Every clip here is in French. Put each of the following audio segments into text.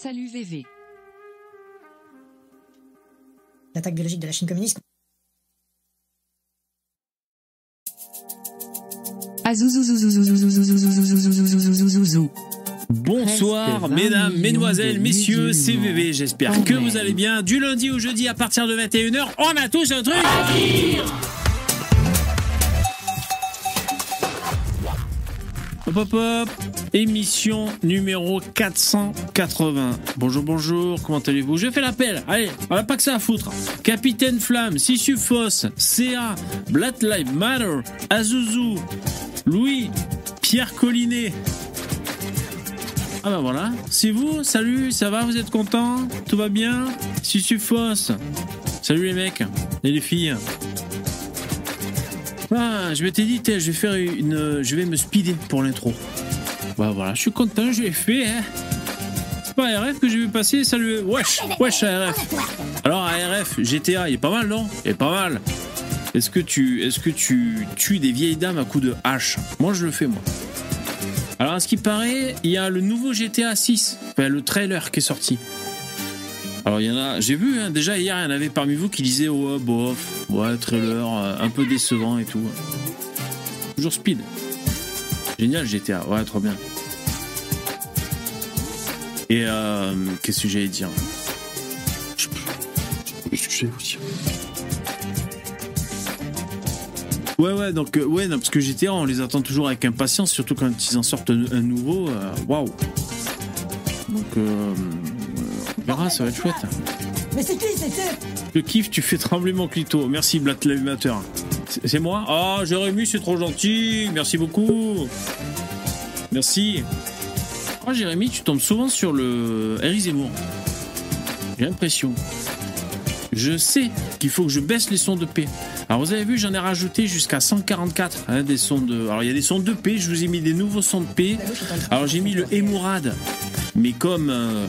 Salut VV. L'attaque biologique de la Chine communiste. Bonsoir mesdames, mesdemoiselles, messieurs, c'est VV, j'espère que vous allez bien. Du lundi au jeudi à partir de 21h, on a tous un truc à dire Hop hop hop Émission numéro 480. Bonjour, bonjour, comment allez-vous? Je fais l'appel, allez, on n'a pas que ça à foutre. Capitaine Flamme, Sissufos, CA, Black Lives Matter, Azuzu, Louis, Pierre Collinet, ah bah voilà, c'est vous, salut, ça va, vous êtes content? Tout va bien? Sissufos Salut les mecs et les filles. Ah, je m'étais dit, je vais faire une... Je vais me speeder pour l'intro. Bah voilà, je suis content, je l'ai fait, hein. C'est pas ARF que je vais passer, salut Wesh, wesh ARF Alors ARF, GTA, il est pas mal, non? Il est pas mal Est-ce que tu... Est-ce que tu tues des vieilles dames à coups de hache? Moi je le fais, moi. Alors, à ce qui paraît, il y a le nouveau GTA 6, enfin, le trailer qui est sorti. Alors, il y en a, j'ai vu, hein, déjà hier, il y en avait parmi vous qui disaient, ouais, bof, ouais, trailer, euh, un peu décevant et tout. Toujours speed. Génial, GTA, ouais, trop bien. Et, euh, qu'est-ce que j'allais dire? Je. Qu'est-ce que j'allais vous dire Ouais, ouais, donc, euh, ouais, non, parce que GTA, on les attend toujours avec impatience, surtout quand ils en sortent un, un nouveau. euh, Waouh! Donc, euh, on verra, ça va être chouette. Mais c'est qui, c'est qui? Le kiff, tu fais trembler mon clito. Merci, Black Lives Matter. C'est moi? Ah, Jérémy, c'est trop gentil. Merci beaucoup. Merci. Oh, Jérémy, tu tombes souvent sur le Harry Zemmour. J'ai l'impression. Je sais qu'il faut que je baisse les sons de P. Alors vous avez vu, j'en ai rajouté jusqu'à 144 hein, des sons de. Alors il y a des sons de P, je vous ai mis des nouveaux sons de P. Alors j'ai mis le Emourad, mais comme euh,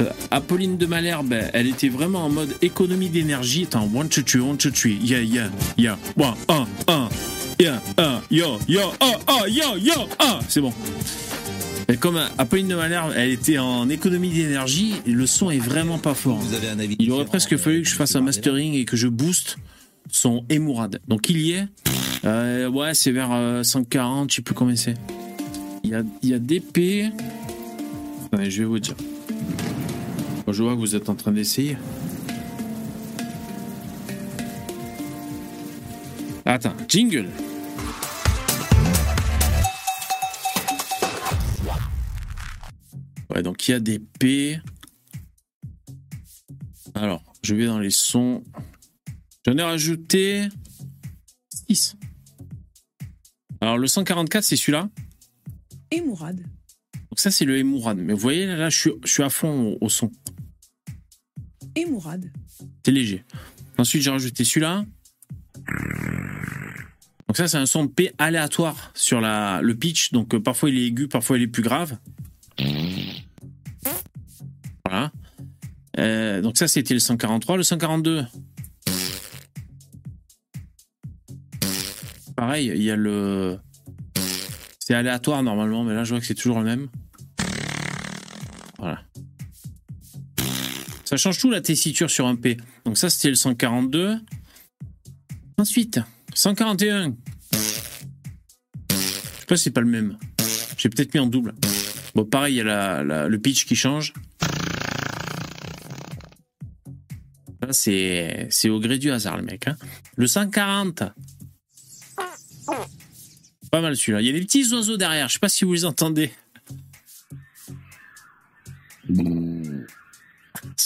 euh, Apolline de Malherbe, elle était vraiment en mode économie d'énergie. Attends, one two three, one two three, yeah yeah yeah, one un un, yeah un yo yo oh oh yo yo ah, c'est bon. Et comme euh, Apolline de Malherbe, elle était en économie d'énergie, le son est vraiment pas fort. Vous avez un avis Il aurait presque euh, fallu que je fasse un mastering et que je booste son Emourad. Donc il y est. Euh, ouais, c'est vers euh, 140, je sais plus combien c'est. Il y a, il y a DP. Attendez, je vais vous dire. Je vois que vous êtes en train d'essayer. Attends, jingle. Ouais, donc il y a des P. Alors, je vais dans les sons. J'en ai rajouté 6. Alors, le 144, c'est celui-là. et Mourad. Donc, ça, c'est le Emourad. Mais vous voyez, là, je suis, je suis à fond au, au son. Et Mourad. C'est léger. Ensuite, j'ai rajouté celui-là. Donc, ça, c'est un son P aléatoire sur la, le pitch. Donc, euh, parfois, il est aigu, parfois, il est plus grave. Voilà. Euh, donc, ça, c'était le 143. Le 142. Pareil, il y a le. C'est aléatoire normalement, mais là, je vois que c'est toujours le même. Voilà. Ça change tout la tessiture sur un P. Donc ça, c'était le 142. Ensuite, 141. Je sais pas si c'est pas le même. J'ai peut-être mis en double. Bon, pareil, il y a le pitch qui change. Là, c'est c'est au gré du hasard, le mec. hein. Le 140. Pas mal celui-là. Il y a des petits oiseaux derrière. Je sais pas si vous les entendez.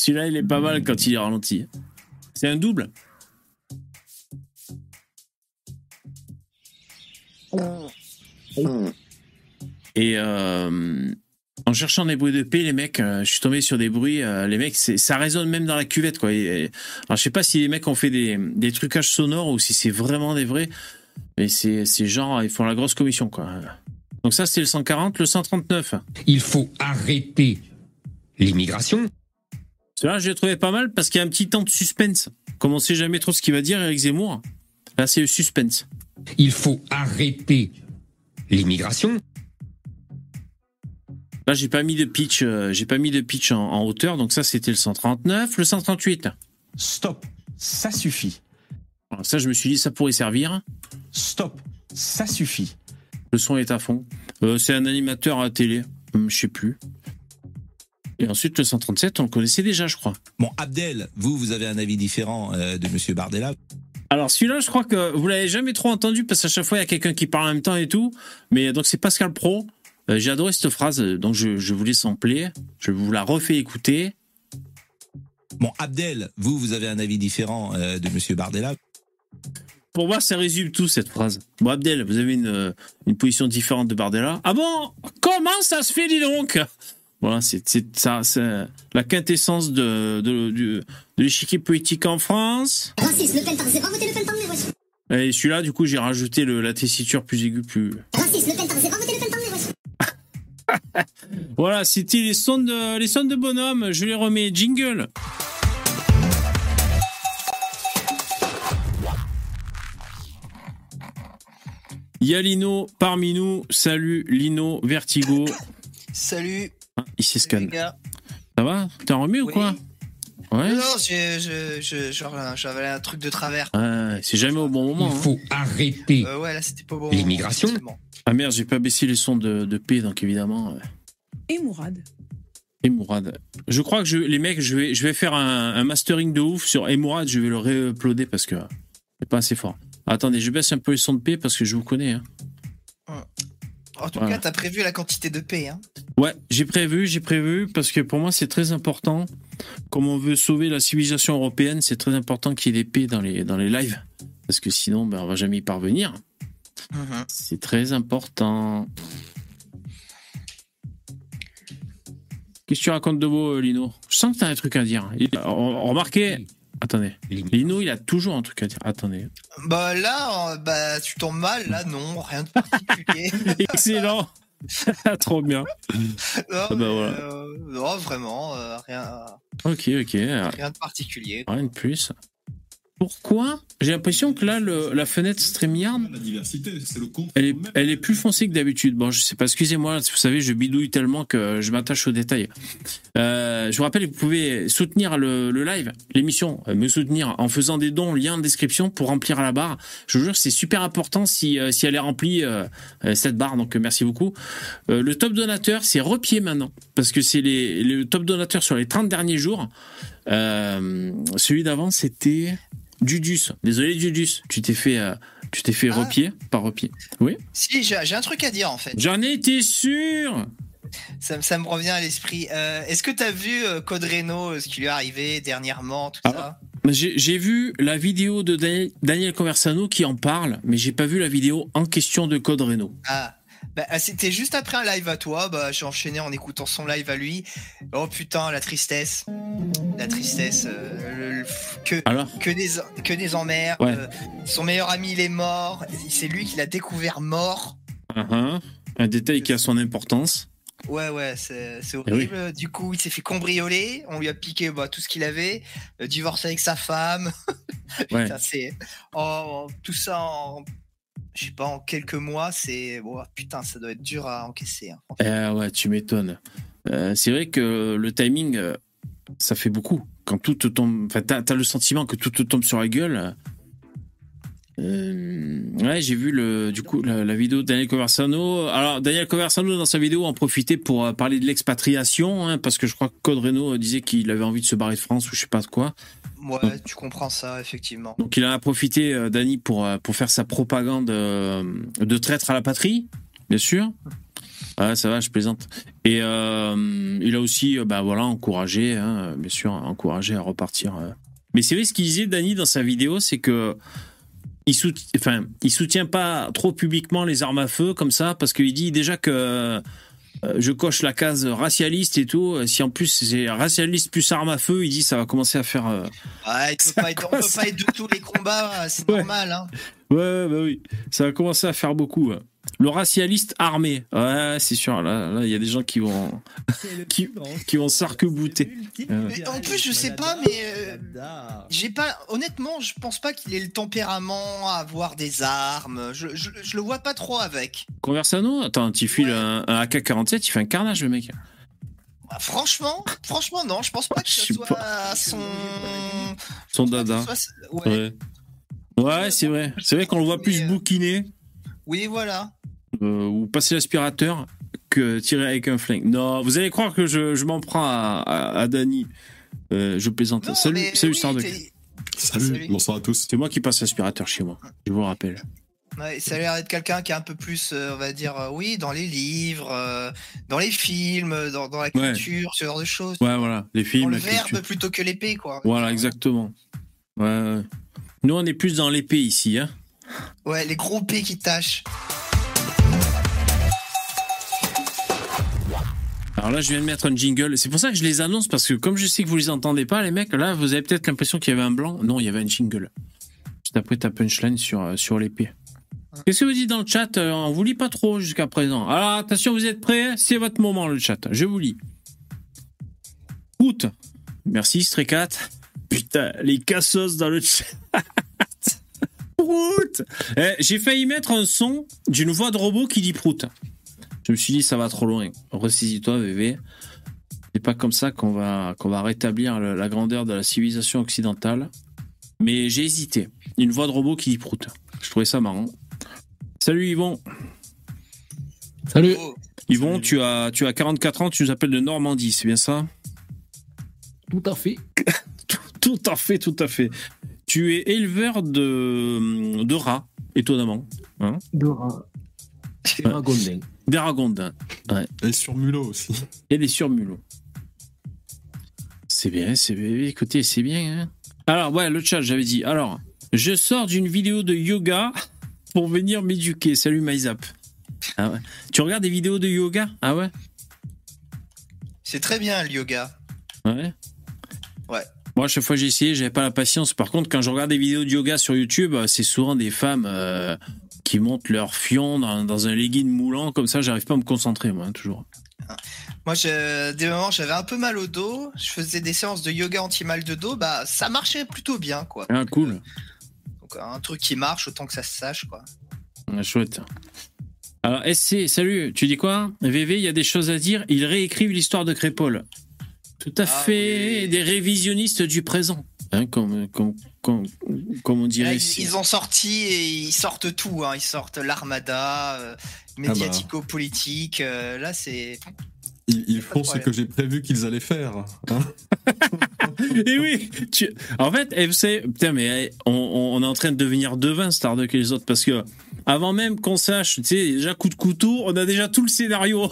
Celui-là, il est pas mal quand il est ralenti. C'est un double. Et euh, en cherchant des bruits de paix, les mecs, euh, je suis tombé sur des bruits. euh, les mecs, ça résonne même dans la cuvette, quoi. Alors, je sais pas si les mecs ont fait des, des trucages sonores ou si c'est vraiment des vrais. Mais c'est genre, ils font la grosse commission, quoi. Donc ça, c'est le 140, le 139. Il faut arrêter l'immigration. Celui-là, je l'ai trouvé pas mal parce qu'il y a un petit temps de suspense. Comme on sait jamais trop ce qu'il va dire, Eric Zemmour. Là, c'est le suspense. Il faut arrêter l'immigration. Là, j'ai pas mis de pitch, euh, j'ai pas mis de pitch en, en hauteur, donc ça c'était le 139, le 138. Stop, ça suffit. Alors, ça, je me suis dit, ça pourrait servir. Stop, ça suffit. Le son est à fond. Euh, c'est un animateur à télé, Hum, je sais plus. Et ensuite, le 137, on le connaissait déjà, je crois. Bon, Abdel, vous, vous avez un avis différent euh, de Monsieur Bardella. Alors celui-là, je crois que vous l'avez jamais trop entendu parce qu'à chaque fois il y a quelqu'un qui parle en même temps et tout. Mais donc c'est Pascal Pro. Euh, J'ai adoré cette phrase, euh, donc je, je vous laisse en plaire. Je vous la refais écouter. Bon, Abdel, vous, vous avez un avis différent euh, de Monsieur Bardella. Pour moi, ça résume tout cette phrase. Bon Abdel, vous avez une, une position différente de Bardella. Ah bon? Comment ça se fait, dis donc? Voilà, c'est c'est ça, c'est la quintessence de de, du- de l'échiquier politique en France. Raciste, Le Pen, c'est pas voter Le Pen par les wesh. Et celui-là, du coup, j'ai rajouté le, la tessiture plus aiguë, plus. Raciste, Le Pen, c'est pas voter Le Pen par les wesh. Voilà, c'était les sons de les sons de bonhomme. Je les remets. Jingle. Il y a Lino parmi nous. Salut Lino, Vertigo. Salut, Ah, s'escanne. gars. Ça va? T'es remis ou Oui. quoi? Ouais. Non, j'ai- je- je- genre, j'avais un truc de travers. Ouais, c'est jamais au bon moment. Il hein. faut arrêter. Euh, ouais, là, c'était pas bon. L'immigration. Ah merde, j'ai pas baissé les sons de, de P, donc évidemment. euh, Et Mourad. Et Mourad. Je crois que je, les mecs, je vais, je vais faire un, un mastering de ouf sur Emourad. Je vais le réuploader parce que c'est pas assez fort. Attendez, je baisse un peu les sons de P parce que je vous connais. hein. En tout Voilà. cas, t'as prévu la quantité de paix. Hein. Ouais, j'ai prévu, j'ai prévu parce que pour moi c'est très important. Comme on veut sauver la civilisation européenne, c'est très important qu'il y ait des P dans les, dans les lives. Parce que sinon, ben, on va jamais y parvenir. Mhm. C'est très important. Qu'est-ce que tu racontes de beau, euh, Lino? Je sens que t'as un truc à dire. Remarquez. Attendez. Lino, il a toujours un truc à dire. Attendez. Bah là, euh, bah, tu tombes mal. Là, non, rien de particulier. Excellent. Trop bien. non, bah mais, voilà. euh, non, vraiment, euh, rien, Ok, ok. rien de particulier. Rien de plus. Pourquoi J'ai l'impression que là, le- la fenêtre StreamYard, elle est, elle est plus foncée que d'habitude. Bon, je sais pas, excusez-moi, vous savez, je bidouille tellement que je m'attache aux détails. Euh, je vous rappelle que vous pouvez soutenir le, le live, l'émission, euh, me soutenir en faisant des dons, lien en description pour remplir la barre. Je vous jure, c'est super important si, euh, si elle est remplie, euh, cette barre, donc merci beaucoup. Euh, le top donateur, c'est repied maintenant, parce que c'est les, le top donateur sur les 30 derniers jours. Euh, celui d'avant, c'était Dudus. Désolé, Dudus, tu t'es fait, euh, tu t'es fait Ah. repied, pas repied. Oui. Si, j'ai un truc à dire en fait. J'en étais sûr. Ça, ça me revient à l'esprit. Euh, Est-ce que t'as vu euh, Code Reno, ce qui lui est arrivé dernièrement, tout Ah. ça? J'ai j'ai vu la vidéo de Daniel, Daniel Conversano qui en parle, mais j'ai pas vu la vidéo en question de Code Reno. Ah. Bah, ah, c'était juste après un live à toi, bah, j'ai enchaîné en écoutant son live à lui. Oh putain, la tristesse. La tristesse. euh, le- le- que, Alors que, des, que des emmerdes. Ouais. euh, son meilleur ami, il est mort. C'est lui qui l'a découvert mort. uh-huh. Un détail qui a son importance. Ouais, ouais, c'est Eh oui. horrible. Du coup, il s'est fait cambrioler. On lui a piqué bah, tout ce qu'il avait. Euh, divorcé avec sa femme. Ouais. C'est. oh, tout ça en. Je sais pas, en quelques mois, c'est. oh, putain, ça doit être dur à encaisser. hein. Eh ouais, tu m'étonnes. Euh, c'est vrai que le timing, euh, ça fait beaucoup. Quand tout te tombe, enfin, t'as as le sentiment que tout te tombe sur la gueule. Euh, ouais, j'ai vu le, du coup la, vidéo de Daniel Conversano. Alors Daniel Conversano dans sa vidéo en profitait pour parler de l'expatriation, hein, parce que je crois que Code euh, disait qu'il avait envie de se barrer de France ou je sais pas de quoi. Ouais, tu comprends ça, effectivement. Donc il en a profité, euh, Dani, pour, euh, pour faire sa propagande euh, de traître à la patrie, bien sûr. Ah, ça va, je plaisante. Et euh, il a aussi, bah voilà, encouragé, hein, bien sûr, encouragé à repartir. Mais c'est vrai ce qu'il disait, Dani, dans sa vidéo, c'est que il, sout- enfin, il soutient pas trop publiquement les armes à feu comme ça, parce qu'il dit déjà que je coche la case racialiste et tout. euh, Si en plus c'est racialiste plus armes à feu, il dit ça va commencer à faire. euh, Ouais, il peut pas être, on peut pas être de tous les combats, c'est Ouais. normal. Hein. Ouais, bah oui. Ça a commencé à faire beaucoup. ouais. Le racialiste armé. Ouais, c'est sûr. Là, là, il y a des gens qui vont, qui, qui vont s'arc-bouter. Euh. Mais en plus, je sais pas, mais euh, j'ai pas. Honnêtement, je pense pas qu'il ait le tempérament à avoir des armes. Je, je, je le vois pas trop avec. Conversano, attends, tu files un, un AK-47, il fait un carnage, le mec. Bah, franchement, franchement, non, je pense pas que ce soit pas. son. Son dada. soit- Ouais. Ouais. Ouais, c'est vrai. C'est vrai qu'on le voit plus euh, bouquiner Oui, voilà. Euh, ou passer l'aspirateur que tirer avec un flingue. Non, vous allez croire que je, je m'en prends à, à, à Dany. Euh, je plaisante. Non, salut, salut oui, Starduck. Salut, Salut. bonsoir à tous. C'est moi qui passe l'aspirateur chez moi. Je vous rappelle. Ouais, ça a l'air d'être quelqu'un qui est un peu plus, euh, on va dire, euh, oui, dans les livres, euh, dans les films, dans, dans la Ouais. culture, ce genre de choses. Ouais, voilà, les Dans films. le la culture. verbe plutôt que l'épée, quoi. Voilà, exactement. Ouais, ouais. Nous, on est plus dans l'épée ici. Hein. Ouais, les gros P qui tâchent. Alors là, je viens de mettre un jingle. C'est pour ça que je les annonce, parce que comme je sais que vous les entendez pas, les mecs, là, vous avez peut-être l'impression qu'il y avait un blanc. Non, il y avait un jingle. Juste après ta punchline sur, euh, sur l'épée. Qu'est-ce que vous dites dans le chat Euh, On vous lit pas trop jusqu'à présent. Alors attention, vous êtes prêts C'est votre moment, le chat. Je vous lis. Prout. Merci, Stray Cat. Putain, les cassos dans le chat. Prout. Eh, J'ai failli mettre un son d'une voix de robot qui dit prout. Je me suis dit, ça va trop loin. Ressaisis-toi, VV. C'est pas comme ça qu'on va, qu'on va rétablir le- la grandeur de la civilisation occidentale. Mais j'ai hésité. Une voix de robot qui dit prout. Je trouvais ça marrant. Salut Yvon. Salut. Yvon, tu as, tu as 44 ans, tu nous appelles de Normandie, c'est bien ça? Tout à fait. Tout à fait, tout à fait. Tu es éleveur de, de rats, étonnamment. Hein? De rat. Et ragondin. Des ragondins. Et sur Mulot aussi. Et des surmulots. C'est bien, c'est bien. Écoutez, c'est bien. Hein Alors, ouais, le chat, j'avais dit. Alors, je sors d'une vidéo de yoga pour venir m'éduquer. Salut, MyZap. Ah ouais. Tu regardes des vidéos de yoga? Ah ouais? C'est très bien le yoga. Ouais. Ouais. Moi, à chaque fois que j'ai essayé, j'avais pas la patience. Par contre, quand je regarde des vidéos de yoga sur YouTube, c'est souvent des femmes euh, qui montent leur fion dans, dans un legging moulant. Comme ça, j'arrive pas à me concentrer, moi, hein, toujours. Moi, je, des moments, j'avais un peu mal au dos. Je faisais des séances de yoga anti-mal de dos. Bah, ça marchait plutôt bien, quoi. Ah, cool. Donc, un truc qui marche, autant que ça se sache, quoi. Ah, chouette. Alors, SC, salut, tu dis quoi? VV, il y a des choses à dire. Ils réécrivent l'histoire de Crépole. Tout à Ah fait, oui. des révisionnistes du présent. Hein, comme, comme, comme, comme on Là, dirait ils, ici. ils ont sorti et ils sortent tout. Hein. Ils sortent l'armada, euh, médiatico-politique. euh, là, c'est. Ils, font ce que j'ai prévu qu'ils allaient faire. hein. Et oui, tu- en fait, savez, putain, mais eh, on, on- on est en train de devenir devin Starduck et les autres parce que avant même qu'on sache, tu sais, déjà coup de couteau, on a déjà tout le scénario.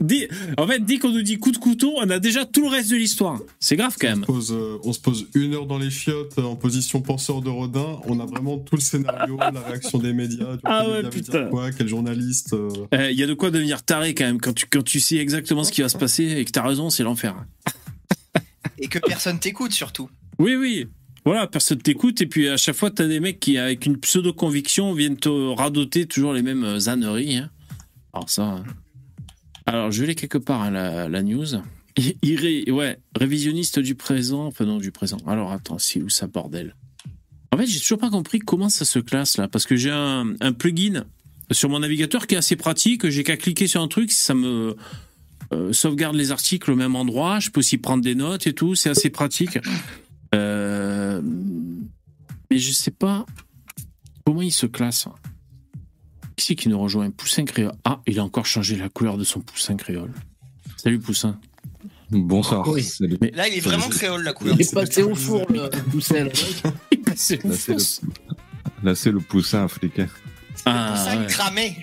Dès- en fait, dès qu'on nous dit coup de couteau, on a déjà tout le reste de l'histoire. C'est grave quand On même. se, pose, euh, on se pose une heure dans les chiottes euh, en position penseur de Rodin. On a vraiment tout le scénario, la réaction des médias. tu Ah quel ouais, putain. Quoi, quel journaliste. euh, Il y a de quoi devenir taré quand même quand tu, quand tu sais exactement ce qui va se passer et que t'as raison, c'est l'enfer. Et que personne t'écoute, surtout. Oui, oui. Voilà, personne t'écoute et puis à chaque fois t'as des mecs qui avec une pseudo conviction viennent te radoter toujours les mêmes euh, âneries. hein. Alors ça. hein. Alors je l'ai quelque part hein, la, news. Iré- ouais, révisionniste du présent, enfin non du présent. Alors attends, c'est où ça bordel? En fait, j'ai toujours pas compris comment ça se classe là, parce que j'ai un, un plugin sur mon navigateur qui est assez pratique. J'ai qu'à cliquer sur un truc, ça me euh, sauvegarde les articles au même endroit. Je peux aussi prendre des notes et tout. C'est assez pratique. Euh, mais je sais pas comment il se classe. Qui c'est qui nous rejoint Poussin créole. Ah, il a encore changé la couleur de son poussin créole. Salut Poussin. Bonsoir. Oui. Salut. Là, il est vraiment créole, la couleur. Il est passé au four, le poussin. là. C'est Là, c'est le, là, c'est le poussin africain. Ah, Ça, ouais. cramé.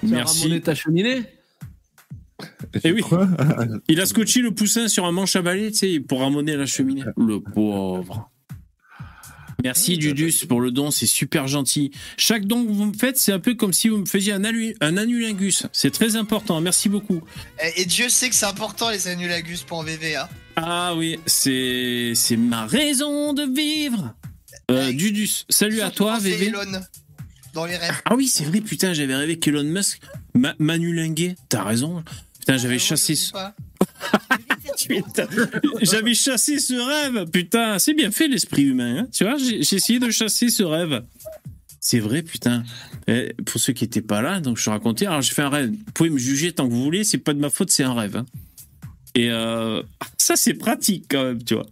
Tu as Merci. ramené ta cheminée Eh oui. Il a scotché le poussin sur un manche à balai, tu sais, pour ramener la cheminée. Le pauvre. Merci Dudus pour le don, c'est super gentil. Chaque don que vous me faites, c'est un peu comme si vous me faisiez un, un annulingus. C'est très important, merci beaucoup. Et, et Dieu sait que c'est important, les annulagus pour VV. Hein. Ah oui, c'est c'est ma raison de vivre. Euh, Dudus, salut à toi, VV. Elon. dans les rêves. Ah oui, c'est vrai, putain, j'avais rêvé qu'Elon Musk ma manulinguait. T'as raison. Putain, j'avais chassé ce... Putain, j'avais chassé ce rêve. Putain, c'est bien fait l'esprit humain. hein. tu vois, j'ai essayé de chasser ce rêve. C'est vrai, putain. Eh, pour ceux qui étaient pas là, donc je racontais. Alors j'ai fait un rêve. Vous pouvez me juger tant que vous voulez. C'est pas de ma faute, c'est un rêve. hein. Et euh, ça, c'est pratique quand même, tu vois.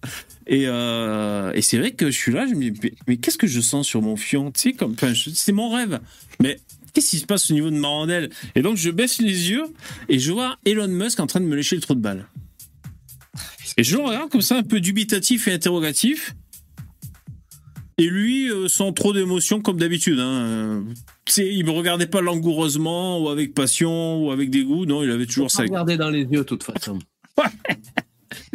Et, euh, et c'est vrai que je suis là, je me dis, mais, qu'est-ce que je sens sur mon fion Tu sais, comme, c'est mon rêve. Mais qu'est-ce qui se passe au niveau de ma Et donc, je baisse les yeux et je vois Elon Musk en train de me lécher le trou de balle. Et je le regarde comme ça, un peu dubitatif et interrogatif. Et lui, euh, sans trop d'émotion, comme d'habitude. Hein. Euh, il me regardait pas langoureusement, ou avec passion, ou avec dégoût. Non, il avait toujours ça. regarder dans les yeux, de toute façon.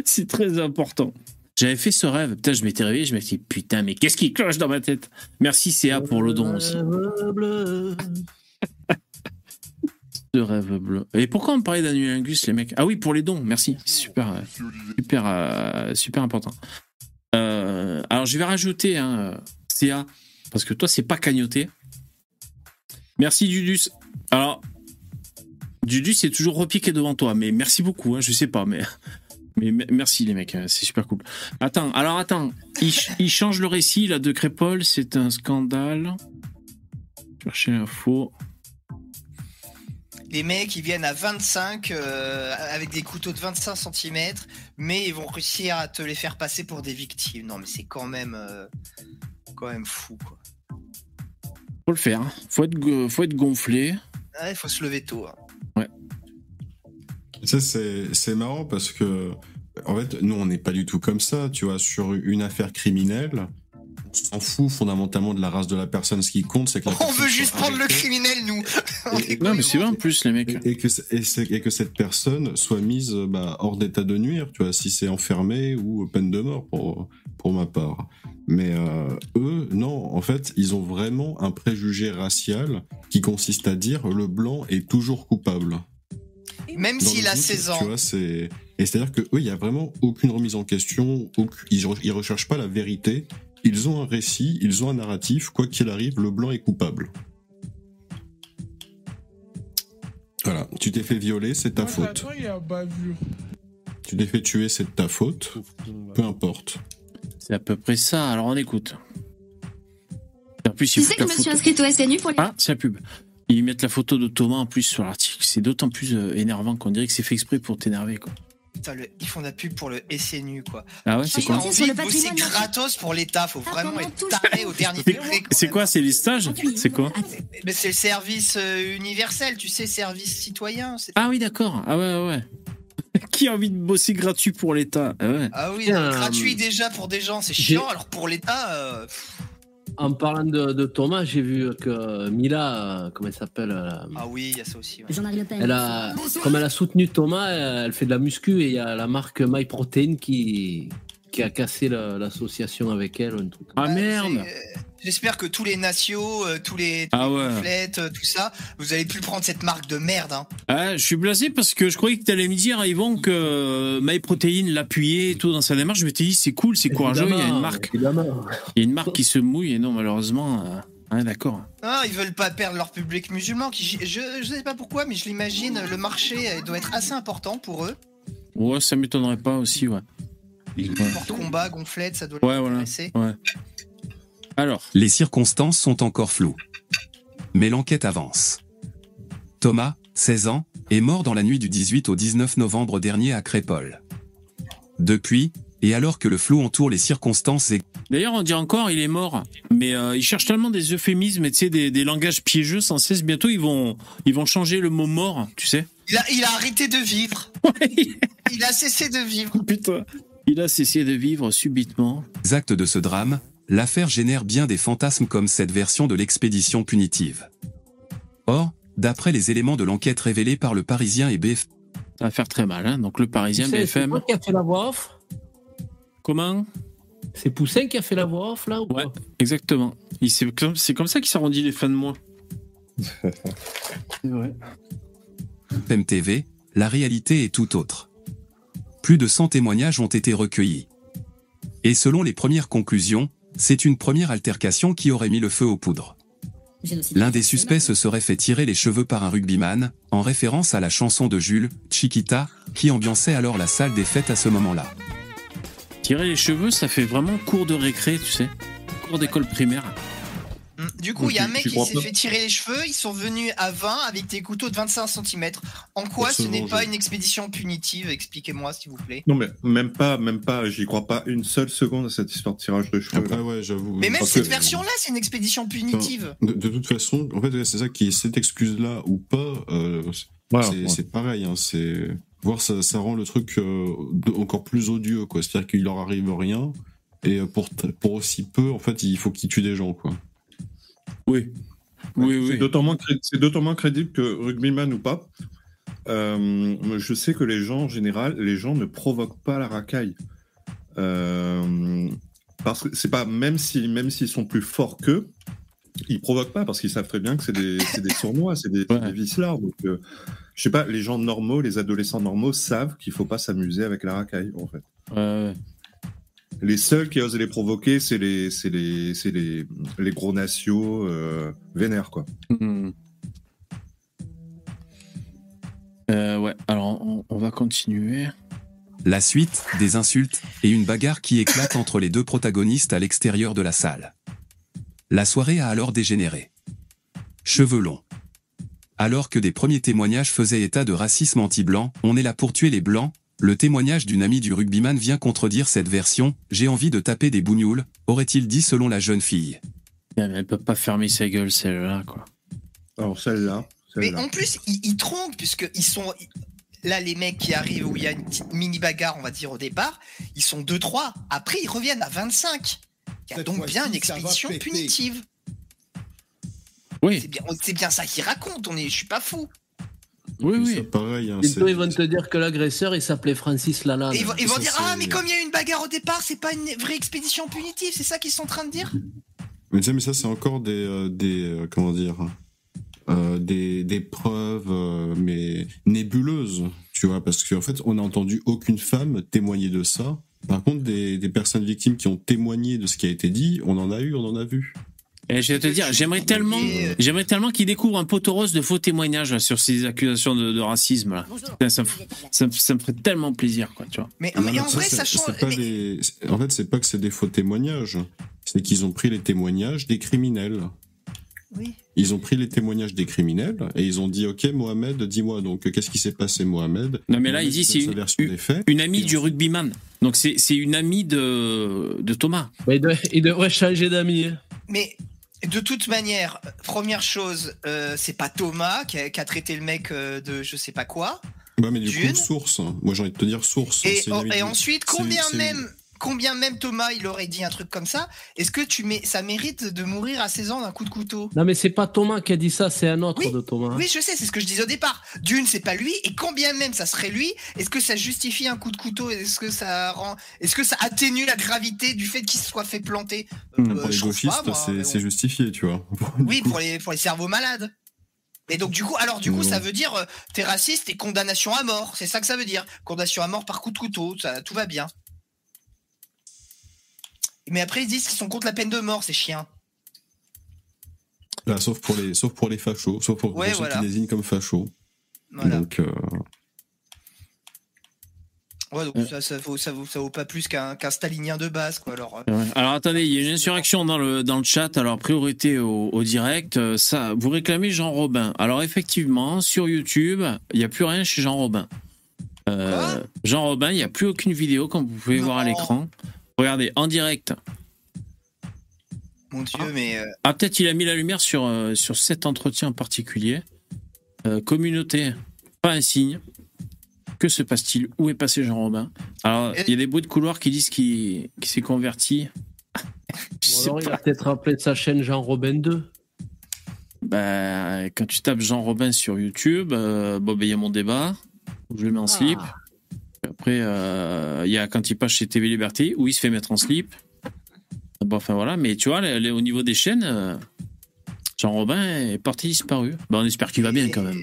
C'est très important. J'avais fait ce rêve. Putain, je m'étais réveillé, je m'étais dit, putain, mais qu'est-ce qui cloche dans ma tête? Merci CA pour le don aussi. Ce rêve bleu. Et pourquoi on parlait d'anulingus, les mecs? Ah oui, pour les dons, merci. Super, euh, super, euh, super important. Euh, alors, je vais rajouter hein, CA, parce que toi, c'est pas cagnoté. Merci, Dudus. Alors, Dudus, c'est toujours repiqué devant toi, mais merci beaucoup, hein, je sais pas, mais. Mais me- merci les mecs, hein, c'est super cool. Attends, alors attends, il, ch- il change le récit là de Crépol, c'est un scandale. Chercher l'info. Les mecs, ils viennent à 25 euh, avec des couteaux de 25 cm, mais ils vont réussir à te les faire passer pour des victimes. Non, mais c'est quand même, euh, quand même fou. Quoi. Faut le faire, hein. faut être, faut être gonflé. Il faut se lever tôt. hein. Tu sais, c'est- c'est marrant parce que, en fait, nous, on n'est pas du tout comme ça, tu vois, sur une affaire criminelle. On s'en fout fondamentalement de la race de la personne. Ce qui compte, c'est que la On veut juste prendre le criminel, nous. Est Non, mais c'est vrai en plus, les mecs. et, et que, et, et que cette personne soit mise euh, bah, hors d'état de nuire, tu vois, si c'est enfermé ou peine de mort pour, pour ma part. Mais euh, eux, non, en fait, ils ont vraiment un préjugé racial qui consiste à dire le blanc est toujours coupable. Même s'il a doute, 16 Tu ans. vois, c'est et c'est-à-dire que eux, il y a vraiment aucune remise en question, aucun- ils, re- ils recherchent pas la vérité. Ils ont un récit, ils ont un narratif. Quoi qu'il arrive, le blanc est coupable. Voilà, tu t'es fait violer, c'est ta faute. il y a bavure. Tu t'es fait tuer, c'est de ta faute. Peu importe. C'est à peu près ça, alors on écoute. En plus, Tu sais que je me suis inscrite au SNU pour les... Ah, c'est la pub. Ils mettent la photo de Thomas en plus sur l'article. C'est d'autant plus euh, énervant qu'on dirait que c'est fait exprès pour t'énerver, quoi. Putain, le- ils font de la pub pour le SNU, quoi. Ah ouais, c'est quoi national. gratos pour l'État. Faut vraiment être taré au dernier C'est- degré. C'est quoi C'est les stages C'est quoi Mais c'est le service euh, universel, tu sais, service citoyen. c'est- Ah oui, d'accord. Ah ouais, ouais, ouais. Qui a envie de bosser gratuit pour l'État? Ah ouais. Ah oui, gratuit déjà pour des gens, c'est chiant. Alors pour l'État, euh, En parlant de, de Thomas, j'ai vu que Mila, euh, comment elle s'appelle euh, ah oui, il y a ça aussi. ouais. Jean-Marie Le Pen. elle a, Comme elle a soutenu Thomas, elle fait de la muscu et il y a la marque MyProtein qui, qui a cassé la- l'association avec elle. Un truc. Ah merde c'est, J'espère que tous les nations, euh, tous les, tous Ah les ouais. euh, tout ça, vous allez plus prendre cette marque de merde. Hein. Ah, je suis blasé parce que je croyais que tu allais me dire, Yvon, que euh, MyProtein l'appuyait et tout dans sa démarche. Je m'étais dit, c'est cool, c'est courageux, il y a une marque. Il y a une marque qui se mouille et non, malheureusement. euh, Ouais, d'accord. Ah, ils veulent pas perdre leur public musulman. Qui, je, je sais pas pourquoi, mais je l'imagine, le marché doit être assez important pour eux. Ouais, ça m'étonnerait pas aussi, ouais. Porte-combat, gonflette, ça doit Ouais, les voilà. intéresser. Ouais. Alors, Les circonstances sont encore floues. Mais l'enquête avance. Thomas, 16 ans, est mort dans la nuit du 18 au 19 novembre dernier à Crépol. Depuis, et alors que le flou entoure les circonstances et d'ailleurs, on dit encore, il est mort. Mais euh, ils cherchent tellement des euphémismes et tu sais, des, des langages piégeux sans cesse. Bientôt, ils vont, ils vont changer le mot mort, tu sais. Il a, il a arrêté de vivre. il a cessé de vivre. Putain. Il a cessé de vivre subitement. actes de ce drame, l'affaire génère bien des fantasmes comme cette version de l'expédition punitive. Or, d'après les éléments de l'enquête révélés par le Parisien et BF, Ça va faire très mal, hein. Donc, le Parisien, Tu sais, C'est BFM. toi qui a fait la voix off? Comment? C'est Poussin qui a fait la voix off là ou Ouais, exactement. C'est comme, c'est comme ça qu'il s'arrondit les fins de mois. Ouais. MTV, la réalité est tout autre. Plus de 100 témoignages ont été recueillis. Et selon les premières conclusions, c'est une première altercation qui aurait mis le feu aux poudres. L'un des suspects se serait fait tirer les cheveux par un rugbyman, en référence à la chanson de Jules, Chiquita, qui ambiançait alors la salle des fêtes à ce moment-là. Tirer les cheveux, ça fait vraiment cours de récré, tu sais. Cours d'école primaire. Hmm. Du coup, il y a un mec qui s'est fait tirer les cheveux, ils sont venus à 20 avec des couteaux de 25 cm. En quoi ce n'est pas je- une expédition punitive? Expliquez-moi, s'il vous plaît. Non, mais même pas, même pas, j'y crois pas une seule seconde à cette histoire de tirage de cheveux. Ah ouais, j'avoue. Mais même Parce cette que- version-là, c'est une expédition punitive. De, de toute façon, en fait, c'est ça qui est cette excuse-là ou pas, euh, c'est Voilà, c'est- ouais. c'est pareil. Hein, c'est voir ça, ça rend le truc euh, encore plus odieux, quoi. C'est-à-dire qu'il leur arrive rien et euh, pour pour aussi peu, en fait, il faut qu'ils tuent des gens, quoi. Oui. Oui, C'est oui. d'autant moins, cré- c'est d'autant moins crédible que rugbyman ou pas. euh, je sais que les gens, en général, les gens ne provoquent pas la racaille. Euh, parce que c'est pas, même si, même s'ils sont plus forts qu'eux, ils provoquent pas parce qu'ils savent très bien que c'est des, c'est des sournois, c'est des, Ouais. des vicelards. Donc, euh, je sais pas, les gens normaux, les adolescents normaux savent qu'il faut pas s'amuser avec la racaille, en fait. Ouais, ouais. Les seuls qui osent les provoquer, c'est les, c'est les, c'est les, les gros nationaux euh, vénères, quoi. Hmm. Euh, ouais, alors on, on va continuer. La suite, des insultes et une bagarre qui éclate entre les deux protagonistes à l'extérieur de la salle. La soirée a alors dégénéré. Cheveux longs. Alors que des premiers témoignages faisaient état de racisme anti-blanc, on est là pour tuer les blancs, le témoignage d'une amie du rugbyman vient contredire cette version, j'ai envie de taper des bougnoules, aurait-il dit selon la jeune fille. Elle peut pas fermer sa gueule, celle-là, quoi. Alors celle-là, Mais en plus, ils, ils trompent, puisqu'ils sont. Là, les mecs qui arrivent où il y a une petite mini bagarre, on va dire au départ, ils sont 2-3. Après, ils reviennent à 25. Il y a Cette donc bien une expédition punitive. Oui, C'est bien, c'est bien ça qu'ils racontent, on est, je suis pas fou. Oui, oui. pareil. Hein, Bientôt, ils vont te dire que l'agresseur, il s'appelait Francis Lalanne. Ils vont, ils vont ça, dire Ah, mais comme il y a eu une bagarre au départ, c'est pas une vraie expédition punitive, c'est ça qu'ils sont en train de dire? Mais tu sais, mais ça, c'est encore des, euh, des euh, comment dire, euh, des, des preuves, euh, mais nébuleuses, tu vois, parce qu'en fait, on n'a entendu aucune femme témoigner de ça. Par contre, des, des personnes victimes qui ont témoigné de ce qui a été dit, on en a eu, on en a vu. Et je vais te dire, j'aimerais tellement, j'aimerais tellement qu'il découvre un poteau rose de faux témoignages là, sur ces accusations de, de racisme là. Putain, ça, me f- ça, me- ça me ferait tellement plaisir, quoi, tu vois. Mais, Non, mais non, en ça, vrai, ça change. c'est pas mais- des- c'est- En fait, c'est pas que c'est des faux témoignages, c'est qu'ils ont pris les témoignages des criminels. Oui. Ils ont pris les témoignages des criminels et ils ont dit Ok, Mohamed, dis-moi donc, qu'est-ce qui s'est passé, Mohamed? Non, mais là, Mohamed il dit c'est une, amie du rugbyman. Donc c'est c'est une amie de, de Thomas. Bah, il, doit- il devrait changer d'amis. hein. Mais de toute manière, première chose, euh, c'est pas Thomas qui a, qui a traité le mec euh, de je sais pas quoi. Ouais, mais du D'une. coup, source. Moi, j'ai envie de te dire source. Et, ensuite, combien même, combien même Thomas il aurait dit un truc comme ça Est-ce que tu mets, ça mérite de mourir à 16 ans d'un coup de couteau? Non, mais c'est pas Thomas qui a dit ça, c'est un autre Oui, de Thomas. hein. Oui, je sais, c'est ce que je disais au départ. D'une, c'est pas lui, et combien même ça serait lui Est-ce que ça justifie un coup de couteau? Est-ce que ça rend, est-ce que ça atténue la gravité du fait qu'il se soit fait planter? Pour Euh, les je trouve gauchistes, c'est bon. justifié, tu vois. Oui, pour les, pour les cerveaux malades. Et donc du coup, alors du coup, Non. ça veut dire euh, t'es raciste et condamnation à mort. C'est ça que ça veut dire. Condamnation à mort par coup de couteau, ça, tout va bien. Mais après ils disent qu'ils sont contre la peine de mort, ces chiens. Là, sauf pour les, sauf pour les fachos, sauf pour, Ouais, ceux voilà. qui désignent comme fachos. Voilà. Donc, euh, Ouais, donc ça, ça, vaut, ça, vaut, ça vaut pas plus qu'un stalinien de base, quoi. Alors, euh, Ouais. Alors attendez, il y a une insurrection dans le, dans le chat, alors priorité au, au direct. Euh, Ça, vous réclamez Jean Robin. Alors effectivement, sur YouTube, il n'y a plus rien chez Jean Robin. Euh, Jean Robin, il n'y a plus aucune vidéo comme vous pouvez voir à l'écran. Regardez, en direct. mon Dieu, mais euh, Ah, peut-être il a mis la lumière sur, euh, sur cet entretien en particulier. Euh, communauté, pas un signe. Que se passe-t-il? Où est passé Jean Robin Alors, il y a des bruits de couloir qui disent qu'il s'est converti. Ou alors, il a peut-être appelé sa chaîne Jean Robin 2. Bah, quand tu tapes Jean Robin sur YouTube, euh, bon, ben, il y a mon débat, je le mets en slip. Après, euh, il y a quand il passe chez TV Liberté, où il se fait mettre en slip. Bon, enfin voilà, mais tu vois, les- les- au niveau des chaînes, euh, Jean Robin est parti disparu. Bah, on espère qu'il va bien quand même.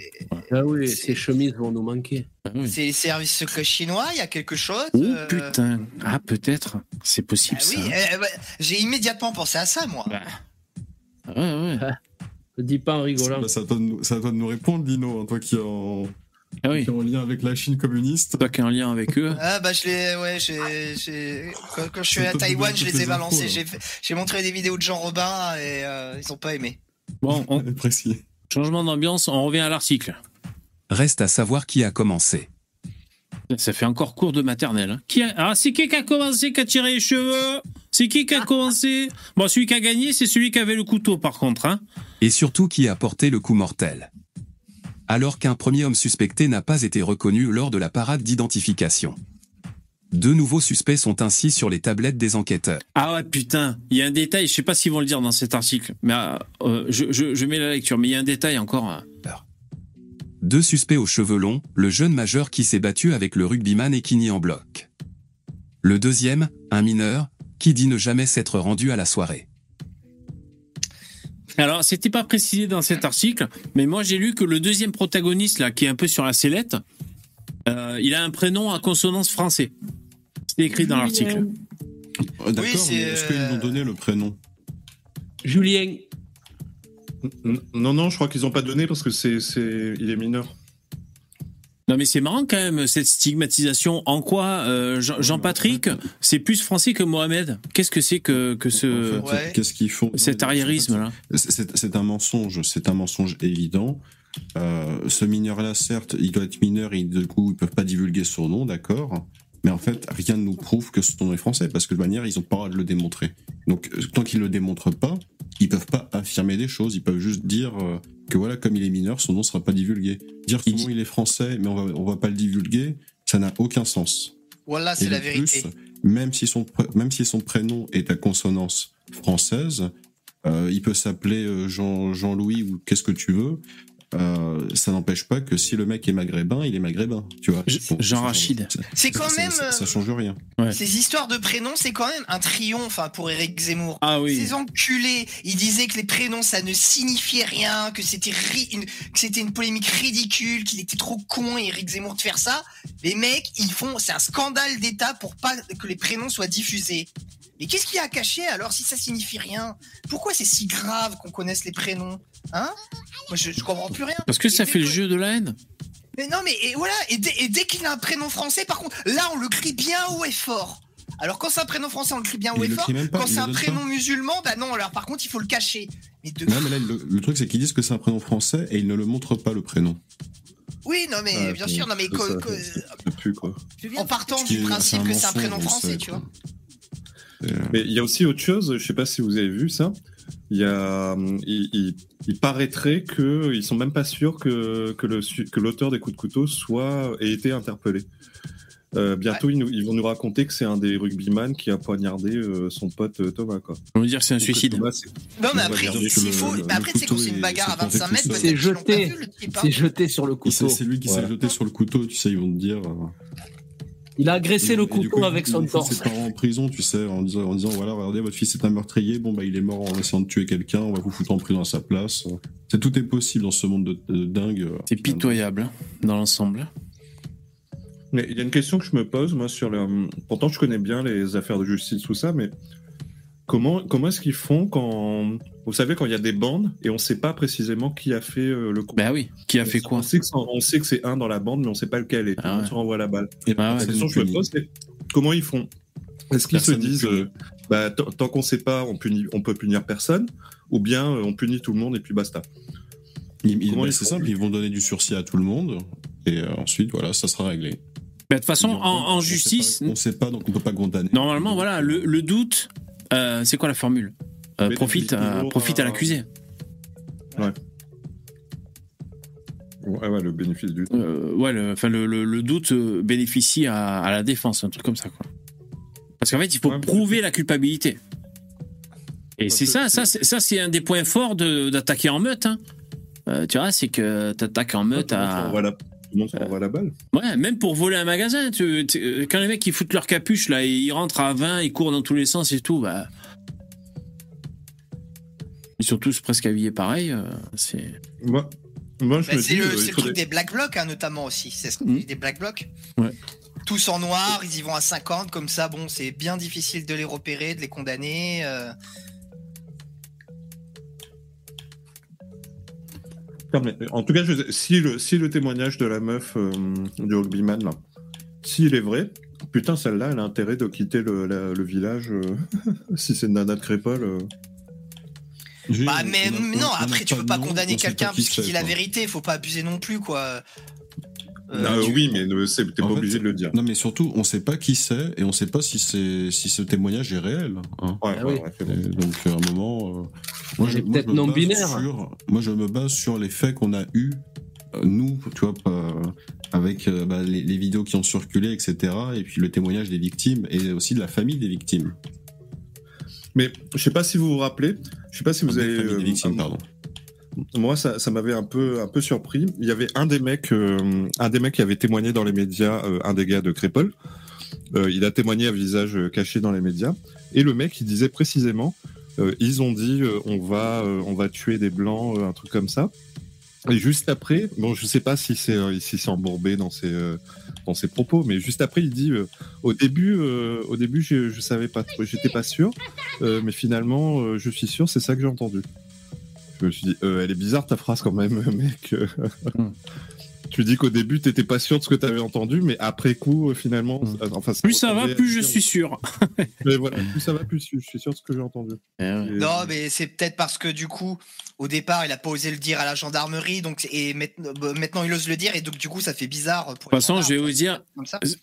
Ah oui, ses chemises vont nous manquer. Ah oui. c'est les services secrets chinois, il y a quelque chose. Oh euh, putain, ah peut-être, c'est possible ah oui, ça. euh, ouais, j'ai immédiatement pensé à ça, moi. Bah, ouais, ouais. Le dis pas en rigolant. Bah, ça, doit nous, ça doit nous répondre, Dino, hein, toi qui es en, Ah oui. qui est en lien avec la Chine communiste. Toi qui as un lien avec eux. Ah bah je l'ai, ouais, quand, quand je suis à Taïwan, je les ai les balancés. J'ai, montré des vidéos de Jean Robin et euh, ils ont pas aimé. Bon, on- Précis. changement d'ambiance, on revient à l'article. Reste à savoir qui a commencé. Ça fait encore cours de maternelle. hein. Qui a... Ah, c'est qui qui a commencé, qui a tiré les cheveux? C'est qui qui a commencé? Bon, celui qui a gagné, c'est celui qui avait le couteau, par contre. Hein. Et surtout qui a porté le coup mortel. Alors qu'un premier homme suspecté n'a pas été reconnu lors de la parade d'identification. Deux nouveaux suspects sont ainsi sur les tablettes des enquêteurs. Ah ouais, putain, il y a un détail, je sais pas s'ils vont le dire dans cet article, mais euh, euh, je, je- je mets la lecture, mais il y a un détail encore. hein. Deux suspects aux cheveux longs, le jeune majeur qui s'est battu avec le rugbyman et qui nie en bloc. Le deuxième, un mineur, qui dit ne jamais s'être rendu à la soirée. Alors, c'était pas précisé dans cet article, mais moi j'ai lu que le deuxième protagoniste, là, qui est un peu sur la sellette, euh, il a un prénom à consonance français. C'est écrit dans l'article. Ah, D'accord, Oui, c'est, mais est-ce qu'ils ont donné le prénom? Julien. N- Non, non, je crois qu'ils ont pas donné parce que c'est, c'est, il est mineur. Non mais c'est marrant quand même cette stigmatisation. En quoi euh, Jean- Jean-Patrick, c'est plus français que Mohamed? Qu'est-ce que c'est que, que ce En fait, Qu'est-ce qu'ils font? Cet arriérisme là C'est- un mensonge, c'est un mensonge évident. Euh, ce mineur-là, certes, il doit être mineur et du coup, ils peuvent pas divulguer son nom, d'accord? Mais en fait, rien ne nous prouve que son nom est français parce que de manière, ils ont pas le droit de le démontrer. Donc, euh, tant qu'ils le démontrent pas, ils peuvent pas affirmer des choses. Ils peuvent juste dire euh, que voilà, comme il est mineur, son nom sera pas divulgué. Dire que son nom il est français, mais on va on va pas le divulguer, ça n'a aucun sens. Voilà, Et c'est la vérité. plus, même si son même si son prénom est à consonance française, euh, il peut s'appeler Jean Jean-Louis ou qu'est-ce que tu veux. Euh, ça n'empêche pas que si le mec est maghrébin, il est maghrébin, tu vois. Jean Rachid. ça- C'est quand ça- même, ça, ça euh, change rien. Ces histoires de prénoms, c'est quand même un triomphe hein, pour Eric Zemmour. Ah oui. Ces enculés, ils disaient que les prénoms ça ne signifiait rien, que c'était ri- une, que c'était une polémique ridicule, qu'il était trop con Eric Zemmour de faire ça. Les mecs, ils font, c'est un scandale d'État pour pas que les prénoms soient diffusés. Mais qu'est-ce qu'il y a à cacher alors si ça signifie rien? Pourquoi c'est si grave qu'on connaisse les prénoms Hein? Moi je, je comprends plus rien. Parce que Et ça fait le jeu de la haine. mais non, mais et voilà, et dès, et dès qu'il a un prénom français, par contre, là, on le crie bien haut et fort. Alors, quand c'est un prénom français, on le crie bien haut et fort. pas, Quand c'est un prénom pas. musulman, bah non, alors par contre, il faut le cacher. Mais de... Non, mais là, le, le truc, c'est qu'ils disent que c'est un prénom français et ils ne le montrent pas, le prénom. Oui, non, mais Ouais, bien sûr, non, mais ça- ça- pue, quoi. en partant du principe que c'est un prénom français, ça, tu vois. Mais il y a aussi autre chose, je sais pas si vous avez vu ça. Il y a, hum, il, il- il paraîtrait que ils sont même pas sûrs que que le su- que l'auteur des coups de couteau soit ait été interpellé. Euh, bientôt, ils, nous- ils vont nous raconter que c'est un des rugbyman qui a poignardé euh, son pote euh, Thomas. Quoi. On veut dire que c'est un Donc, suicide. Thomas, c'est- Non, mais après, s'il faut. le Mais après, quand c'est une bagarre à s'est planté 25 tout mètres, C'est qu'ils jeté. hein. C'est jeté sur le c'est couteau. c'est lui qui Ouais. s'est jeté sur le couteau, tu sais, ils vont te dire. Il a agressé et- le couteau coup, avec son torse. ses parents en prison, tu sais, en disant, en disant voilà, regardez, votre fils est un meurtrier, bon, bah, il est mort en essayant de tuer quelqu'un, on va vous foutre en prison à sa place. C'est tout est possible dans ce monde de, de dingue. C'est pitoyable hein, dans l'ensemble. Mais il y a une question que je me pose, moi, sur le. Pourtant, je connais bien les affaires de justice, tout ça, mais comment, comment est-ce qu'ils font quand. Vous savez, quand il y a des bandes et on sait pas précisément qui a fait euh, le coup? Bah oui, qui a fait quoi? on sait, que c'est- on sait que c'est un dans la bande, mais on sait pas lequel et Ah ouais. se renvoie la balle. Et ouais. La personne question n'est que je me pose, c'est comment ils font? Est-ce qu'ils se disent, euh, bah, tant qu'on sait pas, on, punit, on peut punir personne, ou bien euh, on punit tout le monde et puis basta bah, c'est simple, ils vont donner du sursis à tout le monde, et euh, ensuite, voilà, ça sera réglé. Mais de toute façon, en, vont- en on sait justice, pas- On sait pas, donc on peut pas condamner. normalement, voilà, le, le doute, euh, c'est quoi la formule Euh, Profite, toujours, profite à euh, l'accusé. Ouais, ouais, le bénéfice du Euh, ouais, le, enfin, le, le- le doute euh, bénéficie à, à la défense, un truc comme ça, quoi. Parce qu'en fait, il faut Ouais, prouver la culpabilité. Et c'est ça, c'est- ça, c'est- ça, c'est un des points forts de- d'attaquer en meute. hein. Euh, tu vois, c'est que t'attaques en meute à. tout le monde se renvoie la balle. Ouais, même pour voler un magasin. Tu, tu- euh, quand les mecs ils foutent leur capuche là, et ils rentrent à 20, ils courent dans tous les sens et tout, bah. Ils sont tous presque habillés pareil. euh, c'est. Moi, moi je Bah, me c'est dis, le, euh, le faudrait- truc des Black Blocs, hein, notamment aussi. C'est ce qu'on dit des Black Blocs. Ouais. Tous en noir, ils y vont à 50, comme ça, bon, c'est bien difficile de les repérer, de les condamner. euh. En tout cas, je- si, le, si le témoignage de la meuf euh, du rugbyman, là, s'il est vrai, putain, celle-là, elle a intérêt de quitter le, la- le village. euh, si c'est une nana de Crépole. euh. Bah, mais on a- non, après, tu peux pas condamner quelqu'un puisqu'il dit la vérité, faut pas abuser non plus, quoi. Euh, Ah, tu- Oui, mais ne- t'es pas fait, obligé de le dire. Non, mais surtout, on sait pas qui c'est et on sait pas si ce témoignage est réel. hein. Ouais, Ah ouais, oui. ouais, donc à un moment, euh, moi, sur- je me base sur les faits qu'on a eus, euh, nous, tu vois, avec euh, bah, les, les vidéos qui ont circulé, etc. Et puis le témoignage des victimes et aussi de la famille des victimes. Mais je sais pas si vous vous rappelez, je sais pas si vous Des avez. des euh, victimes, pardon. Moi, ça, m'avait un peu, un peu surpris. Il y avait un des mecs, euh, un des mecs qui avait témoigné dans les médias, euh, un des gars de Crépole. Euh, il a témoigné à visage caché dans les médias. Et le mec, il disait précisément, ils ont dit, on va, on va tuer des blancs, un truc comme ça. Et juste après, bon, je sais pas si c'est, si c'est embourbé dans ses, dans propos, mais juste après, il dit, au début, au début, je, je savais pas, j'étais pas sûr, mais finalement, je suis sûr, c'est ça que j'ai entendu. Je me suis dit, euh, elle est bizarre ta phrase quand même, mec. Hmm. Tu dis qu'au début, t'étais pas sûr de ce que t'avais entendu, mais après coup, euh, finalement, Hmm. euh, enfin, Plus ça va, plus je suis sûr. Mais voilà, plus ça va, plus je suis sûr de ce que j'ai entendu. Eh. Et- Non, mais c'est peut-être parce que du coup, au départ, il a pas osé le dire à la gendarmerie, donc et maintenant, bah, maintenant il ose le dire, et donc du coup, ça fait bizarre. Pour De toute façon, je vais vous dire,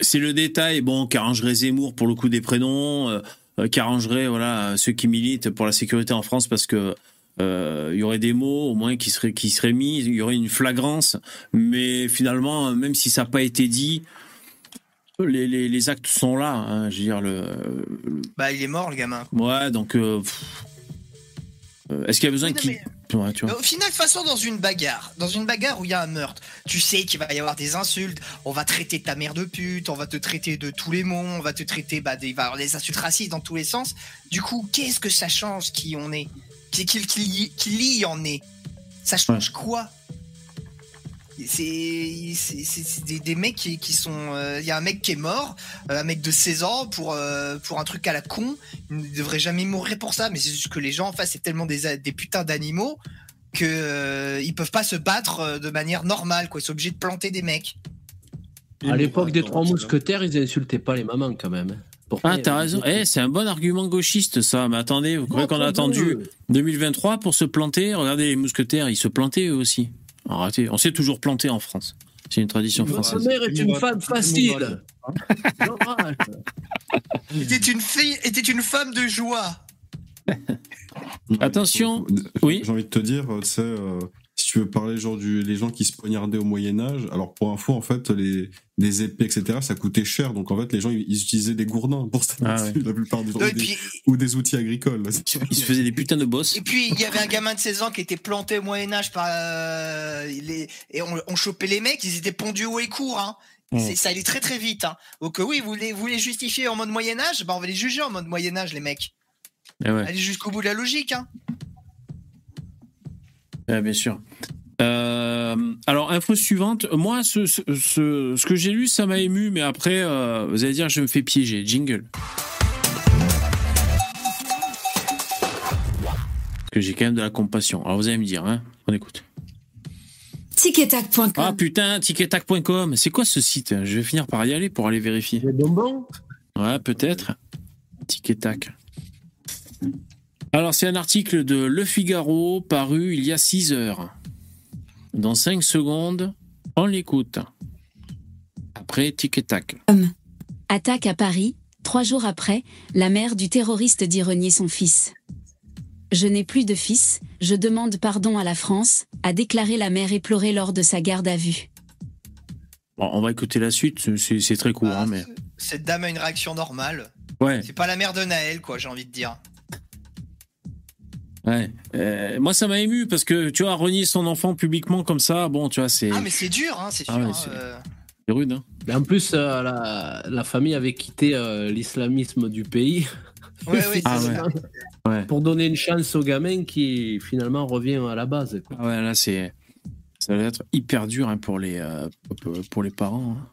c'est le détail, bon, qui arrangerait Zemmour pour le coup des prénoms, euh, euh, qui arrangerait voilà ceux qui militent pour la sécurité en France parce que euh, il y aurait des mots au moins qui seraient qui seraient mis, il y aurait une flagrance, mais finalement, euh, même si ça n'a pas été dit, les, les, les actes sont là. hein, je veux dire le, le- Bah, il est mort, le gamin. ouais, donc euh, euh, est-ce qu'il y a besoin Oui, qu'il mais- Ouais, tu Mais vois. Au final, de toute façon, dans une bagarre, dans une bagarre où il y a un meurtre, tu sais qu'il va y avoir des insultes, on va traiter ta mère de pute, on va te traiter de tous les mots, on va te traiter, bah, des, va avoir des insultes racistes dans tous les sens. Du coup, qu'est-ce que ça change qui on est? Qui, qui, qui, qui lit en est Ça change quoi? C'est des, des mecs qui, qui sont euh, il y a un mec qui est mort euh, un mec de 16 ans pour euh, pour un truc à la con. Il ne devrait jamais mourir pour ça mais c'est juste que les gens en face c'est tellement des des putains d'animaux que euh, ils peuvent pas se battre euh, de manière normale quoi. Ils sont obligés de planter des mecs. À l'époque des trois mousquetaires, ils insultaient pas les mamans quand même. Ah, t'as raison. Eh, c'est un bon argument gauchiste, ça. Mais attendez, vous croyez qu'on a attendu pardon. 2023 pour se planter? Regardez les mousquetaires, ils se plantaient eux aussi. Arrêtez, on s'est toujours planté en France. C'est une tradition Ma française. mère est une femme facile. Dommage. était une fille était une femme de joie Attention, oui. J'ai envie de te dire, sais, euh, tu veux parler genre du, les gens qui se poignardaient au Moyen Âge, alors pour info, en fait, les des épées, etc., ça coûtait cher, donc en fait, les gens ils, ils utilisaient des gourdins pour ça Ah ouais. la plupart du temps, Ouais, ou, des, puis- ou des outils agricoles. Ils se faisaient des putains de boss. et puis il y avait un gamin de 16 ans qui était planté au Moyen Âge par euh, les et on, on chopait les mecs ils étaient pondus haut et court hein. C'est- ça allait très très vite hein. donc euh, oui vous les vous les justifiez en mode Moyen Âge? Bah on va les juger en mode Moyen Âge les mecs Eh ouais. allez jusqu'au bout de la logique hein. Ouais, bien sûr. Euh, alors, info suivante. Moi, ce, ce, ce, ce que j'ai lu, ça m'a ému, mais après, euh, vous allez dire, je me fais piéger. Jingle. Parce que j'ai quand même de la compassion. Alors, vous allez me dire, hein On écoute. Ticketac.com. Ah putain, ticketac.com. C'est quoi ce site Je vais finir par y aller pour aller vérifier. Les bonbons? Ouais, peut-être. Ticketac. Alors, c'est un article de Le Figaro paru il y a 6 heures. Dans 5 secondes, on l'écoute. Après, Ticketac. Attaque à Paris, trois jours après, la mère du terroriste dit renier son fils. Je n'ai plus de fils, je demande pardon à la France, a déclaré la mère éplorée lors de sa garde à vue. Bon, on va écouter la suite, c'est très court, hein, mais. cette dame a une réaction normale Ouais, c'est pas la mère de Naël quoi j'ai envie de dire ouais. Euh, moi, ça m'a ému parce que, tu vois, renier son enfant publiquement comme ça, bon, tu vois, c'est ah mais c'est dur hein c'est Ah sûr ouais, hein, c'est- euh. c'est rude. Hein. Mais en plus, euh, la, la famille avait quitté euh, l'islamisme du pays. Ouais, ouais, Ah ouais. Ouais. Pour donner une chance au gamin qui finalement revient à la base. quoi. Ah ouais, là, c'est. Ça va être hyper dur hein, pour, les, euh, pour les parents. hein.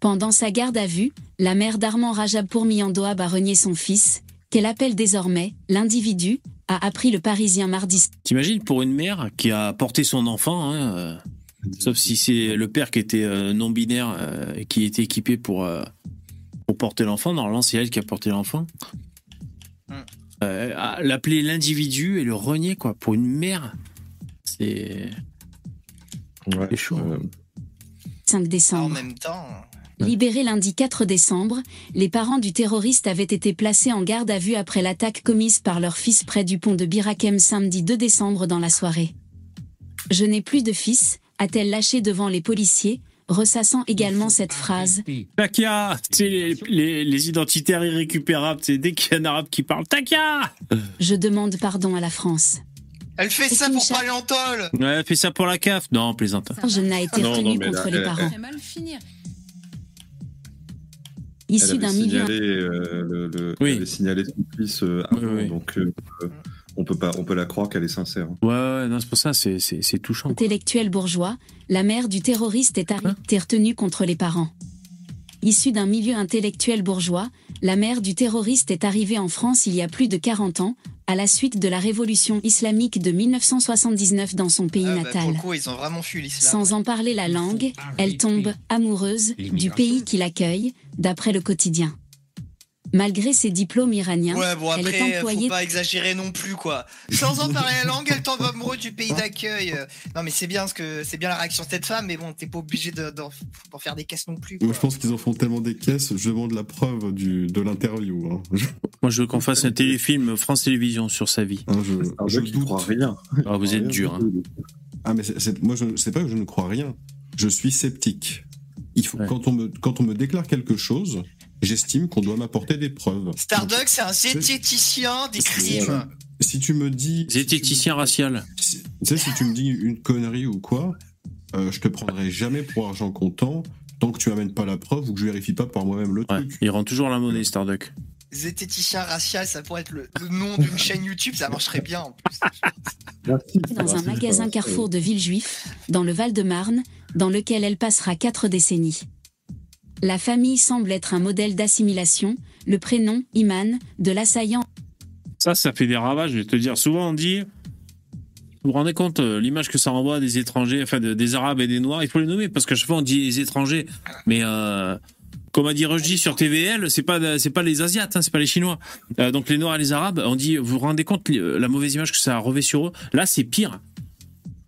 Pendant sa garde à vue, la mère d'Armand Rajab Pourmiandoab a renié son fils, qu'elle appelle désormais l'individu, a appris le Parisien mardi. T'imagines pour une mère qui a porté son enfant, hein, euh, sauf si c'est le père qui était euh, non binaire euh, et qui était équipé pour euh, pour porter l'enfant. Normalement, c'est elle qui a porté l'enfant. Euh, à L'appeler l'individu et le renier quoi pour une mère, c'est c'est chaud. 5 décembre. En même temps. Libérés lundi 4 décembre, les parents du terroriste avaient été placés en garde à vue après l'attaque commise par leur fils près du pont de Birakem samedi 2 décembre dans la soirée. Je n'ai plus de fils, a-t-elle lâché devant les policiers, ressassant également cette phrase. Takia, tu sais, les, les, les identitaires irrécupérables, c'est dès qu'il y a un arabe qui parle, Takia Je demande pardon à la France. Elle fait ça pour Paléantol Ouais, fais ça pour la CAF. Non, plaisante. Je n'a été Non, contre là, les elle- parents. elle- mal finir. Avait d'un milieu signalé, euh, le, le- elle avait signalé son fils euh, avant, donc euh, on peut pas, on peut la croire qu'elle est sincère. Ouais, ouais, non, c'est pour ça, c'est touchant. intellectuel bourgeois, la mère du terroriste est Hein arrêtée retenue contre les parents. Issue d'un milieu intellectuel bourgeois, la mère du terroriste est arrivée en France il y a plus de 40 ans, à la suite de la révolution islamique de 1979 dans son pays Ah, bah, pour natal. le coup, ils ont vraiment fui l'islam. Sans en parler la langue, elle tombe amoureuse du pays qui l'accueille, d'après le quotidien. Malgré ses diplômes iraniens, Ouais, bon elle est après, faut employée pas exagérer non plus quoi. Sans en parler la langue, elle tombe amoureuse du pays d'accueil. Non mais c'est bien ce que c'est bien la réaction de cette femme, mais bon, t'es pas obligé de- d'en d'en faire des caisses non plus. Moi, je pense qu'ils en font tellement des caisses, je demande la preuve du, de l'interview. hein. Moi, je veux qu'on fasse un téléfilm France Télévisions sur sa vie. Hein, je, je qui croit rien. Ah, vous êtes dur. Hein. Ah, mais moi, je c'est pas que je ne crois rien. Je suis sceptique. Il faut, quand, on me, quand on me déclare quelque chose, j'estime qu'on doit m'apporter des preuves. Starduck, c'est un zététicien des crimes. Si tu me dis. Zététicien racial. Tu sais, si tu me dis une connerie ou quoi, euh, je te prendrai jamais pour argent comptant tant que tu amènes pas la preuve ou que je vérifie pas par moi-même le truc. Il rend toujours la monnaie, Starduck. Zététicien racial, ça pourrait être le, le nom d'une chaîne YouTube, ça marcherait bien en plus. dans un magasin Carrefour de Villejuif, dans le Val-de-Marne, dans lequel elle passera quatre décennies. La famille semble être un modèle d'assimilation, le prénom, Iman, de l'assaillant. Ça, ça fait des ravages, je vais te dire. Souvent, on dit. Vous vous rendez compte euh, l'image que ça renvoie des étrangers, enfin de- des Arabes et des Noirs Il faut les nommer parce qu'à chaque fois on dit les étrangers, mais euh, comme a dit Rushdie sur TVL, c'est pas c'est pas les Asiates, hein, c'est pas les Chinois. Euh, donc les Noirs et les Arabes, on dit vous vous rendez compte la mauvaise image que ça revêt sur eux? Là, c'est pire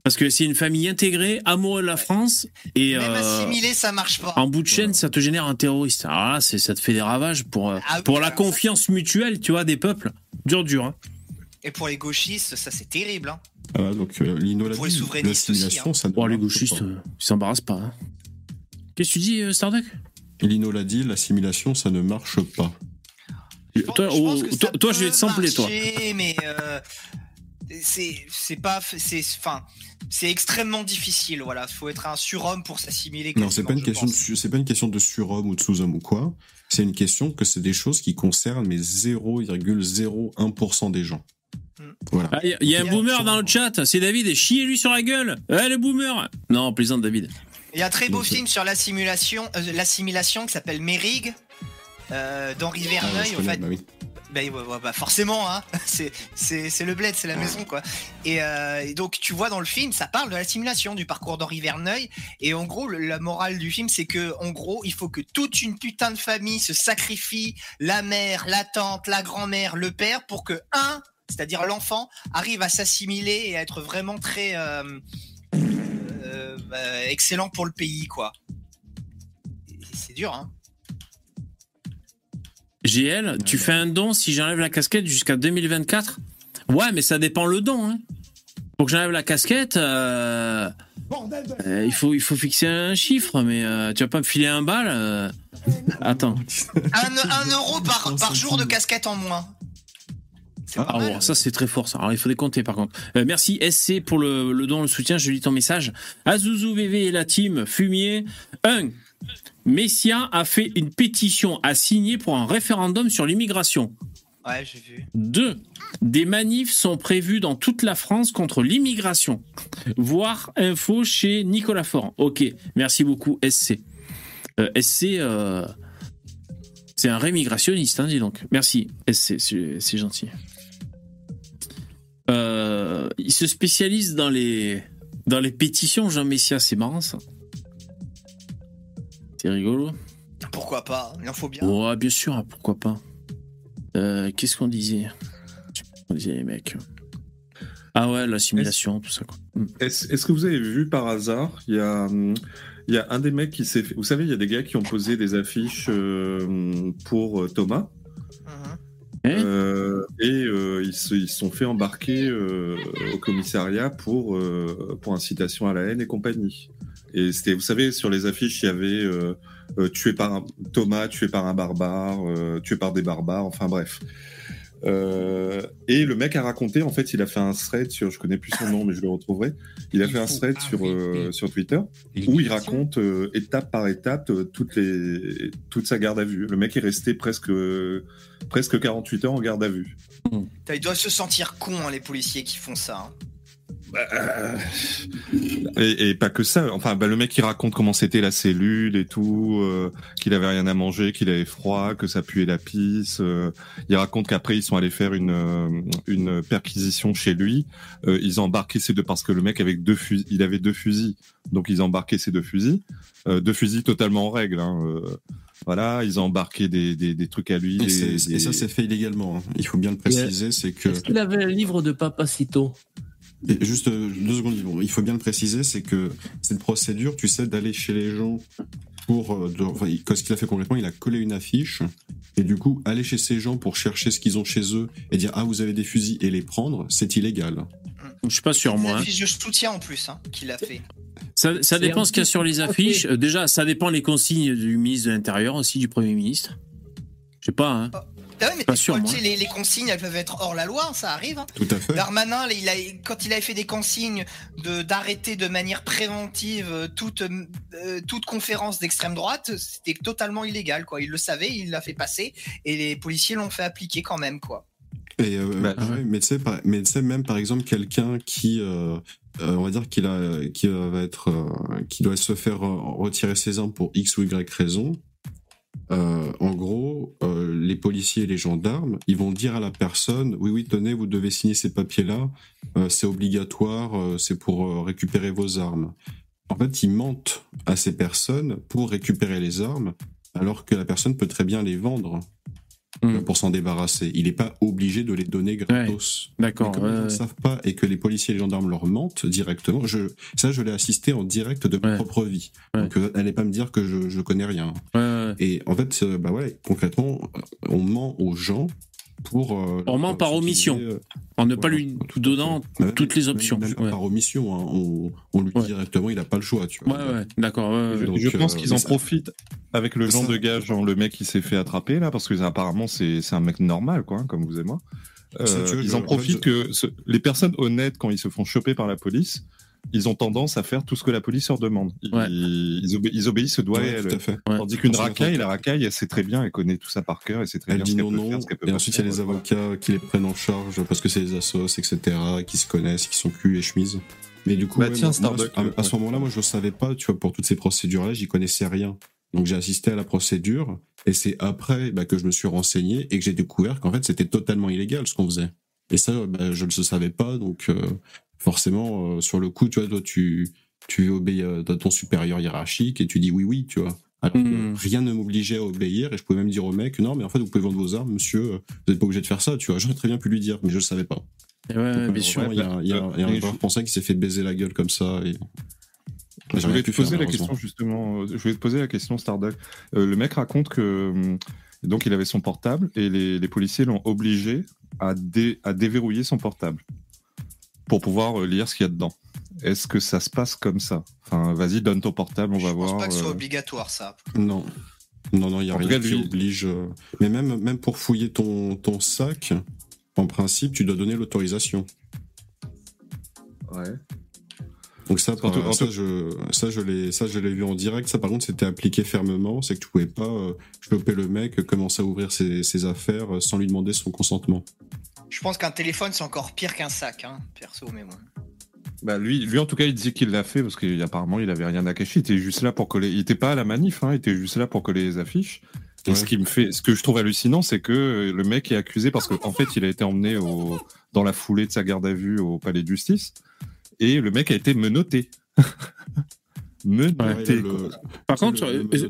parce que c'est une famille intégrée, amoureux de la France et Même euh, assimilé, ça marche pas. en bout de chaîne, ça te génère un terroriste. Alors là, c'est- ça te fait des ravages pour, euh, Ah, pour la confiance mutuelle, tu vois, des peuples. Dur, dur. Hein. Et pour les gauchistes, ça c'est terrible. Hein. Ah, ouais, donc, euh, Lino l'a Pour les dit, souverainistes l'assimilation, aussi, ça ne Oh, les gauchistes, euh, ils s'embarrassent pas. hein. Qu'est-ce que tu dis, euh, Starduck Lino l'a dit, l'assimilation, ça ne marche pas. Toi, oh, toi, toi, je vais te sampler, toi. mais euh, c'est c'est pas c'est enfin c'est extrêmement difficile. Voilà, faut être un surhomme pour s'assimiler. Non, c'est pas une question pense. c'est pas une question de surhomme ou de sous-homme ou quoi. C'est une question que c'est des choses qui concernent mais 0,01% des gens. Voilà. Ah, Il y a- il y, a un boomer dans le chat, c'est David, et chiez-lui sur la gueule Eh, le boomer Non, plaisante, David. Il y a un très beau Donc, film sur l'assimilation, euh, l'assimilation qui s'appelle Mérig euh, d'Henri Ah, Verneuil. je en fait, bah oui. Ouais, bah, forcément, hein. c'est, le bled, c'est la maison, quoi. Et, euh, et donc, tu vois dans le film, ça parle de la simulation du parcours d'Henri Verneuil. Et en gros, la morale du film, c'est que, en gros, il faut que toute une putain de famille se sacrifie, la mère, la tante, la grand-mère, le père, pour que un, c'est-à-dire l'enfant, arrive à s'assimiler et à être vraiment très euh, euh, bah, excellent pour le pays, quoi. C'est dur, hein. GL, tu fais un don si j'enlève la casquette jusqu'à 2024 Ouais, mais ça dépend le don. Hein. Pour que j'enlève la casquette, euh, euh, il, faut, il faut fixer un chiffre, mais euh, tu vas pas me filer un bal euh. Attends. Un, un euro par, par jour de casquette en moins. Ah, bon, ça c'est très fort ça. Alors il faut décompter par contre. Euh, merci SC pour le, le don, le soutien. Je lis ton message. Azuzu VV et la team Fumier. 1. Messia a fait une pétition à signer pour un référendum sur l'immigration. Ouais, j'ai vu. 2. Des manifs sont prévus dans toute la France contre l'immigration. Voir info chez Nicolas Fort. Ok, merci beaucoup SC. Euh, SC, euh, c'est un rémigrationniste, hein, dis donc. Merci SC, c'est c'est gentil. Euh, il se spécialise dans les dans les pétitions, Jean Messia, c'est marrant ça. C'est rigolo. Pourquoi pas Il en faut bien. Ouais, bien sûr, pourquoi pas. Euh, Qu'est-ce qu'on disait? On disait les mecs. Ah ouais, la simulation, tout ça. Quoi. Est-ce que vous avez vu par hasard, il y a, il y a un des mecs qui s'est fait... Vous savez, il y a des gars qui ont posé des affiches euh, pour euh, Thomas. Euh, et euh, ils se ils sont fait embarquer euh, au commissariat pour, euh, pour incitation à la haine et compagnie. Et c'était, vous savez, sur les affiches, il y avait euh, euh, tué par un, Thomas, tué par un barbare, euh, tué par des barbares, enfin bref. Euh, et le mec a raconté, en fait, il a fait un thread sur, je connais plus son nom, mais je le retrouverai. Il a fait un thread sur euh, sur Twitter où il raconte euh, étape par étape euh, toutes les toute sa garde à vue. Le mec est resté presque presque 48 heures en garde à vue. Ils doivent se sentir cons, hein, les policiers qui font ça. hein. Et, et pas que ça. Enfin, bah, le mec il raconte comment c'était la cellule et tout, euh, qu'il avait rien à manger, qu'il avait froid, que ça puait la pisse. euh. il raconte qu'après ils sont allés faire une euh, une perquisition chez lui. Euh, ils ont embarqué ces deux parce que le mec avait deux fusils, il avait deux fusils, donc ils ont embarqué ces deux fusils, Euh, deux fusils totalement en règle. Hein, euh. Voilà, ils ont embarqué des, des, des trucs à lui. Et, des- c'est- et ça, c'est fait illégalement. hein. Il faut bien le préciser, c'est que. Est-ce qu'il avait un livre de Papacito Et juste euh, deux secondes, bon, il faut bien le préciser, c'est que cette procédure, tu sais, d'aller chez les gens pour. euh, de- enfin, ce qu'il a fait concrètement, il a collé une affiche, et du coup, aller chez ces gens pour chercher ce qu'ils ont chez eux et dire Ah, vous avez des fusils et les prendre, c'est illégal. Je suis pas sûr, Une moi. hein. affiche de soutien en plus hein, qu'il a fait. Ça, dépend ce qu'il y a sur les affiches. Déjà, ça dépend les consignes du ministre de l'Intérieur, aussi du Premier ministre. Je sais pas, hein. Ah ouais, mais Pas sûr, les, les consignes, elles peuvent être hors la loi, ça arrive. hein. Tout à fait. Darmanin, il a, quand il avait fait des consignes de d'arrêter de manière préventive euh, toute euh, toute conférence d'extrême droite, c'était totalement illégal, quoi. Il le savait, il l'a fait passer, et les policiers l'ont fait appliquer quand même, quoi. Et euh, Bah, ouais, mais tu sais, par- mais tu sais, même par exemple quelqu'un qui, euh, euh, on va dire qu'il a, qui va être, euh, qui doit se faire retirer ses armes pour x ou y raison. Euh, en gros, euh, les policiers et les gendarmes, ils vont dire à la personne, oui, oui, tenez, vous devez signer ces papiers-là, euh, c'est obligatoire, c'est pour récupérer vos armes. En fait, ils mentent à ces personnes pour récupérer les armes, alors que la personne peut très bien les vendre Hmm. pour s'en débarrasser. Il n'est pas obligé de les donner gratos. D'accord. Comme ouais, ils ne ouais. savent pas et que les policiers et les gendarmes leur mentent directement, je, ça, je l'ai assisté en direct de ma propre vie. Donc, euh, allez pas me dire que je, je connais rien. Et en fait, euh, bah ouais, concrètement, euh, on ment aux gens pour. euh, On ment par omission. euh, En ne pas lui tout donnant. Même- toutes les options. Même, pas Ouais, par omission, hein, on, on lui dit Ouais. directement, il n'a pas le choix, tu vois. ouais, d'accord. ouais, Je. Donc, je pense euh, qu'ils mais en ça- profitent avec le genre ça- de gage, genre le mec qui s'est fait attraper là, parce que apparemment c'est c'est un mec normal, quoi, hein, comme vous et moi. Euh, Ça, ils en profitent je- que ce- les personnes honnêtes, quand ils se font choper par la police, ils ont tendance à faire tout ce que la police leur demande. Ils, Ouais. ils, obé- ils obéissent au doigt Ouais, et à tout l'œil. à fait. Ouais. Tandis qu'une racaille, la racaille, elle sait très bien, elle connaît tout ça par cœur, et c'est très Elle bien dit ce non, peut non, faire, ce qu'elle peut et ensuite il y a les avocats qui les prennent en charge parce que c'est les assos, etc., qui se connaissent, qui sont cul et chemise. Mais du coup, Bah ouais, tiens, moi, moi, Starbucks, à, ce moment-là, moi je ne savais pas, tu vois, pour toutes ces procédures-là, j'y connaissais rien. Donc j'ai assisté à la procédure, et c'est après bah, que je me suis renseigné et que j'ai découvert qu'en fait c'était totalement illégal ce qu'on faisait. Et ça, bah, je ne le savais pas, donc euh, forcément, euh, sur le coup, tu vois, toi, tu, tu obéis à ton supérieur hiérarchique et tu dis oui, oui, tu vois. Alors que Mhm. rien ne m'obligeait à obéir et je pouvais même dire au mec non mais en fait vous pouvez vendre vos armes monsieur euh, vous n'êtes pas obligé de faire ça tu vois j'aurais très bien pu lui dire mais je le savais pas Et ouais, Donc, bien sûr. il y a, il y a- il y a Et un je- joueur français qui s'est fait baiser la gueule comme ça et Je voulais te faire, poser la question justement. euh, Je voulais te poser la question, Starduck. Euh, le mec raconte que hum, donc il avait son portable et les, les policiers l'ont obligé à, dé- à déverrouiller son portable pour pouvoir euh, lire ce qu'il y a dedans. Est-ce que ça se passe comme ça? Enfin, vas-y, donne ton portable, on va Je pense voir. pas que ce soit euh, obligatoire, ça. non non non il y a En rien cas, qui lui- oblige euh, mais même même pour fouiller ton ton sac en principe tu dois donner l'autorisation Ouais. Donc ça, par- en ça, tout- je, ça, je l'ai, ça, je l'ai vu en direct. Ça, par contre, c'était appliqué fermement. C'est que tu pouvais pas euh, choper le mec, commencer à ouvrir ses, ses affaires euh, sans lui demander son consentement. Je pense qu'un téléphone, c'est encore pire qu'un sac, hein, perso, mais bon. Bah lui, lui en tout cas, il disait qu'il l'a fait parce qu'apparemment il avait rien à cacher. Il était juste là pour coller. Il était pas à la manif, hein, il était juste là pour coller les affiches. Et ce qui me fait, ce que je trouve hallucinant, c'est que le mec est accusé parce qu'en fait, il a été emmené au, dans la foulée de sa garde à vue au palais de justice, et le mec a été menotté. menotté. Par contre,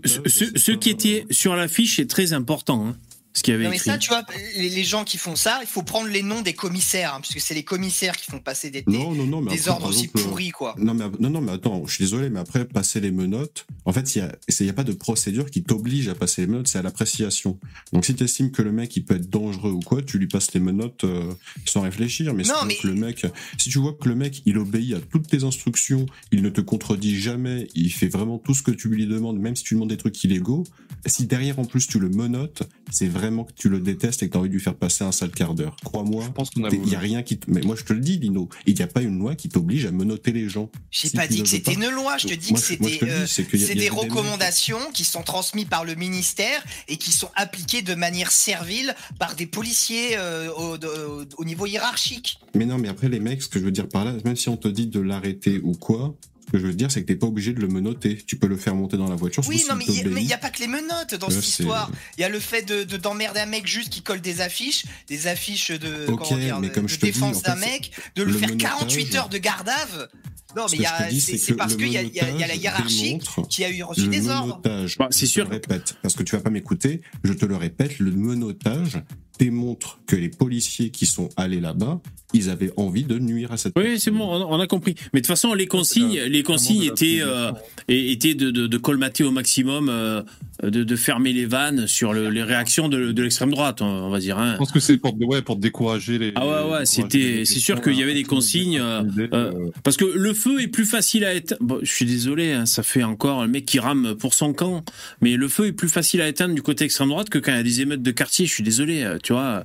ce, ce- ce qui était sur l'affiche est très important. hein, ce qu'il y avait Non mais écrit. ça, tu vois, les, les gens qui font ça, il faut prendre les noms des commissaires, hein, parce que c'est les commissaires qui font passer des, des, Non, non, non, mais des après, ordres par aussi exemple, pourris, quoi. Non mais, non, non, mais attends, je suis désolé, mais après, passer les menottes, en fait, il n'y a, c'est- il y a pas de procédure qui t'oblige à passer les menottes, c'est à l'appréciation. Donc si tu estimes que le mec, il peut être dangereux ou quoi, tu lui passes les menottes euh, sans réfléchir. Mais, si Non, tu vois mais- que le mec, si tu vois que le mec, il obéit à toutes tes instructions, il ne te contredit jamais, il fait vraiment tout ce que tu lui demandes, même si tu lui demandes des trucs illégaux, si derrière, en plus, tu le menottes, c'est vraiment que tu le détestes et que tu as envie de lui faire passer un sale quart d'heure. Crois-moi, qu'on a il n'y a rien qui te... Mais moi, je te le dis, Lino, il n'y a pas une loi qui t'oblige à menotter les gens. J'ai Si pas dit que c'était une loi, je te dis Moi, que c'était euh, des recommandations qui sont transmises par le ministère et qui sont appliquées de manière servile par des policiers euh, au, de- au niveau hiérarchique. Mais non, mais après, les mecs, ce que je veux dire par là, même si on te dit de l'arrêter ou quoi, ce que je veux dire, c'est que t'es pas obligé de le menotter. Tu peux le faire monter dans la voiture. Oui, non, mais il a- n'y a pas que les menottes dans cette histoire. Il y a le fait de de- d'emmerder un mec juste qui colle des affiches, des affiches de, dire, mais comme je défense d'un mec, de le, le faire menottage- 48 heures de gardave. Non, mais je te c'est parce le qu'il y, y y a la menotage hiérarchie démontre qui a eu reçu le des ordres. menottage, Bah, c'est je sûr. te le répète, parce que tu vas pas m'écouter, je te le répète, le menottage démontre que les policiers qui sont allés là-bas, ils avaient envie de nuire à cette Oui, c'est bon, on a, compris. Mais de toute façon, les consignes, les consignes étaient, euh, étaient de, de, de colmater au maximum, euh, de, de fermer les vannes sur le- les réactions de, de l'extrême droite, on, on va dire. Hein. Je pense que c'est pour, ouais, pour décourager les. Ah ouais, ouais, c'était, c'est sûr qu'il y avait des consignes, euh, euh, parce que le feu est plus facile à éteindre. Bon, je suis désolé, hein, ça fait encore le mec qui rame pour son camp, mais le feu est plus facile à éteindre du côté extrême droite que quand il y a des émeutes de quartier. Je suis désolé, euh, tu vois.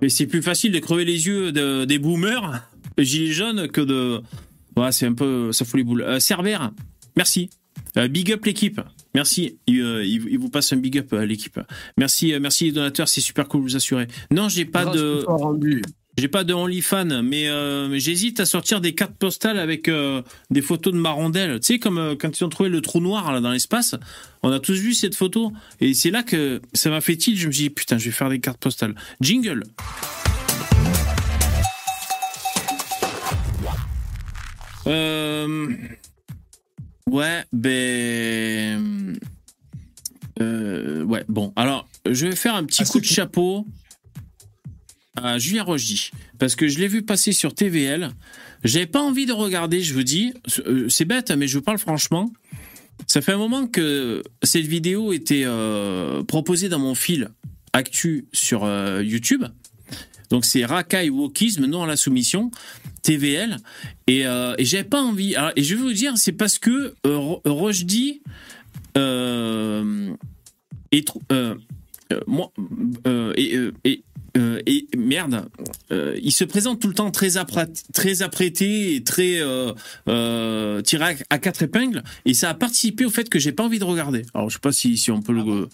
Mais c'est plus facile de crever les yeux de- des boomers, gilets jaunes, que de. Ouais, c'est un peu, ça fout les boules. Euh, Cerbère, merci. Euh, big up l'équipe. Merci. Il, euh, il- il vous passe un big up à l'équipe. Merci, merci les donateurs, c'est super cool, vous assurez. Non, j'ai pas Grâce de. rendu. J'ai pas de OnlyFans, mais euh, mais j'hésite à sortir des cartes postales avec euh, des photos de ma rondelle. Tu sais, comme euh, quand ils ont trouvé le trou noir là, dans l'espace, on a tous vu cette photo. Et c'est là que ça m'a fait tilt. Je me suis dit, putain, je vais faire des cartes postales. Jingle. Ouais, ben... Ouais, bon. Alors, je vais faire un petit coup de chapeau à Julien Rogy parce que je l'ai vu passer sur TVL. J'avais pas envie de regarder, je vous dis. Euh, C'est bête, mais je vous parle franchement. Ça fait un moment que cette vidéo était euh, proposée dans mon fil actu sur euh, YouTube. Donc c'est Rakai Wokisme, non à la soumission, TVL. Et, euh, et pas envie. Et je vais vous dire, c'est parce que Ro- Rochdy est moi, euh, et merde, euh, il se présente tout le temps très, très apprêté et très euh, euh, tiré à, à quatre épingles, et ça a participé au fait que j'ai pas envie de regarder. Alors je sais pas si, si on peut le.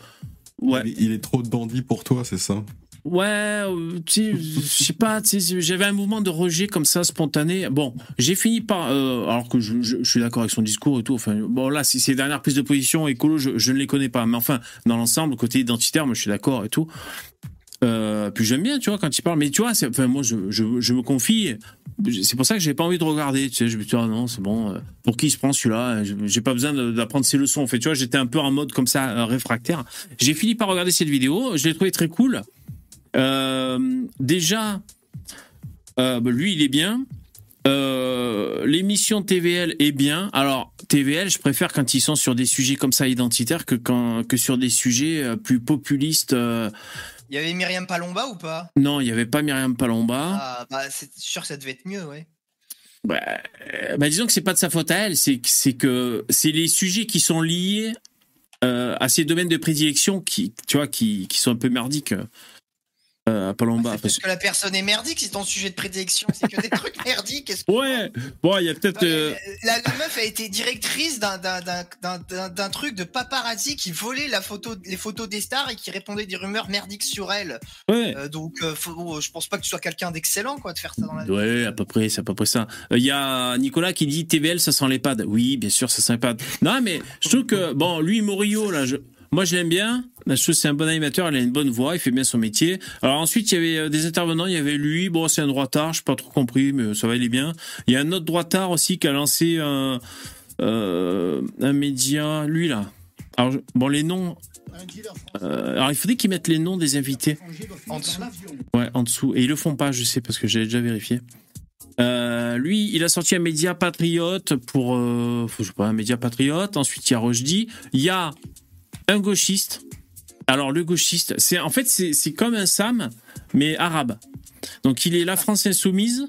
Ouais. Il, il est trop dandy pour toi, c'est ça? Ouais, tu sais, je sais pas, j'avais un mouvement de rejet comme ça, spontané. Bon, j'ai fini par, euh, alors que je, je- je suis d'accord avec son discours et tout. Enfin, bon, là, ses dernières prises de position écolo, je, je ne les connais pas. Mais enfin, dans l'ensemble, côté identitaire, moi, je suis d'accord et tout. Euh, puis j'aime bien, tu vois, quand il parle. Mais tu vois, enfin, moi, je, me confie. C'est pour ça que j'ai pas envie de regarder. Tu sais, je me dis, ah non, c'est bon. euh, Pour qui se prend celui-là? J'ai pas besoin d'apprendre ses leçons. En fait, tu vois, j'étais un peu en mode comme ça, euh, réfractaire. J'ai fini par regarder cette vidéo. Je l'ai trouvé très cool. Déjà, bah, lui, il est bien. L'émission TVL est bien. Alors, TVL, je préfère quand ils sont sur des sujets comme ça identitaires que, quand, que sur des sujets plus populistes. Il y avait Myriam Palomba ou pas? Non, il n'y avait pas Myriam Palomba. Ah, bah, c'est sûr que ça devait être mieux, ouais. Bah, bah, disons que c'est pas de sa faute à elle, c'est que c'est que c'est les sujets qui sont liés euh, à ces domaines de prédilection qui, tu vois, qui, qui sont un peu merdiques euh, Palomba. Parce- Parce que la personne est merdique, c'est ton sujet de prédilection, c'est que des trucs merdiques. que- Ouais, bon, il y a peut-être. euh, La, la meuf a été directrice d'un- truc de paparazzi qui volait la photo, les photos des stars et qui répondait des rumeurs merdiques sur elle. Ouais. Euh, donc, euh, faut- je pense pas que tu sois quelqu'un d'excellent, quoi, de faire ça dans la vie. Ouais, à peu près, c'est à peu près ça. Euh, Il y a Nicolas qui dit TVL, ça sent l'EHPAD. Oui, bien sûr, ça sent l'EHPAD. Non, mais je trouve que, bon, lui, Morio, là, je, Moi, je l'aime bien. Je trouve que c'est un bon animateur. Il a une bonne voix. Il fait bien son métier. Alors ensuite, il y avait euh, des intervenants. Il y avait lui. Bon, c'est un droitard. Je n'ai pas trop compris, mais ça va, il est bien. Il y a un autre droitard aussi qui a lancé un, euh, un média. Lui, là. Alors, bon, les noms. Euh, alors, il faudrait qu'ils mettent les noms des invités. En dessous. Ouais, en dessous. Et ils le font pas, je sais, parce que j'ai déjà vérifié. Euh, lui, il a sorti un média patriote pour, euh, je sais pas, un média patriote. Ensuite, il y a Rochdi. Il y a un gauchiste. Alors, le gauchiste, c'est en fait, c'est comme un Sam, mais arabe. Donc, il est la France insoumise.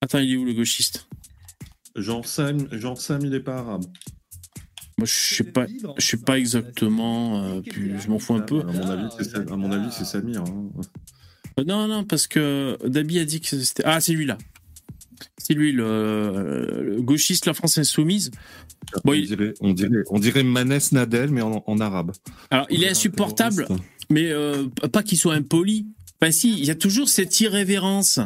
Attends, il est où le gauchiste? Genre Sam, il est pas arabe. Moi, je sais pas, je sais pas exactement. euh, puis je m'en fous un peu. À mon avis, c'est Sam- à mon avis, c'est Samir. hein. Euh, Non, non, parce que Dabi a dit que c'était. Ah, c'est lui là. C'est lui, le, le gauchiste La France Insoumise. Bon, on, il- dirait, on, dirait, on dirait Manès Nadel, mais en, en arabe. Alors, il est insupportable, mais euh, pas qu'il soit impoli. Enfin, si, il y a toujours cette irrévérence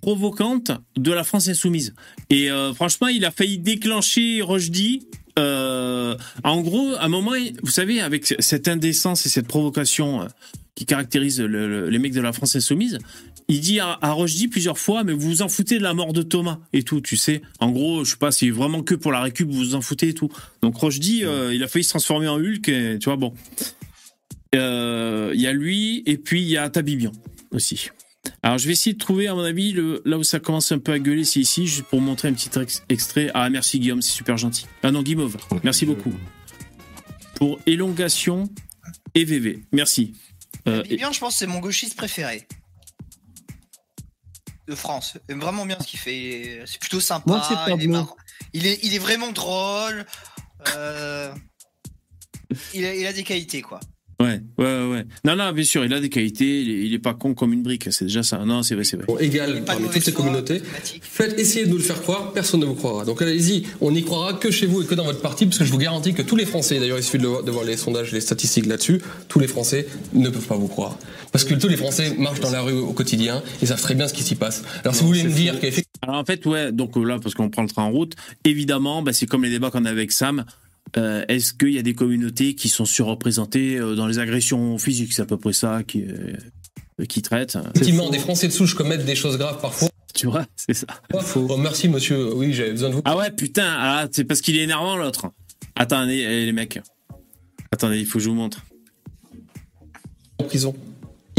provocante de la France insoumise. Et euh, franchement, il a failli déclencher Rochdi. Euh, en gros, à un moment, vous savez, avec cette indécence et cette provocation qui caractérise le- le- les mecs de la France insoumise, il dit à, à plusieurs fois, mais vous vous en foutez de la mort de Thomas et tout, tu sais. En gros, je sais pas, c'est vraiment que pour la récup, vous vous en foutez et tout. Donc Rochdi, euh, il a failli se transformer en Hulk, et, tu vois, bon. Euh, Il y a lui, et puis il y a Tabibian aussi. Alors je vais essayer de trouver, à mon avis, là où ça commence un peu à gueuler, c'est ici, juste pour montrer un petit ex- extrait. Ah, merci Guillaume, c'est super gentil. Ah non, Guimauve, merci beaucoup. Pour élongation et VV, merci. Euh, et- Bibian, je pense que c'est mon gauchiste préféré. De France. J'aime vraiment bien ce qu'il fait. C'est plutôt sympa. Moi, c'est il, est marrant. il, est, il est vraiment drôle. Euh, il, a, il a des qualités, quoi. Ouais, ouais, ouais, ouais. Non, non, bien sûr, il a des qualités, il est, il est pas con comme une brique, c'est déjà ça. Non, c'est vrai, c'est vrai. Bon, égal parmi toutes ces communautés. Faites essayer de nous le faire croire, personne ne vous croira. Donc allez-y, on n'y croira que chez vous et que dans votre parti, parce que je vous garantis que tous les Français, d'ailleurs il suffit de, voir- de voir les sondages, les statistiques là-dessus, tous les Français ne peuvent pas vous croire. Parce que tous les Français marchent dans la rue au quotidien, ils savent très bien ce qui s'y passe. Alors si vous voulez me dire qu'effectivement... Alors en fait, ouais, donc euh, là, parce qu'on prend le train en route, évidemment, bah, c'est comme les débats qu'on a avec Sam. Euh, Est-ce qu'il y a des communautés qui sont surreprésentées euh, dans les agressions physiques? C'est à peu près ça qui, euh, qui traite. Effectivement, des Français de souche commettent des choses graves parfois. Tu vois, c'est ça. Oh, merci monsieur, oui j'avais besoin de vous. Ah ouais, putain, ah, c'est parce qu'il est énervant l'autre. Attendez, les mecs. Attendez, il faut que je vous montre. en prison.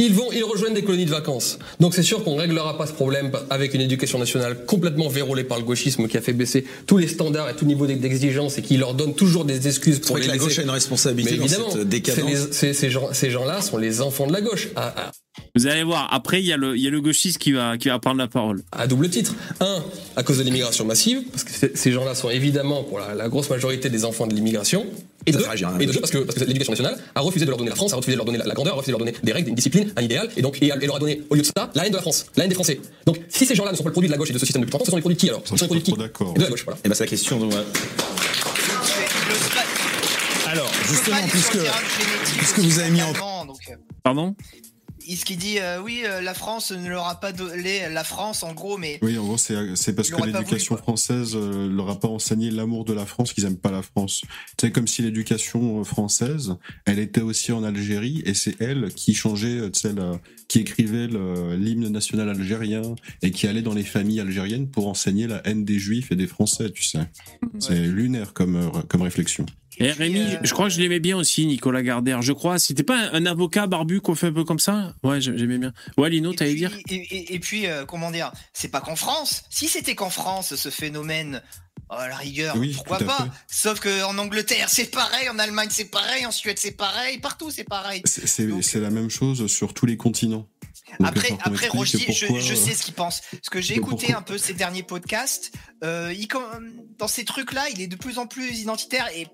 Ils vont, ils rejoignent des colonies de vacances. Donc c'est sûr qu'on réglera pas ce problème avec une éducation nationale complètement vérolée par le gauchisme qui a fait baisser tous les standards et tout niveau d'exigence et qui leur donne toujours des excuses pour les que la laisser- gauche a une responsabilité Mais dans évidemment, cette décadence. c'est les- c'est- ces gens, ces gens-là sont les enfants de la gauche. À, à- Vous allez voir, après, il y, a le- il y a le gauchiste qui va, qui va prendre la parole. à double titre. Un, à cause de l'immigration massive, parce que ces gens-là sont évidemment pour la, la grosse majorité des enfants de l'immigration. Et, deux, et deux, parce que, parce que l'éducation nationale a refusé de leur donner la France, a refusé de leur donner la, la grandeur, a refusé de leur donner des règles, une discipline, un idéal, et donc et, et leur a donné au lieu de ça la haine de la France, la haine des Français. Donc si ces gens-là ne sont pas le produit de la gauche et de ce système depuis 30 ans, ce sont les produits de qui alors? Ce sont les produits de qui? D'accord. De la gauche, voilà. Et ben c'est la question. donc, ouais. Alors, justement, puisque, puisque vous avez mis en. Euh, Pardon? Ce qui dit, euh, oui, euh, la France ne leur a pas donné la France, en gros, mais Oui, en gros, c'est c'est parce que l'éducation française euh, leur a pas enseigné l'amour de la France, qu'ils aiment pas la France. C'est comme si l'éducation euh, française, elle était aussi en Algérie et c'est elle qui changeait, euh, tu sais, la- qui écrivait l'hymne national algérien et qui allait dans les familles algériennes pour enseigner la haine des Juifs et des Français, tu sais. C'est lunaire comme euh, comme réflexion. Et Rémi, je crois que je l'aimais bien aussi, Nicolas Gardère. Je crois, c'était pas un, un avocat barbu qu'on fait un peu comme ça? Ouais, j'ai- j'aimais bien. Ouais, Lino, t'allais dire? Et, et- et puis, euh, comment dire, c'est pas qu'en France. Si c'était qu'en France, ce phénomène, oh, à la rigueur, Oui, pourquoi pas? fait. Sauf qu'en Angleterre, c'est pareil, en Allemagne, c'est pareil, en Suède, c'est pareil, partout, c'est pareil. C'est la même chose sur tous les continents. Donc, Après, après Rochdy, je, euh, sais ce qu'il pense. Parce que j'ai écouté pourquoi un peu ses derniers podcasts. Euh, il, dans ces trucs-là, il est de plus en plus identitaire et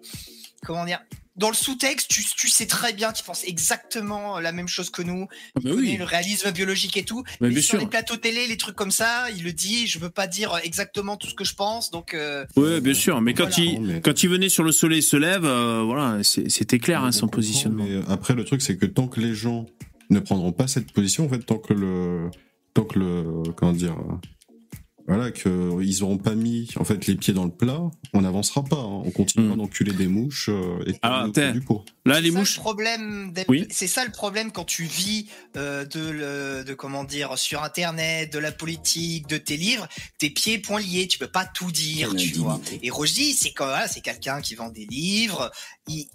comment dire. Dans le sous-texte, tu, tu sais très bien qu'il pense exactement la même chose que nous. Ah bah oui. le réalisme biologique et tout. Bah, mais sur sûr. les plateaux télé, les trucs comme ça, il le dit. Je veux pas dire exactement tout ce que je pense, donc. euh, Ouais, bien sûr. Mais quand, Voilà. il, quand il venait sur le soleil se lève, euh, voilà, c'était clair hein, son positionnement. Mais euh, après, le truc, c'est que tant que les gens ne prendront pas cette position, en fait, tant que le, tant que le, comment dire, voilà, qu'ils auront pas mis en fait les pieds dans le plat, on n'avancera pas. hein. On continuera d'enculer des mouches euh, et Alors, t'es- du pot. Là, les mouches. problème Oui. c'est ça le problème quand tu vis euh, de, le- de comment dire sur internet, de la politique, de tes livres, tes pieds poings liés, tu peux pas tout dire, tu vois. Et Roger, c'est quand voilà, c'est quelqu'un qui vend des livres, il,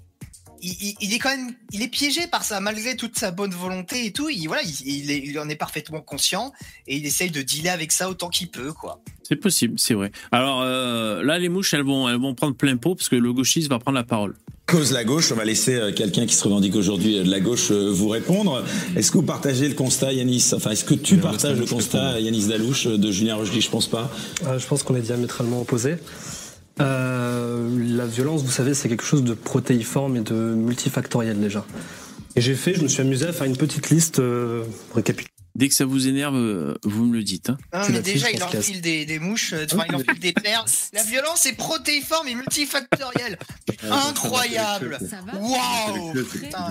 il, il- il est quand même, il est piégé par ça malgré toute sa bonne volonté et tout. Il voilà, il, il est- il en est parfaitement conscient et il essaye de dealer avec ça autant qu'il peut, quoi. C'est possible, c'est vrai. Alors euh, là, les mouches, elles vont, elles vont prendre plein pot parce que le gauchiste va prendre la parole. Cause la gauche, on va laisser euh, quelqu'un qui se revendique aujourd'hui euh, de la gauche vous répondre. Est-ce que vous partagez le constat, Yanis? Enfin, est-ce que tu partages le constat, Yanis Dalouche, de Julien Rochdy Je pense pas. Euh, je pense qu'on est diamétralement opposés. Euh, la violence, vous savez, c'est quelque chose de protéiforme et de multifactoriel déjà. Et j'ai fait, je me suis amusé à faire une petite liste euh, récapitulative. Dès que ça vous énerve, euh, vous me le dites. hein. Non, mais déjà, il enfile des, des mouches, euh, enfin, il enfile des perles. La violence est protéiforme et multifactorielle. Incroyable. Waouh. Putain,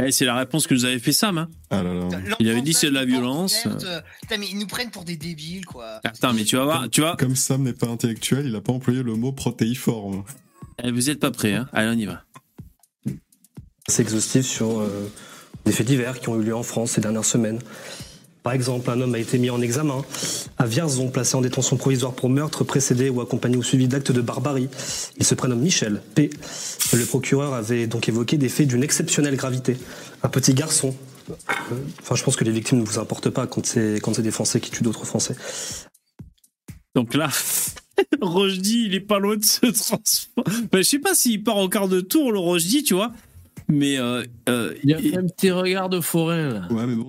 Eh, c'est la réponse que nous avait fait Sam. hein. Ah là là. Il avait dit c'est de la violence. Euh, Putain, mais ils nous prennent pour des débiles, quoi. Attends, mais tu vas voir, tu vois. Comme Sam n'est pas intellectuel, il a pas employé le mot protéiforme. Eh, Vous êtes pas prêts, hein Allez, on y va. assez exhaustif sur euh, des faits divers qui ont eu lieu en France ces dernières semaines. Par exemple, un homme a été mis en examen à Vierzon, placé en détention provisoire pour meurtre précédé ou accompagné ou suivi d'actes de barbarie. Il se prénomme Michel P. Le procureur avait donc évoqué des faits d'une exceptionnelle gravité. Un petit garçon. Enfin, je pense que les victimes ne vous importent pas quand c'est des Français qui tuent d'autres Français. Donc là, Rojdi, il est pas loin de se transformer. Enfin, je sais pas s'il part au quart de tour, le Rojdi, tu vois. Mais euh, euh, Il a fait un petit regard de forain, là. Ouais, mais bon,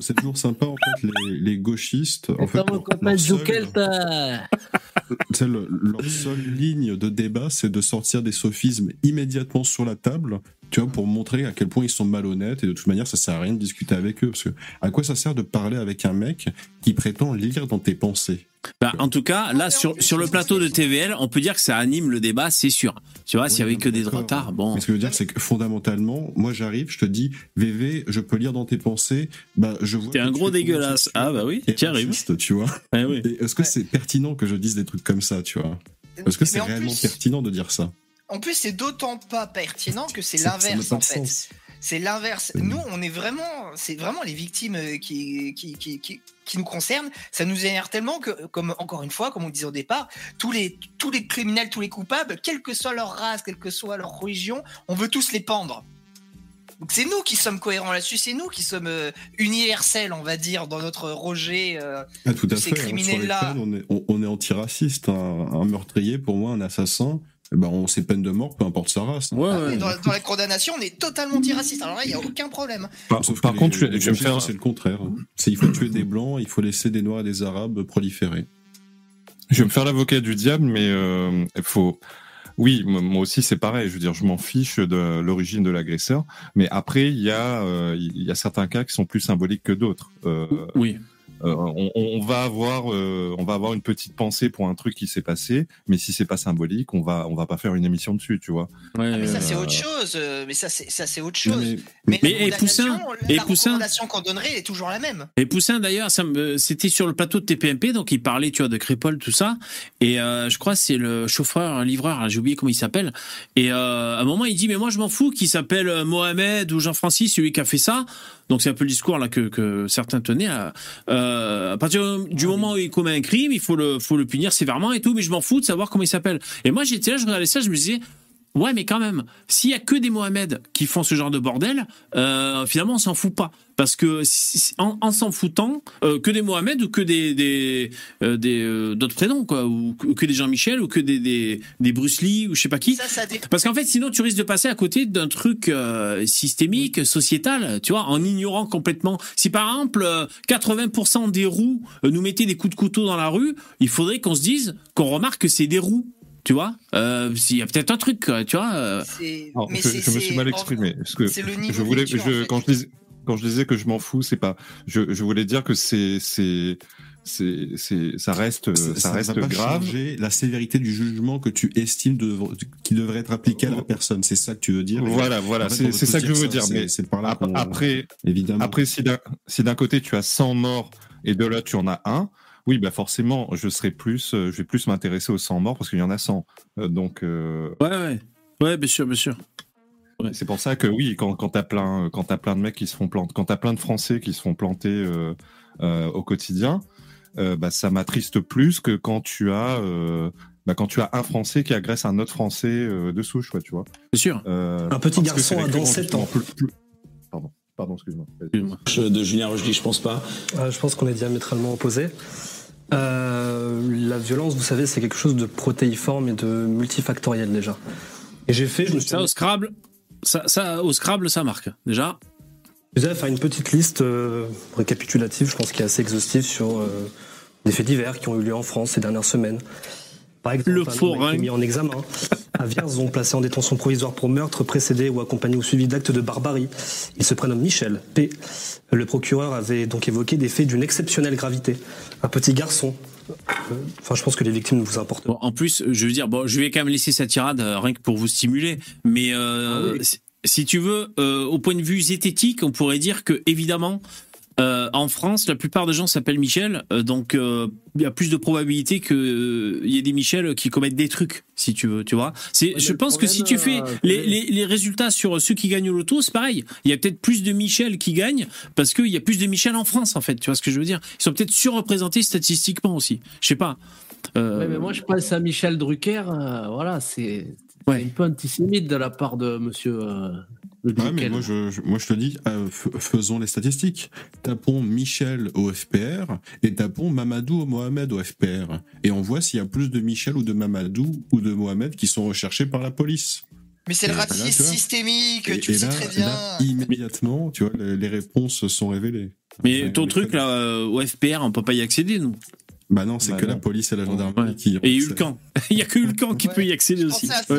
c'est- toujours sympa en fait les, les gauchistes. En fait, leur- copain leur seul- Joukel, t'as- tu sais, le- leur seule ligne de débat, c'est de sortir des sophismes immédiatement sur la table, tu vois, pour montrer à quel point ils sont malhonnêtes. Et de toute manière, ça sert à rien de discuter avec eux, parce que à quoi ça sert de parler avec un mec qui prétend lire dans tes pensées? Bah, en tout cas, là, sur, sur le plateau de TVL, on peut dire que ça anime le débat, c'est sûr. Tu vois, s'il y avait que des droitards, bon. Mais ce que je veux dire, c'est que fondamentalement, moi j'arrive, je te dis, VV, je peux lire dans tes pensées, bah je vois. T'es un gros dégueulasse. Ah bah oui, et tu arrives. tu vois. Eh oui. Est-ce que c'est pertinent que je dise des trucs comme ça, tu vois? Est-ce que c'est en réellement plus- pertinent de dire ça? En plus, c'est d'autant pas pertinent que c'est l'inverse en fait. sens. C'est l'inverse. Nous, on est vraiment, c'est vraiment les victimes euh, qui, qui, qui, qui, qui nous concernent. Ça nous énerve tellement que, comme encore une fois, comme on disait au départ, tous les, tous les criminels, tous les coupables, quelle que soit leur race, quelle que soit leur religion, on veut tous les pendre. Donc c'est nous qui sommes cohérents là-dessus, c'est nous qui sommes euh, universels, on va dire, dans notre rejet euh, Ah, tout de à ces fait. hein. Les criminels-là. on est, on, on est antiraciste. Un, un meurtrier, pour moi, un assassin, ben, on sait peine de mort, peu importe sa race. Et dans, dans la condamnation, on est totalement antiraciste. Alors là, il n'y a aucun problème. Sauf par contre, les- je- les je vais faire- C'est le contraire. C'est il faut tuer des blancs, il faut laisser des noirs et des arabes proliférer. Je vais me faire l'avocat du diable, mais euh, il faut. Oui, moi aussi c'est pareil. Je veux dire, je m'en fiche de l'origine de l'agresseur, mais après il y a euh, il y a certains cas qui sont plus symboliques que d'autres. Euh, oui. Euh, on, on va avoir euh, on va avoir une petite pensée pour un truc qui s'est passé, mais si c'est pas symbolique, on va on va pas faire une émission dessus, tu vois. Ah, mais ça, c'est Euh, autre chose. Mais ça, c'est ça, c'est autre chose. mais- Mais, mais- la et Poussin, condamnation, et la Poussin. recommandation qu'on donnerait est toujours la même. Et Poussin d'ailleurs, ça me- c'était sur le plateau de TPMP, donc il parlait, tu vois, de Crépole, tout ça. Et euh, je crois que c'est le chauffeur, un livreur, hein, j'ai oublié comment il s'appelle. Et euh, à un moment, il dit, mais moi je m'en fous qu'il s'appelle Mohamed ou Jean-Francis, celui qui a fait ça. Donc c'est un peu le discours là que, certains tenaient. À, euh, à partir du moment où il commet un crime, il faut le, faut le punir sévèrement et tout. Mais je m'en fous de savoir comment il s'appelle. Et moi j'étais là, je regardais ça, je me disais. Ouais, mais quand même, s'il y a que des Mohamed qui font ce genre de bordel, euh, finalement, on s'en fout pas. Parce que si- en, en s'en foutant, euh, que des Mohamed ou que des des euh, des d'autres prénoms quoi, ou que, des Jean-Michel ou que des des des Bruce Lee ou je sais pas qui. Ça, ça dépend. Parce qu'en fait, sinon, tu risques de passer à côté d'un truc systémique, sociétal, tu vois, en ignorant complètement. Si par exemple, euh, 80% des roues nous mettaient des coups de couteau dans la rue, il faudrait qu'on se dise, qu'on remarque que c'est des roues. Tu vois, euh, il y a peut-être un truc, tu vois. euh. Alors, je, je me suis mal exprimé. Parce que c'est le niveau je voulais, en fait. quand je disais, quand je disais que je m'en fous, c'est pas. Je, je voulais dire que c'est, c'est, c'est, c'est, ça reste, ça, ne reste pas grave. changer la sévérité du jugement que tu estimes de, qui devrait être appliqué à la personne. C'est ça que tu veux dire Voilà, voilà, En fait, on c'est ça que je veux dire. Mais c'est par là après, évidemment. après, si d'un si d'un côté tu as 100 morts et de là tu en as un, Oui, bah forcément, je serai plus, euh, je vais plus m'intéresser aux 100 morts parce qu'il y en a 100. Euh, donc. euh, Ouais, ouais. Ouais, bien sûr, bien sûr. C'est pour ça que oui, quand, quand t'as plein, quand t'as plein de mecs qui se font planter, quand t'as plein de Français qui se font planter euh, euh, au quotidien, euh, bah, ça m'attriste plus que quand tu as, euh, bah, quand tu as un Français qui agresse un autre Français euh, de souche, quoi, tu vois. C'est sûr. Un petit garçon a dans 7 ans. Pardon, pardon, excuse-moi. De Julien Rochdy, je pense pas. Euh, je pense qu'on est diamétralement opposés. Euh, la violence, vous savez, c'est quelque chose de protéiforme et de multifactoriel déjà. Et j'ai fait, je me suis Ça, au Scrabble, ça, ça, au Scrabble, ça marque. Déjà. Je vais faire une petite liste euh, récapitulative, je pense qui est assez exhaustive sur euh, des faits divers qui ont eu lieu en France ces dernières semaines. Par exemple, Le forain. mis en examen à Vierzon, placé en détention provisoire pour meurtre précédé ou accompagné ou suivi d'actes de barbarie. Il se prénomme Michel P. Le procureur avait donc évoqué des faits d'une exceptionnelle gravité. Un petit garçon. Euh, Enfin, je pense que les victimes ne vous importent Bon, en plus, je veux dire, bon, je vais quand même laisser cette tirade euh, rien que pour vous stimuler, mais euh, si, si tu veux, euh, au point de vue zététique, on pourrait dire que évidemment, euh, en France, la plupart des gens s'appellent Michel, euh, donc euh, il y a plus de probabilité qu'il y ait des Michel qui commettent des trucs, si tu veux, tu vois. C'est, je pense que si tu fais euh, les, les, les résultats sur ceux qui gagnent au loto, c'est pareil. Il y a peut-être plus de Michel qui gagnent parce qu'il y a plus de Michel en France, en fait. Tu vois ce que je veux dire Ils sont peut-être surreprésentés statistiquement aussi. Je sais pas. Euh, Ouais, mais moi, je pense à Michel Drucker. euh, voilà, c'est c'est un peu antisémite de la part de monsieur. euh, le Ouais, mais moi je, je- moi je te dis, euh, faisons les statistiques. Tapons Michel au FPR et tapons Mamadou au Mohamed au FPR. Et on voit s'il y a plus de Michel ou de Mamadou ou de Mohamed qui sont recherchés par la police. Mais c'est le là, racisme systémique, Et, tu le sais très bien. là, immédiatement, tu vois, les, les réponses sont révélées. Mais Ouais, ton truc là, euh, au FPR, on peut pas y accéder, nous. Bah non, c'est Bah que la police et la gendarmerie qui. Et Hulkan. Il y a que Hulkan qui peut y accéder aussi. Ouais,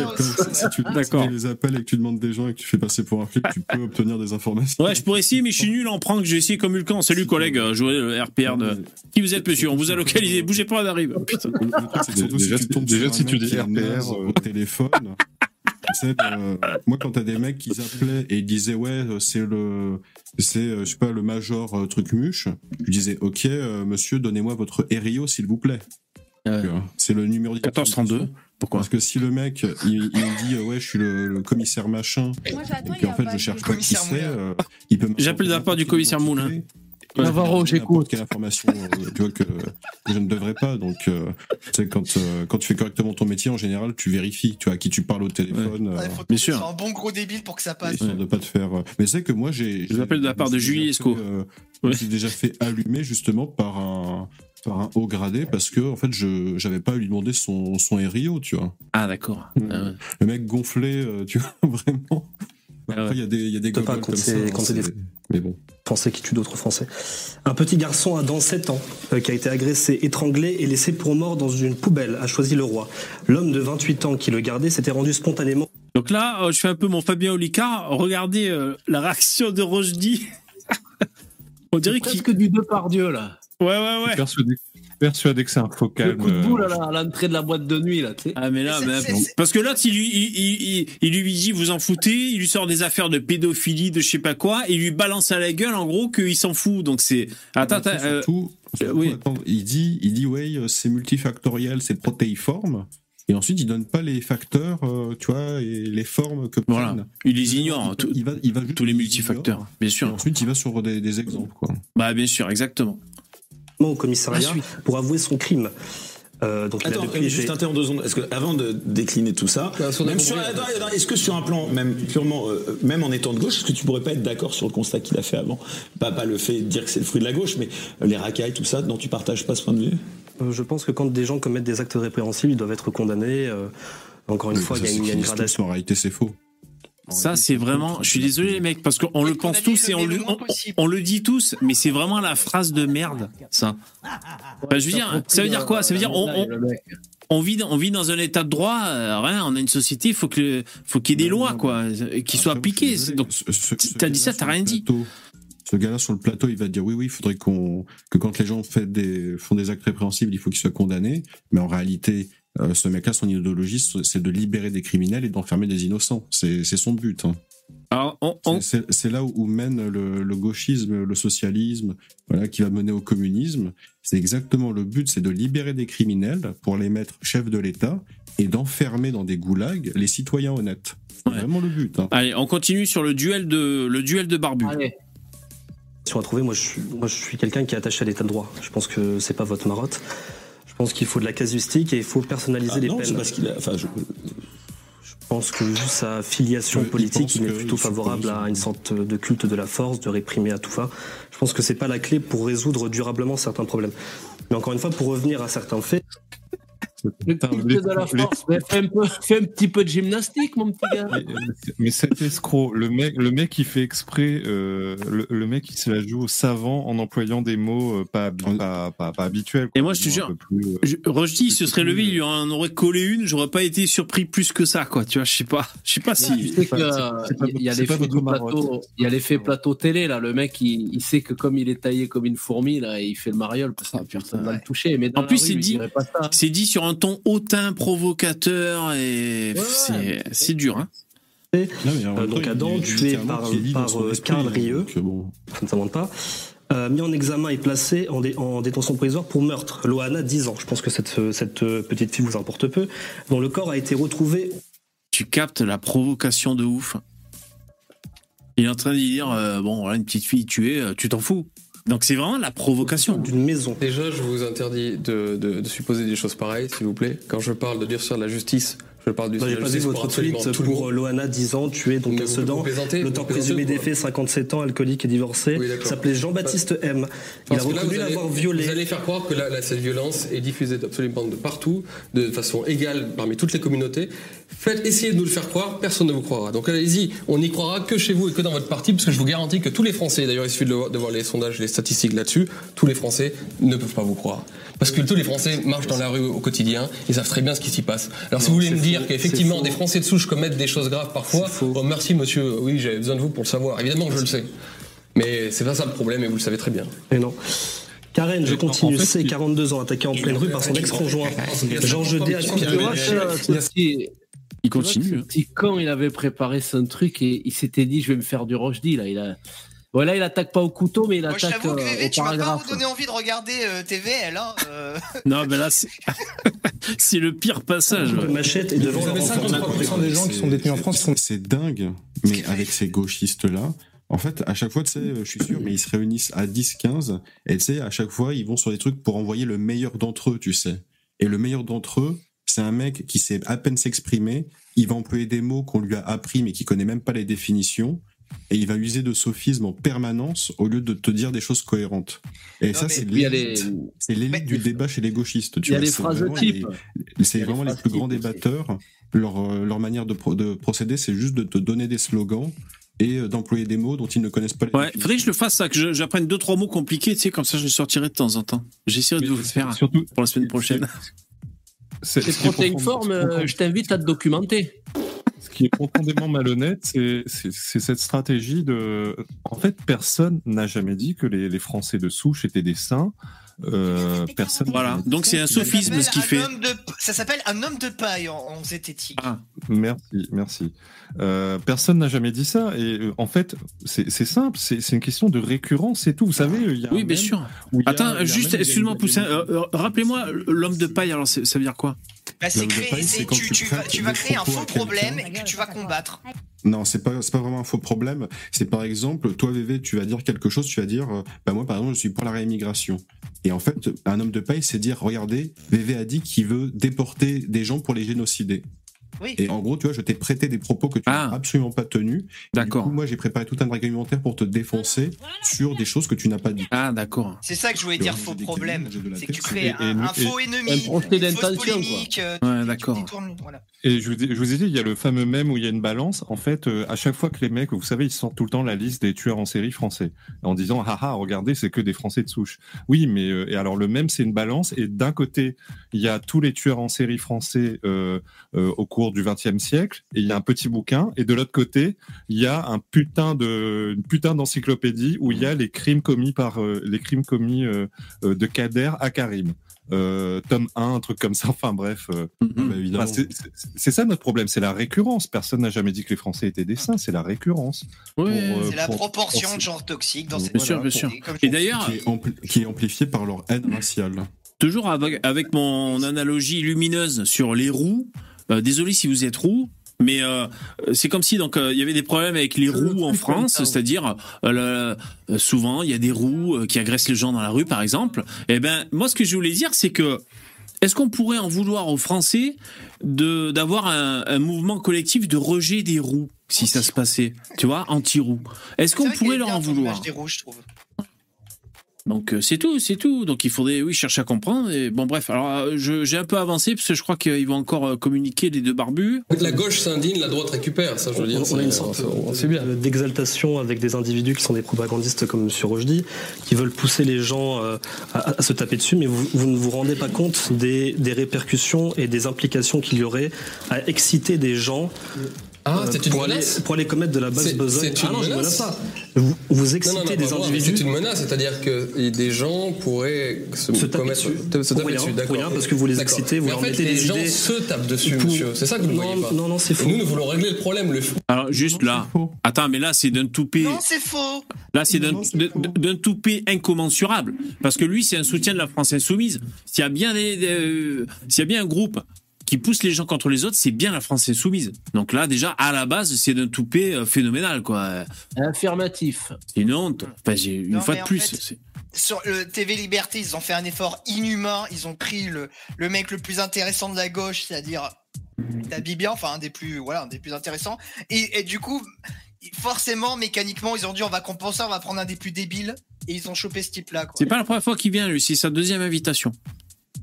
si tu, D'accord. tu les appelles et que tu demandes des gens et que tu fais passer pour un flic, tu peux obtenir des informations. Ouais, je pourrais essayer, mais je suis nul en prank. Je vais essayer comme Hulkan. Salut collègue, jouez le RPR de. Qui vous êtes, monsieur? On vous a localisé. Bougez pas, on arrive. Putain. Déjà, si tu dis RPR, euh, au téléphone. Tu sais, euh, moi, quand t'as des mecs qui appelaient et ils disaient ouais, euh, c'est le, c'est, euh, je sais pas, le major euh, truc muche, je disais ok, euh, monsieur, donnez-moi votre RIO s'il vous plaît. C'est le numéro 1432. Pourquoi Parce que si le mec il, il me dit ouais, je suis le, le commissaire machin, et puis en fait je cherche pas qui c'est, euh, il peut. me- J'appelle de la part du commissaire Moulin. Navarro, j'écoute. Quelle information euh, tu vois, que, que je ne devrais pas. Donc, euh, tu sais, quand, euh, quand tu fais correctement ton métier, en général, tu vérifies, tu vois, à qui tu parles au téléphone. euh, Bien sûr. un bon gros débile pour que ça passe. histoire de pas te faire. euh, Mais c'est que moi, j'ai. Je l'appelle de la part de Julie Esco. Je me suis déjà fait allumer justement par un par un haut gradé parce que en fait je j'avais pas à lui demander son son RIO tu vois Ah d'accord. le mec gonflé euh, tu vois vraiment après il y a des il y a des comme ça hein, quand c'est des c'est- mais bon Français qui tuent d'autres Français. Un petit garçon a dans 7 ans euh, qui a été agressé, étranglé et laissé pour mort dans une poubelle, a choisi le roi. L'homme de 28 ans qui le gardait s'était rendu spontanément. Donc là, euh, je fais un peu mon Fabien Olicard. Regardez euh, la réaction de Rochdy. On dirait qu'il. Presque du deux par Dieu là. Ouais, ouais, ouais. Persuadé, persuadé que c'est un faux Le calme. coup de boule euh, à la- à l'entrée de la boîte de nuit là, tu sais. Ah mais là, C'est- mais- c'est- c'est- parce que l'autre, il lui, il, il- lui dit vous en foutez, il lui sort des affaires de pédophilie, de je sais pas quoi, et il lui balance à la gueule en gros qu'il s'en fout. Donc c'est attends, attends, euh, surtout, surtout, oui. attends, il dit, il dit, ouais, euh, c'est multifactoriel, c'est protéiforme. Et ensuite, il donne pas les facteurs, euh, tu vois, et les formes que Voilà. prennent. Il les ignore, tout- il va, il va juste- tous les multifacteurs, bien sûr. Et ensuite, il va sur des, des exemples, quoi. Bah bien sûr, exactement. Au commissariat pour avouer son crime. Euh, donc il a Attends, depuis euh, juste interrompre deux secondes. Est-ce que avant de décliner tout ça, même sur, attends, est-ce que sur un plan même purement, euh, même en étant de gauche, est-ce que tu pourrais pas être d'accord sur le constat qu'il a fait avant? Pas, pas le fait de dire que c'est le fruit de la gauche, mais euh, les racailles, tout ça, dont tu partages pas ce point de vue? Euh, Je pense que quand des gens commettent des actes répréhensibles, ils doivent être condamnés. euh, encore une Oui, fois, il y a une, a une gradation. En réalité, c'est faux. Ça, c'est vraiment. Je suis désolé, les mecs, parce qu'on le pense tous et on le, on, on le dit tous, mais c'est vraiment la phrase de merde, ça. Bah, je veux dire, ça veut dire quoi? Ça veut dire on, on, on vit, dans- on vit dans un état de droit, euh, rien. On a une société, faut que, faut qu'il y ait des lois, quoi, euh, qui soient appliquées. Donc, t'as dit ça, t'as rien dit. Ce gars-là sur le plateau, il va dire oui, oui, il faudrait qu'on que quand les gens fait des, font des actes répréhensibles, il faut qu'ils soient condamnés. Mais en réalité, euh, ce mec-là, son idéologie, c'est de libérer des criminels et d'enfermer des innocents. C'est son but. hein. C'est- là où, où mène le, le gauchisme, le socialisme, voilà, qui va mener au communisme. C'est exactement le but, c'est de libérer des criminels pour les mettre chefs de l'État et d'enfermer dans des goulags les citoyens honnêtes. C'est vraiment le but. hein. Allez, on continue sur le duel de, le duel de barbu. Si on a trouvé, moi je suis, moi, je suis quelqu'un qui est attaché à l'état de droit. Je pense que c'est pas votre marotte. Je pense qu'il faut de la casuistique et il faut personnaliser Ah les non, peines. parce qu'il a. Enfin, je- Je pense que vu sa filiation politique, il, est plutôt favorable à une sorte de culte de la force, de réprimer à tout va. Je pense que c'est pas la clé pour résoudre durablement certains problèmes. Mais encore une fois, pour revenir à certains faits, De la force. Fais un, peu, fais un petit peu de gymnastique, mon petit gars. Mais cet escroc, le mec, le mec qui fait exprès, euh, le, le mec qui se la joue au savant en employant des mots euh, pas, habi- pas, pas, pas habituels. Et moi, je te jure, je- Rushdie, il se serait levé, il lui en aurait collé une, j'aurais pas été surpris plus que ça, quoi. Tu vois, je sais pas, je sais pas si. Euh, il y a l'effet plateau, télé là. Le mec, il, il sait que comme il est taillé comme une fourmi là, il fait le mariole parce que personne va le toucher. Mais En plus, c'est il dit, c'est dit sur un ton hautain, provocateur et c'est, c'est dur, hein. Non, Euh, donc Adam, tué par, par euh, Karl bon. ça ne s'invente pas, euh, mis en examen et placé en, dé- en détention provisoire pour meurtre. Loana, 10 ans. Je pense que cette, cette euh, petite fille vous importe peu. Dont le corps a été retrouvé Tu captes la provocation de ouf. Il est en train de dire, euh, bon, voilà, une petite fille tuée, euh, tu t'en fous. Donc c'est vraiment la provocation. d'une maison. Déjà, je vous interdis de, de- de supposer des choses pareilles, s'il vous plaît. Quand je parle de durcir la justice, je parle du Bah, J'ai pas vu votre tweet pour Loana, 10 ans, tué donc à Sedan. L'auteur présumé des faits, 57 ans, alcoolique et divorcé. Oui, s'appelait Jean-Baptiste M. Il a Parce reconnu vous allez- l'avoir violé. Vous allez faire croire que là, là, cette violence est diffusée absolument de partout, de façon égale parmi toutes les communautés. Faites, essayez de nous le faire croire, personne ne vous croira. Donc allez-y, on n'y croira que chez vous et que dans votre parti, parce que je vous garantis que tous les Français, d'ailleurs il suffit de, voir- les sondages, les statistiques là-dessus, tous les Français ne peuvent pas vous croire. Parce que tous les Français marchent dans la rue au quotidien, ils savent très bien ce qui s'y passe. Alors si vous voulez me dire qu'effectivement c'est des. Français de souche commettent des choses graves parfois, oh, merci monsieur, oui j'avais besoin de vous pour le savoir. Évidemment que je le sais. Mais c'est pas ça le problème et vous le savez très bien. Mais non. Karen, je continue. en fait, C, 42 ans, attaqué en pleine rue par son ex-conjoint. Georges D. Il continue. con, il avait préparé son truc et il s'était dit, je vais me faire du Rochdi là. Il a. Voilà, il attaque pas au couteau, mais il Moi, je attaque que euh, Vévé, au tu m'as pas donné envie de regarder euh, TVL. Hein, euh. Non, mais là, c'est, le pire passage. De machette et devant Vous leur avez enfant. 53% des gens qui sont détenus en France sont. C'est dingue, mais avec ces gauchistes-là, en fait, à chaque fois, tu sais, je suis sûr, mais ils se réunissent à 10, 15, et tu sais, à chaque fois, ils vont sur des trucs pour envoyer le meilleur d'entre eux, tu sais. Et le meilleur d'entre eux, c'est un mec qui sait à peine s'exprimer, il va employer des mots qu'on lui a appris, mais qui connaît même pas les définitions, et il va user de sophisme en permanence au lieu de te dire des choses cohérentes. Et ça, c'est l'élite. C'est l'élite du débat chez les gauchistes. Tu il y a vois, les c'est phrases les- C'est les vraiment les plus grands débatteurs. Leur, euh, leur manière de, pro- de procéder, c'est juste de te donner des slogans et euh, d'employer des mots dont ils ne connaissent pas les Ouais, faudrait que je le fasse ça, que j'apprenne deux trois mots compliqués, tu sais, comme ça je le sortirai de temps en temps. J'essaierai de vous le faire surtout- pour la semaine prochaine. C'est- profond- forme, euh, je t'invite à te documenter. Ce qui est profondément malhonnête, c'est- cette stratégie de. En fait, personne n'a jamais dit que les, les Français de souche étaient des saints. Euh, personne. Voilà. Donc c'est un sophisme ce qu'il fait. de- Ça s'appelle un homme de paille en, en zététique. Ah. Merci, merci. Euh, personne n'a jamais dit ça. Et euh, en fait, c'est simple. C'est une question de récurrence, c'est tout. Vous savez, il y a. Oui, bien sûr. Attends, a juste, excuse-moi, Poussin, rappelez-moi, l'homme de paille, alors ça veut dire quoi? Bah, c'est créer- paille, c'est- tu, tu tu vas, tu créer un faux à quelqu'un. problème que tu vas combattre. Non, c'est pas c'est pas vraiment un faux problème. C'est par exemple, toi VV, tu vas dire quelque chose, tu vas dire, euh, bah moi par exemple, je suis pour la réimmigration. Et en fait, un homme de paille, c'est dire, regardez, VV a dit qu'il veut déporter des gens pour les génocider. Oui. Et en gros, tu vois, je t'ai prêté des propos que tu n'as absolument pas tenus. D'accord. Moi, j'ai préparé tout un argumentaire pour te défoncer sur des choses que tu n'as pas dit. Ah, d'accord. C'est ça que je voulais dire faux problème. C'est que tu crées un, un faux ennemi, une fausse polémique. euh, Ouais, d'accord. voilà. Et je vous, ai, je vous ai dit, il y a le fameux mème où il y a une balance. En fait, euh, à chaque fois que les mecs, vous savez, ils sortent tout le temps la liste des tueurs en série français, en disant, haha, regardez, c'est que des Français de souche. Oui, mais euh, et alors le mème, c'est une balance. Et d'un côté, il y a tous les tueurs en série français euh, euh, au cours du XXe siècle, et il y a un petit bouquin, et de l'autre côté, il y a un putain de, une putain d'encyclopédie où il y a les crimes commis par, euh, les crimes commis de Kader à Karim. Euh, tome 1, un truc comme ça, enfin bref. euh, Bah, évidemment. enfin, c'est- c'est c'est ça notre problème, c'est la récurrence. Personne n'a jamais dit que les Français étaient des saints, c'est la récurrence. Pour, euh, C'est la pour- proportion pour- de genre toxique dans cette Bien sûr, bien sûr. Comme Et d'ailleurs, qui est, ampli- qui est amplifié par leur haine raciale. toujours avec, avec mon analogie lumineuse sur les roues, euh, désolé si vous êtes roux, mais euh, c'est comme si donc euh, il y avait des problèmes avec les roues en France, c'est-à-dire euh, souvent il y a des roues euh, qui agressent les gens dans la rue par exemple. Et ben moi ce que je voulais dire c'est que est-ce qu'on pourrait en vouloir aux Français de d'avoir un, un mouvement collectif de rejet des roues si ça se passait, tu vois, anti-roues? Est-ce qu'on pourrait leur en vouloir? des rouges, je trouve. Donc euh, c'est tout, c'est tout. Donc il faudrait, oui, chercher à comprendre. Et bon, bref. Alors euh, je- j'ai un peu avancé parce que je crois qu'ils vont encore euh, communiquer les deux barbus. La gauche s'indigne, la droite récupère. Ça, je veux dire, On a une c'est- sorte d'exaltation avec des individus qui sont des propagandistes comme M. Rochdy, qui veulent pousser les gens euh, à, à se taper dessus, mais vous, vous ne vous rendez pas compte des, des répercussions et des implications qu'il y aurait à exciter des gens. Ah, euh, c'est une pour, aller, menace pour aller commettre de la basse besogne. c'est une Ah non, je ne menace menace pas. Vous, vous excitez Non, non, non, des individus. C'est une menace, c'est-à-dire que des gens pourraient se, Se taper commettre- dessus. se Pour taper rien, dessus, pour rien, parce que vous les excitez, vous Mais leur en fait, mettez les des gens idées. se tapent dessus, Pour- monsieur. C'est ça que vous ne Non, voyez pas. non, non, c'est Et faux. nous, nous voulons régler le problème. Le Alors juste là. Attends, mais là c'est d'un toupet. Non, c'est faux. Là c'est d'un toupet incommensurable parce que lui c'est un soutien de la France insoumise. S'il y a bien euh, s'il y a bien un groupe qui pousse les gens contre les autres, c'est bien la France insoumise. Donc là déjà à la base c'est d'un toupet euh, phénoménal quoi. Affirmatif. C'est une honte. Enfin, une Non, fois de en plus. fait, Sur le TV Liberté, ils ont fait un effort inhumain. Ils ont pris le, le mec le plus intéressant de la gauche, c'est-à-dire Tabibian, enfin un des plus, voilà, un des plus intéressants. Et, et du coup, forcément, mécaniquement, ils ont dit on va compenser, on va prendre un des plus débiles. Et ils ont chopé ce type-là. C'est pas la première fois qu'il vient lui, c'est sa deuxième invitation.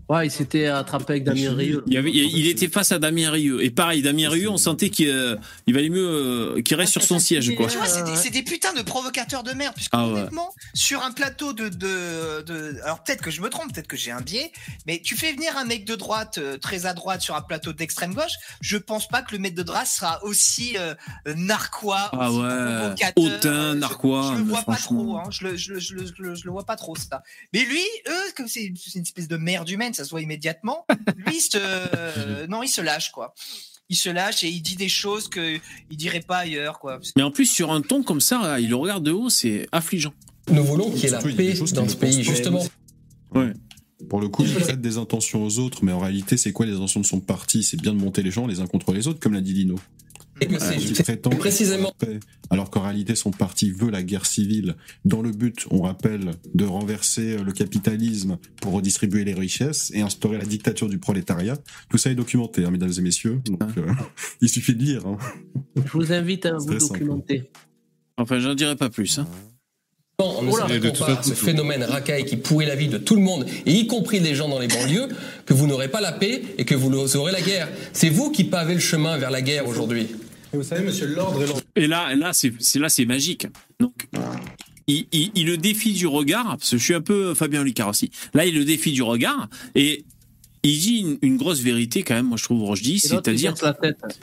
Ouais, il s'était attrapé avec Damien Rieu. Il, y avait- il- il était face à Damien Rieu. Et pareil, Damien Rieu, on sentait qu'il euh, il valait mieux euh, qu'il reste sur son siège. Quoi. Tu vois, c'est des, c'est des putains de provocateurs de merde. Puisque Ah ouais. honnêtement, sur un plateau de, de, de- alors peut-être que je me trompe, peut-être que j'ai un biais, mais tu fais venir un mec de droite euh, très à droite sur un plateau d'extrême gauche, je pense pas que le mec de droite sera aussi euh, narquois, Ah aussi ouais, hautain, narquois, Je le vois pas trop, hein. je, le, je, le, je, le, je je vois pas trop ça. Mais lui, eux, comme c'est c'est une espèce de merde humaine, ça se voit immédiatement. Lui, il se, euh, non, il se lâche quoi. Il se lâche et il dit des choses que il dirait pas ailleurs quoi. Mais en plus, sur un ton comme ça, il le regarde de haut, c'est affligeant. Nous voulons qu'il y ait la paix dans ce pays, justement. Ouais. Pour le coup, il prête des intentions aux autres, mais en réalité, c'est quoi les intentions de son parti? C'est bien de monter les gens les uns contre les autres, comme l'a dit Dino. Et que c'est- précisément- alors qu'en réalité, son parti veut la guerre civile, dans le but, on rappelle, de renverser le capitalisme pour redistribuer les richesses et instaurer la dictature du prolétariat. Tout ça est documenté, hein, mesdames et messieurs. Donc, euh, il suffit de lire. hein. Je vous invite à vous Très simple. documenter. Enfin, j'en dirai pas plus. Hein. On ne Et toute pas ce phénomène racaille qui pourrit la vie de tout le monde, et y compris des gens dans les banlieues, que vous n'aurez pas la paix et que vous aurez la guerre. C'est vous qui pavez le chemin vers la guerre aujourd'hui. Vous savez, monsieur, l'ordre et l'ordre. Et là, là, c'est là, c'est magique. Donc, il, il, il le défie du regard, parce que je suis un peu Fabien Licard aussi. Là, il le défie du regard et il dit une, une grosse vérité quand même. Moi, je trouve il c'est-à-dire,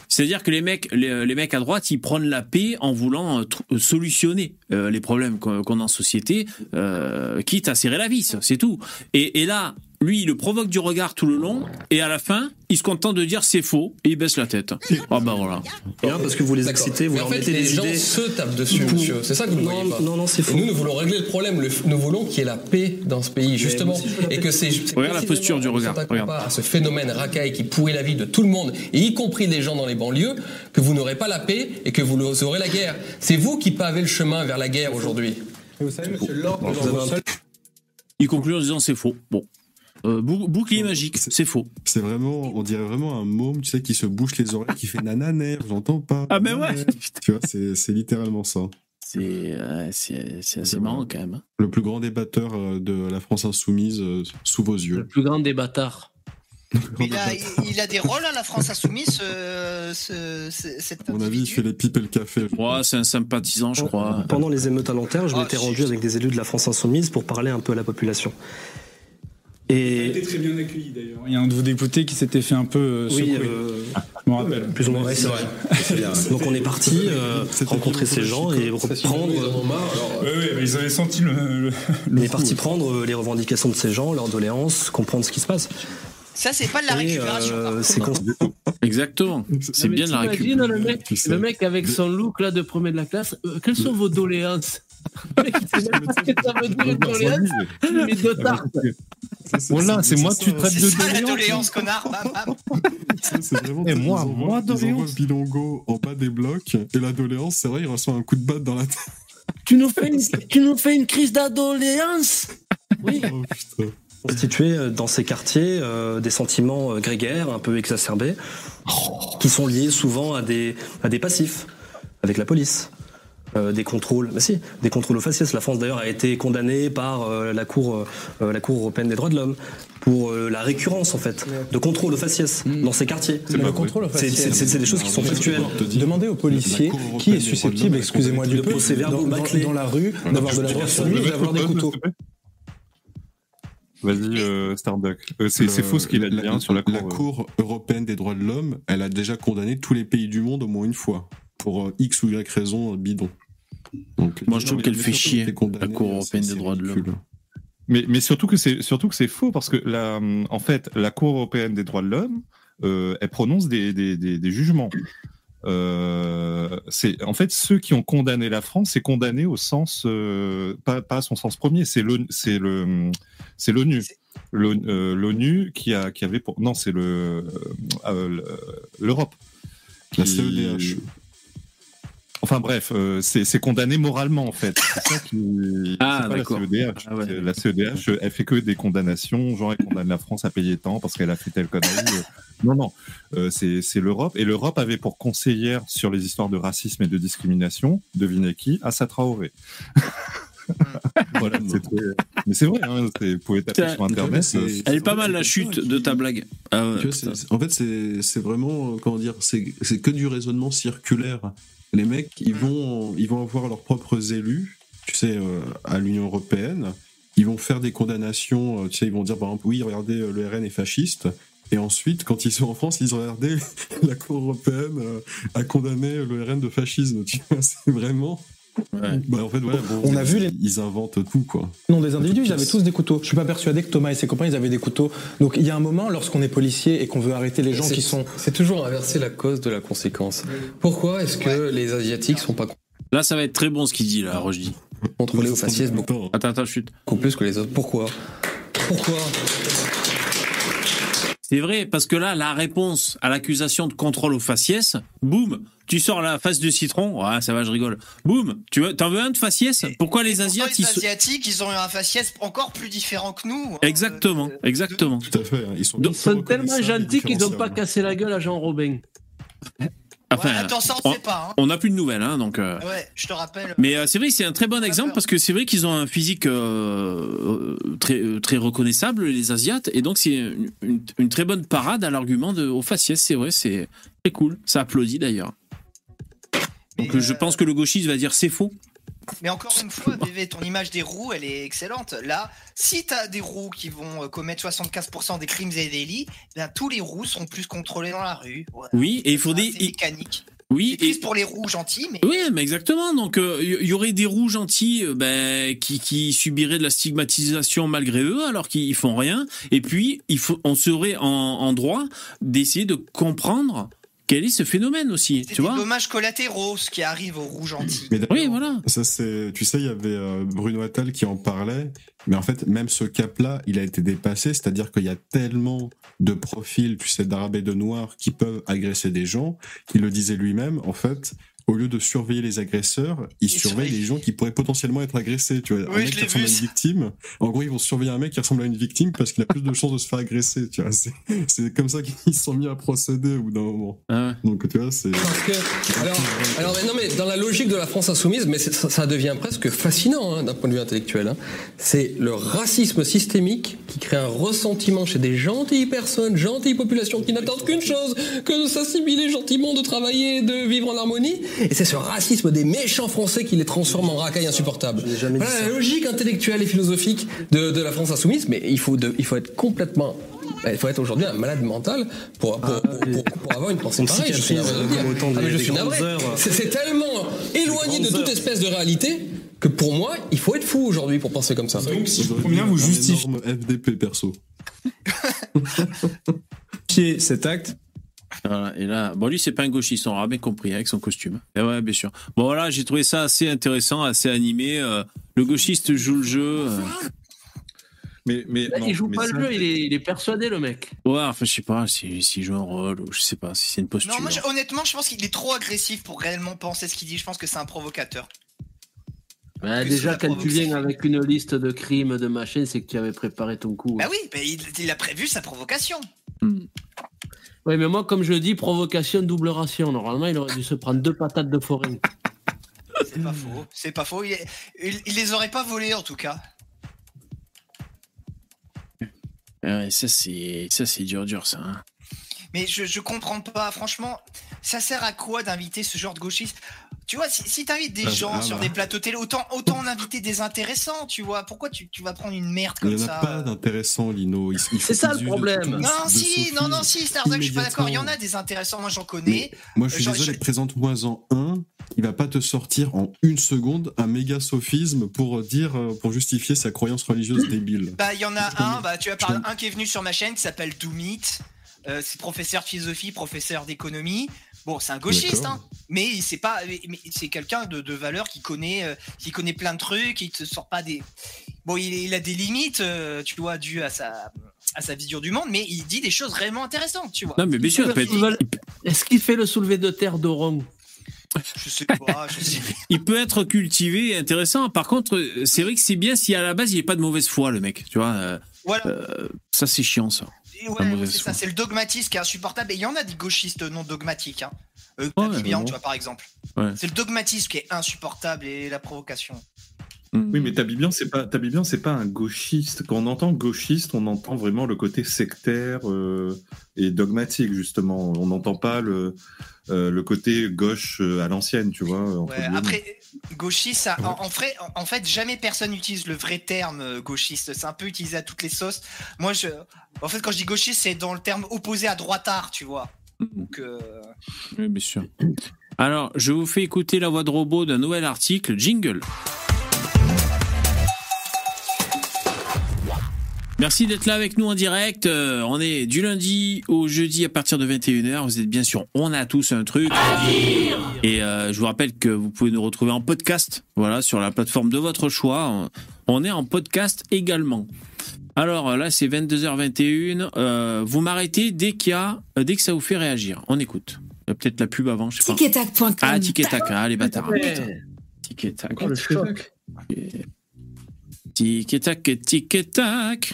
c'est-à-dire que les mecs, les, les mecs à droite, ils prennent la paix en voulant euh, euh, solutionner euh, les problèmes qu'on qu'on a en société, euh, quitte à serrer la vis, c'est tout. Et, et là. Lui, il le provoque du regard tout le long, et à la fin, il se contente de dire c'est faux, et il baisse la tête. Ah bah voilà. Rien parce que vous les excitez, vous leur en fait, mettez les des gens idées. se tapent dessus, Pour- monsieur. C'est ça que vous ne voyez pas. non, non, c'est Et faux. nous, nous voulons régler le problème. Le- nous voulons qu'il y ait la paix dans ce pays, justement. aussi, Et que c'est. Regarde la posture du regard, regarde. pas à ce phénomène racaille qui pourrit la vie de tout le monde, et y compris des gens dans les banlieues, que vous n'aurez pas la paix et que vous aurez la guerre. C'est vous qui pavez le chemin vers la guerre aujourd'hui. Vous savez, monsieur, un- Il conclut en disant c'est faux. Bon. Euh, bou- bouclier magique, c'est faux. C'est vraiment, on dirait vraiment un môme, tu sais, qui se bouche les oreilles, qui fait nananer, j'entends pas. Ah, mais ouais. Tu vois, c'est littéralement ça. C'est euh, c'est c'est assez marrant quand même. hein. Le plus grand débatteur euh, de la France insoumise euh, sous vos Le yeux. plus grand des bâtards. Mais il, a, il- a des rôles à la France insoumise, ce, ce, À mon avis, il fait les pipes et le café. Ouais, c'est un sympathisant, je crois. Pendant les émeutes à Nanterre, je Ah, m'étais si, rendu avec des élus de la France Insoumise pour parler un peu à la population. Il a été Et très bien accueilli d'ailleurs. Il y a un de vos députés qui s'était fait un peu euh, oui, secouer. euh, Je me rappelle. Plus ou moins, ouais, c'est vrai. Donc on est parti euh, rencontrer ces gens et prendre. Oui, oui, mais ils avaient senti le. le- On est parti prendre les revendications de ces gens, leurs doléances, comprendre ce qui se passe. Ça, c'est pas de la Et, récupération. euh, c'est Exactement. C'est bien de la t'imagines, récup. le mec, le mec avec son look là de premier de la classe, euh, quelles sont vos doléances? Voilà, c'est moi que tu traites de doléance. connard. C'est vraiment. Et moi, moi, doléance. Bilongo en bas des blocs et la doléance, c'est vrai, il reçoit un coup de batte dans la tête. Tu nous fais une, tu nous fais une crise d'adoléance Oui. Oh putain. constituer euh, dans ces quartiers euh, des sentiments euh, grégaires, un peu exacerbés, qui sont liés souvent à des, à des passifs avec la police. Euh, des contrôles, bah si, des contrôles aux faciès. La France d'ailleurs a été condamnée par euh, la cour, euh, la cour européenne des droits de l'homme pour euh, la récurrence en fait de contrôle aux faciès dans ces quartiers. Le contrôle aux C'est- faciès. C'est c'est des choses qui sont factuelles. Demandez aux policiers qui est susceptible, excusez-moi du de peu, dans, dans- dans la rue, d'avoir de la droite sur lui et d'avoir des couteaux. Vas-y, euh, Starbuck. Euh, c'est Le- c'est faux ce qu'il a dit la, hein, sur la cour. la Cour européenne des droits de l'homme, elle a déjà condamné tous les pays du monde au moins une fois pour euh, X ou Y raison euh, bidon. Donc, Moi, je trouve mais qu'elle fait chier, la Cour c'est- européenne des droits de l'homme. ridicule. Mais, mais surtout que c'est surtout que c'est faux parce que la, en fait, la Cour européenne des droits de l'homme, euh, elle prononce des, des, des, des jugements. Euh, c'est en fait ceux qui ont condamné la France, c'est condamné au sens euh, pas, pas à son sens premier, c'est l'ONU, c'est le c'est l'ONU. L'ONU euh, qui a qui avait pour non c'est le euh, le- l'Europe La CEDH. Enfin bref, euh, c'est condamné moralement en fait. C'est ça qui. Ah, c'est pas la d'accord. CEDH. Ah ouais. La CEDH, elle fait que des condamnations. Genre, elle condamne la France à payer tant parce qu'elle a fait telle connerie. Euh, Non, non. Euh, c'est l'Europe. Et l'Europe avait pour conseillère sur les histoires de racisme et de discrimination, devinez qui Assa Traoré. voilà, c'est très- Mais c'est vrai, hein, c'est- vous pouvez taper sur Internet. Elle est pas mal la chute de ta blague. Ah ouais, vois, en fait, c'est vraiment, comment dire, c'est que du raisonnement circulaire. Les mecs, ils vont, ils vont avoir leurs propres élus, tu sais, euh, à l'Union européenne. Ils vont faire des condamnations, euh, tu sais, ils vont dire, par exemple, oui, regardez, euh, le RN est fasciste. Et ensuite, quand ils sont en France, ils disent, regardez, la Cour européenne a condamné le RN de fascisme. Tu vois, c'est vraiment. Bah, en fait, voilà, bon, On a vu les- Ils inventent tout, quoi. Non, des individus, ils avaient tous des couteaux. Je suis pas persuadé que Thomas et ses copains, ils avaient des couteaux. Donc il y a un moment, lorsqu'on est policier et qu'on veut arrêter les gens qui sont... C'est toujours inverser la cause de la conséquence. Pourquoi est-ce que les Asiatiques sont pas Là, ça va être très bon ce qu'il dit, là, Rochdi. contrôlés au faciès beaucoup Attends, attends, chute. plus que les autres Pourquoi? Pourquoi? C'est vrai, parce que là, la réponse à l'accusation de contrôle aux faciès, boum, tu sors la face de citron, ouais, ça va, je rigole. Boum, tu veux, t'en veux un de faciès? Pourquoi les Asiates, les. Asiatiques, ils ont eu un faciès encore plus différent que nous. hein. Exactement, exactement. Tout à fait. hein. Ils sont, Ils sont tellement gentils qu'ils n'ont pas cassé la gueule à Jean Robin. Enfin, Ouais, attends, ça, on sait pas, hein. on n'a plus de nouvelles, hein, donc... euh, Ouais, je te rappelle. Mais euh, c'est vrai, c'est un très bon exemple parce que c'est vrai qu'ils ont un physique euh, très très reconnaissable les Asiates et donc c'est une, une- une très bonne parade à l'argument de au faciès. C'est vrai, c'est très cool. Ça applaudit d'ailleurs. Donc je pense que le gauchiste va dire c'est faux. Mais encore une fois, VV, ton image des roues, elle est excellente. Là, si t'as des roues qui vont euh, commettre 75% des crimes et délits, ben, tous les roues seront plus contrôlés dans la rue. Voilà. Oui, et il faut des mécanique. oui triste pour les roues gentils, mais Oui, mais exactement. Donc, il y, y aurait des roues gentils euh, ben, qui, qui subiraient de la stigmatisation malgré eux, alors qu'ils font rien. Et puis, il faut, on serait en, en droit d'essayer de comprendre quel est ce phénomène aussi. c'est Tu des vois dommages collatéraux ce qui arrive aux. Mais d'ailleurs, Oui, voilà. Ça, c'est, tu sais, il y avait euh, Bruno Attal qui en parlait, mais en fait, même ce cap-là, il a été dépassé, c'est-à-dire qu'il y a tellement de profils, tu sais, d'arabes et de noirs qui peuvent agresser des gens, qu'il le disait lui-même, en fait, au lieu de surveiller les agresseurs, ils surveillent les gens qui pourraient potentiellement être agressés, tu vois. Oui, un mec qui ressemble à une victime, en gros, ils vont surveiller un mec qui ressemble à une victime parce qu'il a plus de chances de se faire agresser, tu vois. C'est, c'est comme ça qu'ils se sont mis à procéder au bout d'un moment. Ah Donc, tu vois, c'est... Parce que, alors, alors, mais non, mais dans la logique de la France insoumise, mais ça, ça devient presque fascinant hein, d'un point de vue intellectuel. hein. C'est le racisme systémique qui crée un ressentiment chez des gentilles personnes, gentilles populations qui n'attendent qu'une chose, que de s'assimiler gentiment, de travailler, de vivre en harmonie. Et c'est ce racisme des méchants Français qui les transforme en racailles insupportables. Voilà la logique intellectuelle et philosophique de, de la France insoumise, mais il faut, de- il faut être complètement il faut être aujourd'hui un malade mental pour, pour, pour, pour- pour avoir une pensée pareille. Je suis navré autant Ah, heures. C'est c'est tellement éloigné de toute heures. espèce de réalité que pour moi, il faut être fou aujourd'hui pour penser comme ça. Donc, si je J'aurais comprends bien, mis vous justifiez FDP perso. cet acte. Voilà, et là, bon, lui, c'est pas un gauchiste, on aura bien compris, avec son costume. Et ouais, bien sûr. Bon, voilà, j'ai trouvé ça assez intéressant, assez animé. euh, le gauchiste joue le jeu. euh. Mais, mais, Là, non, il joue mais pas ça, le jeu, il est, il est persuadé, le mec. Ouais, enfin, je sais pas s'il s'il joue un rôle ou je sais pas si c'est une posture. Non, moi, je- honnêtement, je pense qu'il est trop agressif pour réellement penser ce qu'il dit. Je pense que c'est un provocateur. Que déjà, quand tu viens avec une liste de crimes, de machin, c'est que tu avais préparé ton coup. Bah oui, bah, il, il a prévu sa provocation. Oui, mais moi, comme je dis, provocation, double ration. Normalement, il aurait dû se prendre deux patates de forêt. C'est pas faux. C'est pas faux. Il, il- il les aurait pas volés en tout cas. Ouais, ça, c'est ça, c'est dur, dur, ça. hein. Mais je, je comprends pas. Franchement, ça sert à quoi d'inviter ce genre de gauchiste Tu vois, si, si t'invites des Ah, gens ah, sur bah. des plateaux télé, autant, autant en inviter des intéressants, tu vois. Pourquoi tu, tu vas prendre une merde Il comme n'y en a ça? pas d'intéressant, Lino. Il- il C'est ça, le usent de problème. tout- Non, de si, non, non, si, Stardock, je suis pas d'accord. Il y en a des intéressants, moi j'en connais. Moi, je suis Genre, désolé, je- présente-moi-en un. Il va pas te sortir en une seconde un méga sophisme pour dire, euh, pour justifier sa croyance religieuse débile. Bah, il y en a Je un, bah, tu as parlé, un qui est venu sur ma chaîne qui s'appelle Doomit. Euh, c'est professeur de philosophie, professeur d'économie. Bon, c'est un gauchiste, hein, mais c'est pas, c'est quelqu'un de, de valeur qui connaît, euh, qui connaît plein de trucs, il te sort pas des. Bon, il, il a des limites, euh, tu vois, dues à sa, à sa vision du monde, mais il dit des choses vraiment intéressantes, tu vois. Non, mais bien sûr, être, Est-ce qu'il fait le soulevé de terre d'Oron? Je sais pas, je sais. il peut être cultivé et intéressant. Par contre, euh, c'est vrai que c'est bien si à la base il n'y a pas de mauvaise foi, le mec. Tu vois, euh, Voilà. euh, ça c'est chiant, ça. Ouais, c'est foi. ça, c'est le dogmatisme qui est insupportable. Et il y en a des gauchistes non dogmatiques. Hein. Euh, Ouais, bon. tu vois, par exemple. Ouais. C'est le dogmatisme qui est insupportable et la provocation. Oui, mais Tabibian, c'est pas Tabibian, c'est pas un gauchiste. Quand on entend gauchiste, on entend vraiment le côté sectaire euh, et dogmatique justement. On n'entend pas le euh, le côté gauche euh, à l'ancienne, tu vois. entre Ouais, après, gauchiste, ça, en, en vrai, en, en fait, jamais personne n'utilise le vrai terme euh, gauchiste. C'est un peu utilisé à toutes les sauces. Moi, je, en fait, quand je dis gauchiste, c'est dans le terme opposé à droitard, tu vois. Donc, euh, Oui, bien sûr. Alors, je vous fais écouter la voix de robot d'un nouvel article, Jingle. Merci d'être là avec nous en direct. Euh, on est du lundi au jeudi à partir de 21h. Vous êtes bien sûr, on a tous un truc. Et euh, je vous rappelle que vous pouvez nous retrouver en podcast, voilà, sur la plateforme de votre choix. On- est en podcast également. Alors là, c'est 22h21. Euh, vous m'arrêtez dès qu'il y a, euh, dès que ça vous fait réagir. On écoute. Il y a peut-être la pub avant, je sais pas. Ticketac.com. Ah, tic et tac, ah, les bâtards. Ouais. Putain. Tic et tac. Oh, le choc. Tic et tac, tic et tac.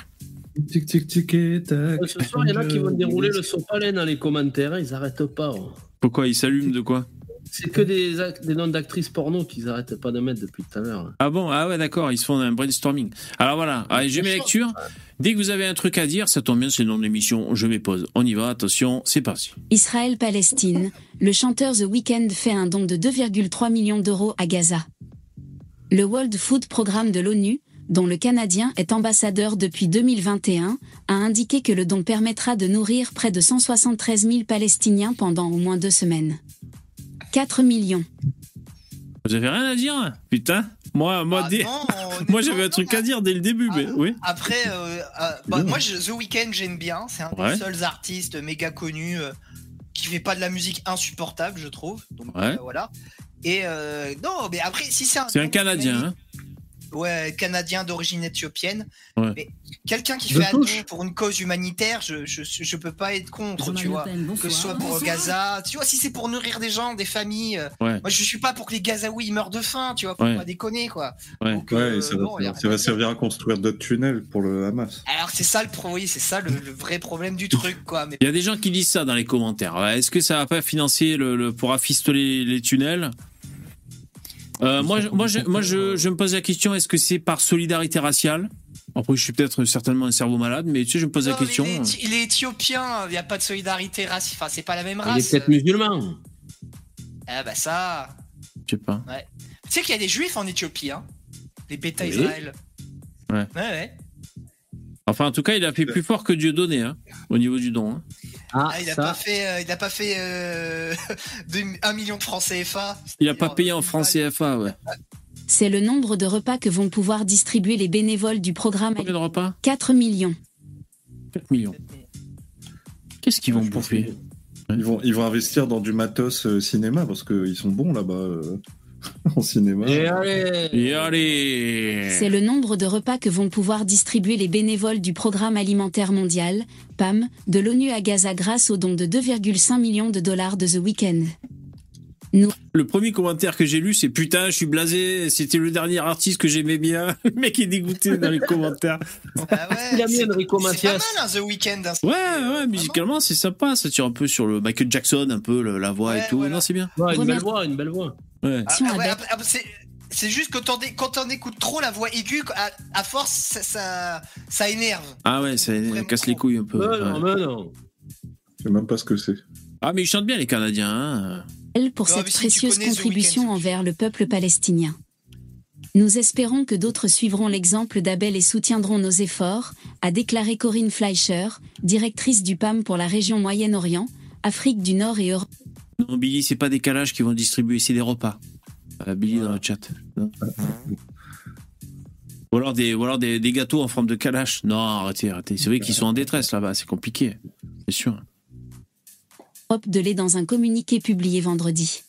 Tic tic tic et tac. Ce soir, il y en a qui vont dérouler le sopalin dans les commentaires, hein, ils arrêtent pas. oh. Pourquoi il s'allume de quoi? C'est que des, noms d'actrices porno qu'ils arrêtent pas de mettre depuis tout à l'heure. Ah bon, ah ouais, d'accord, ils se font un brainstorming. Alors voilà, allez, j'ai mes lectures. Dès que vous avez un truc à dire, ça tombe bien, c'est le nom de l'émission, je mets pause. On y va, attention, c'est parti. Israël-Palestine, le chanteur The Weeknd fait un don de 2,3 millions d'euros à Gaza. Le World Food Programme de l'ONU, dont le Canadien est ambassadeur depuis 2021, a indiqué que le don permettra de nourrir près de 173 000 Palestiniens pendant au moins deux semaines. 4 millions. Vous avez rien à dire Putain Moi, moi, Ah non, moi j'avais un truc à dire dès le début, mais oui. après, euh, euh, bah, moi, je- The Weeknd, j'aime bien. C'est un Ouais. des seuls artistes méga connus euh, qui fait pas de la musique insupportable, je trouve. Donc Ouais. euh, voilà. Et euh, non, mais après, si c'est un. C'est un Canadien, hein Ouais, canadien d'origine éthiopienne. Ouais. Mais quelqu'un qui De fait un don pour une cause humanitaire, je, je, je peux pas être contre, tu vois. Que ce soit pour Bonsoir. Gaza, tu vois, si c'est pour nourrir des gens, des familles. euh, Ouais. Moi, je suis pas pour que les Gazaouis meurent de faim, tu vois, faut Ouais. pas déconner, quoi. Ouais, Ouais, euh, ça, a va, ça va servir à construire d'autres tunnels pour le Hamas. Alors, c'est ça le pro, oui, c'est ça le, le vrai problème du truc, quoi. Mais Il y a des gens qui disent ça dans les commentaires. Est-ce que ça va pas financer le, le- pour affistoler les tunnels? Euh, moi, je, moi, je, moi je, je me pose la question est-ce que c'est par solidarité raciale? Après, je suis peut-être certainement un cerveau malade, mais tu sais, je me pose la Non, question. Il est, il est éthiopien, il n'y a pas de solidarité raciale. Enfin, c'est pas la même Il est race. peut-être musulman. Ah, bah ça. Je sais pas. Ouais. Tu sais qu'il y a des juifs en Éthiopie, hein. Les bêta Oui. Israël. Ouais. Ouais, ouais. Enfin, en tout cas, il a fait plus fort que Dieu donné, hein, au niveau du don. hein. Ah, Ah, il a pas fait, euh, il a pas fait euh, de- un million de francs CFA. Il a pas payé en francs CFA, ouais. C'est le nombre de repas que vont pouvoir distribuer les bénévoles du programme. Combien de repas? 4 millions. 4 millions. Qu'est-ce qu'ils vont bouffer? Ils vont, ils vont investir dans du matos euh, cinéma parce qu'ils sont bons là-bas euh, en cinéma. Et allez Et allez C'est le nombre de repas que vont pouvoir distribuer les bénévoles du Programme alimentaire mondial, PAM, de l'ONU à Gaza grâce au don de 2,5 millions de dollars de The Weeknd. Nous, Le premier commentaire que j'ai lu, c'est putain, je suis blasé, c'était le dernier artiste que j'aimais bien. Le mec est dégoûté dans les commentaires. Ah ouais, Il a mis c'est- pas mal, hein, The Weeknd. hein. Ouais, ouais, musicalement, c'est sympa. Ça tire un peu sur le Michael Jackson, un peu le- la voix et tout. voilà. Non, c'est bien. Ouais, une belle voix, une belle voix. Ouais. Ah, ah ouais, après- après, c'est- C'est juste que quand t'en écoutes trop la voix aiguë, à, à force, ça, ça, ça énerve. Ah ouais, ça casse les couilles un peu. Ouais, non, ouais. mais non. Je sais même pas ce que c'est. Ah, mais ils chantent bien, les Canadiens. hein. elle pour Non, cette si précieuse contribution envers le peuple palestinien. Nous espérons que d'autres suivront l'exemple d'Abel et soutiendront nos efforts, a déclaré Corinne Fleischer, directrice du PAM pour la région Moyen-Orient, Afrique du Nord et Europe. Non, Billy, c'est pas des calages qui vont distribuer, c'est des repas. Euh, Billy dans le chat. Non. Ou alors, des, ou alors des, des gâteaux en forme de calache. Non, arrêtez, arrêtez. C'est vrai qu'ils sont en détresse là-bas, c'est compliqué. C'est sûr. Europe de lait dans un communiqué publié vendredi.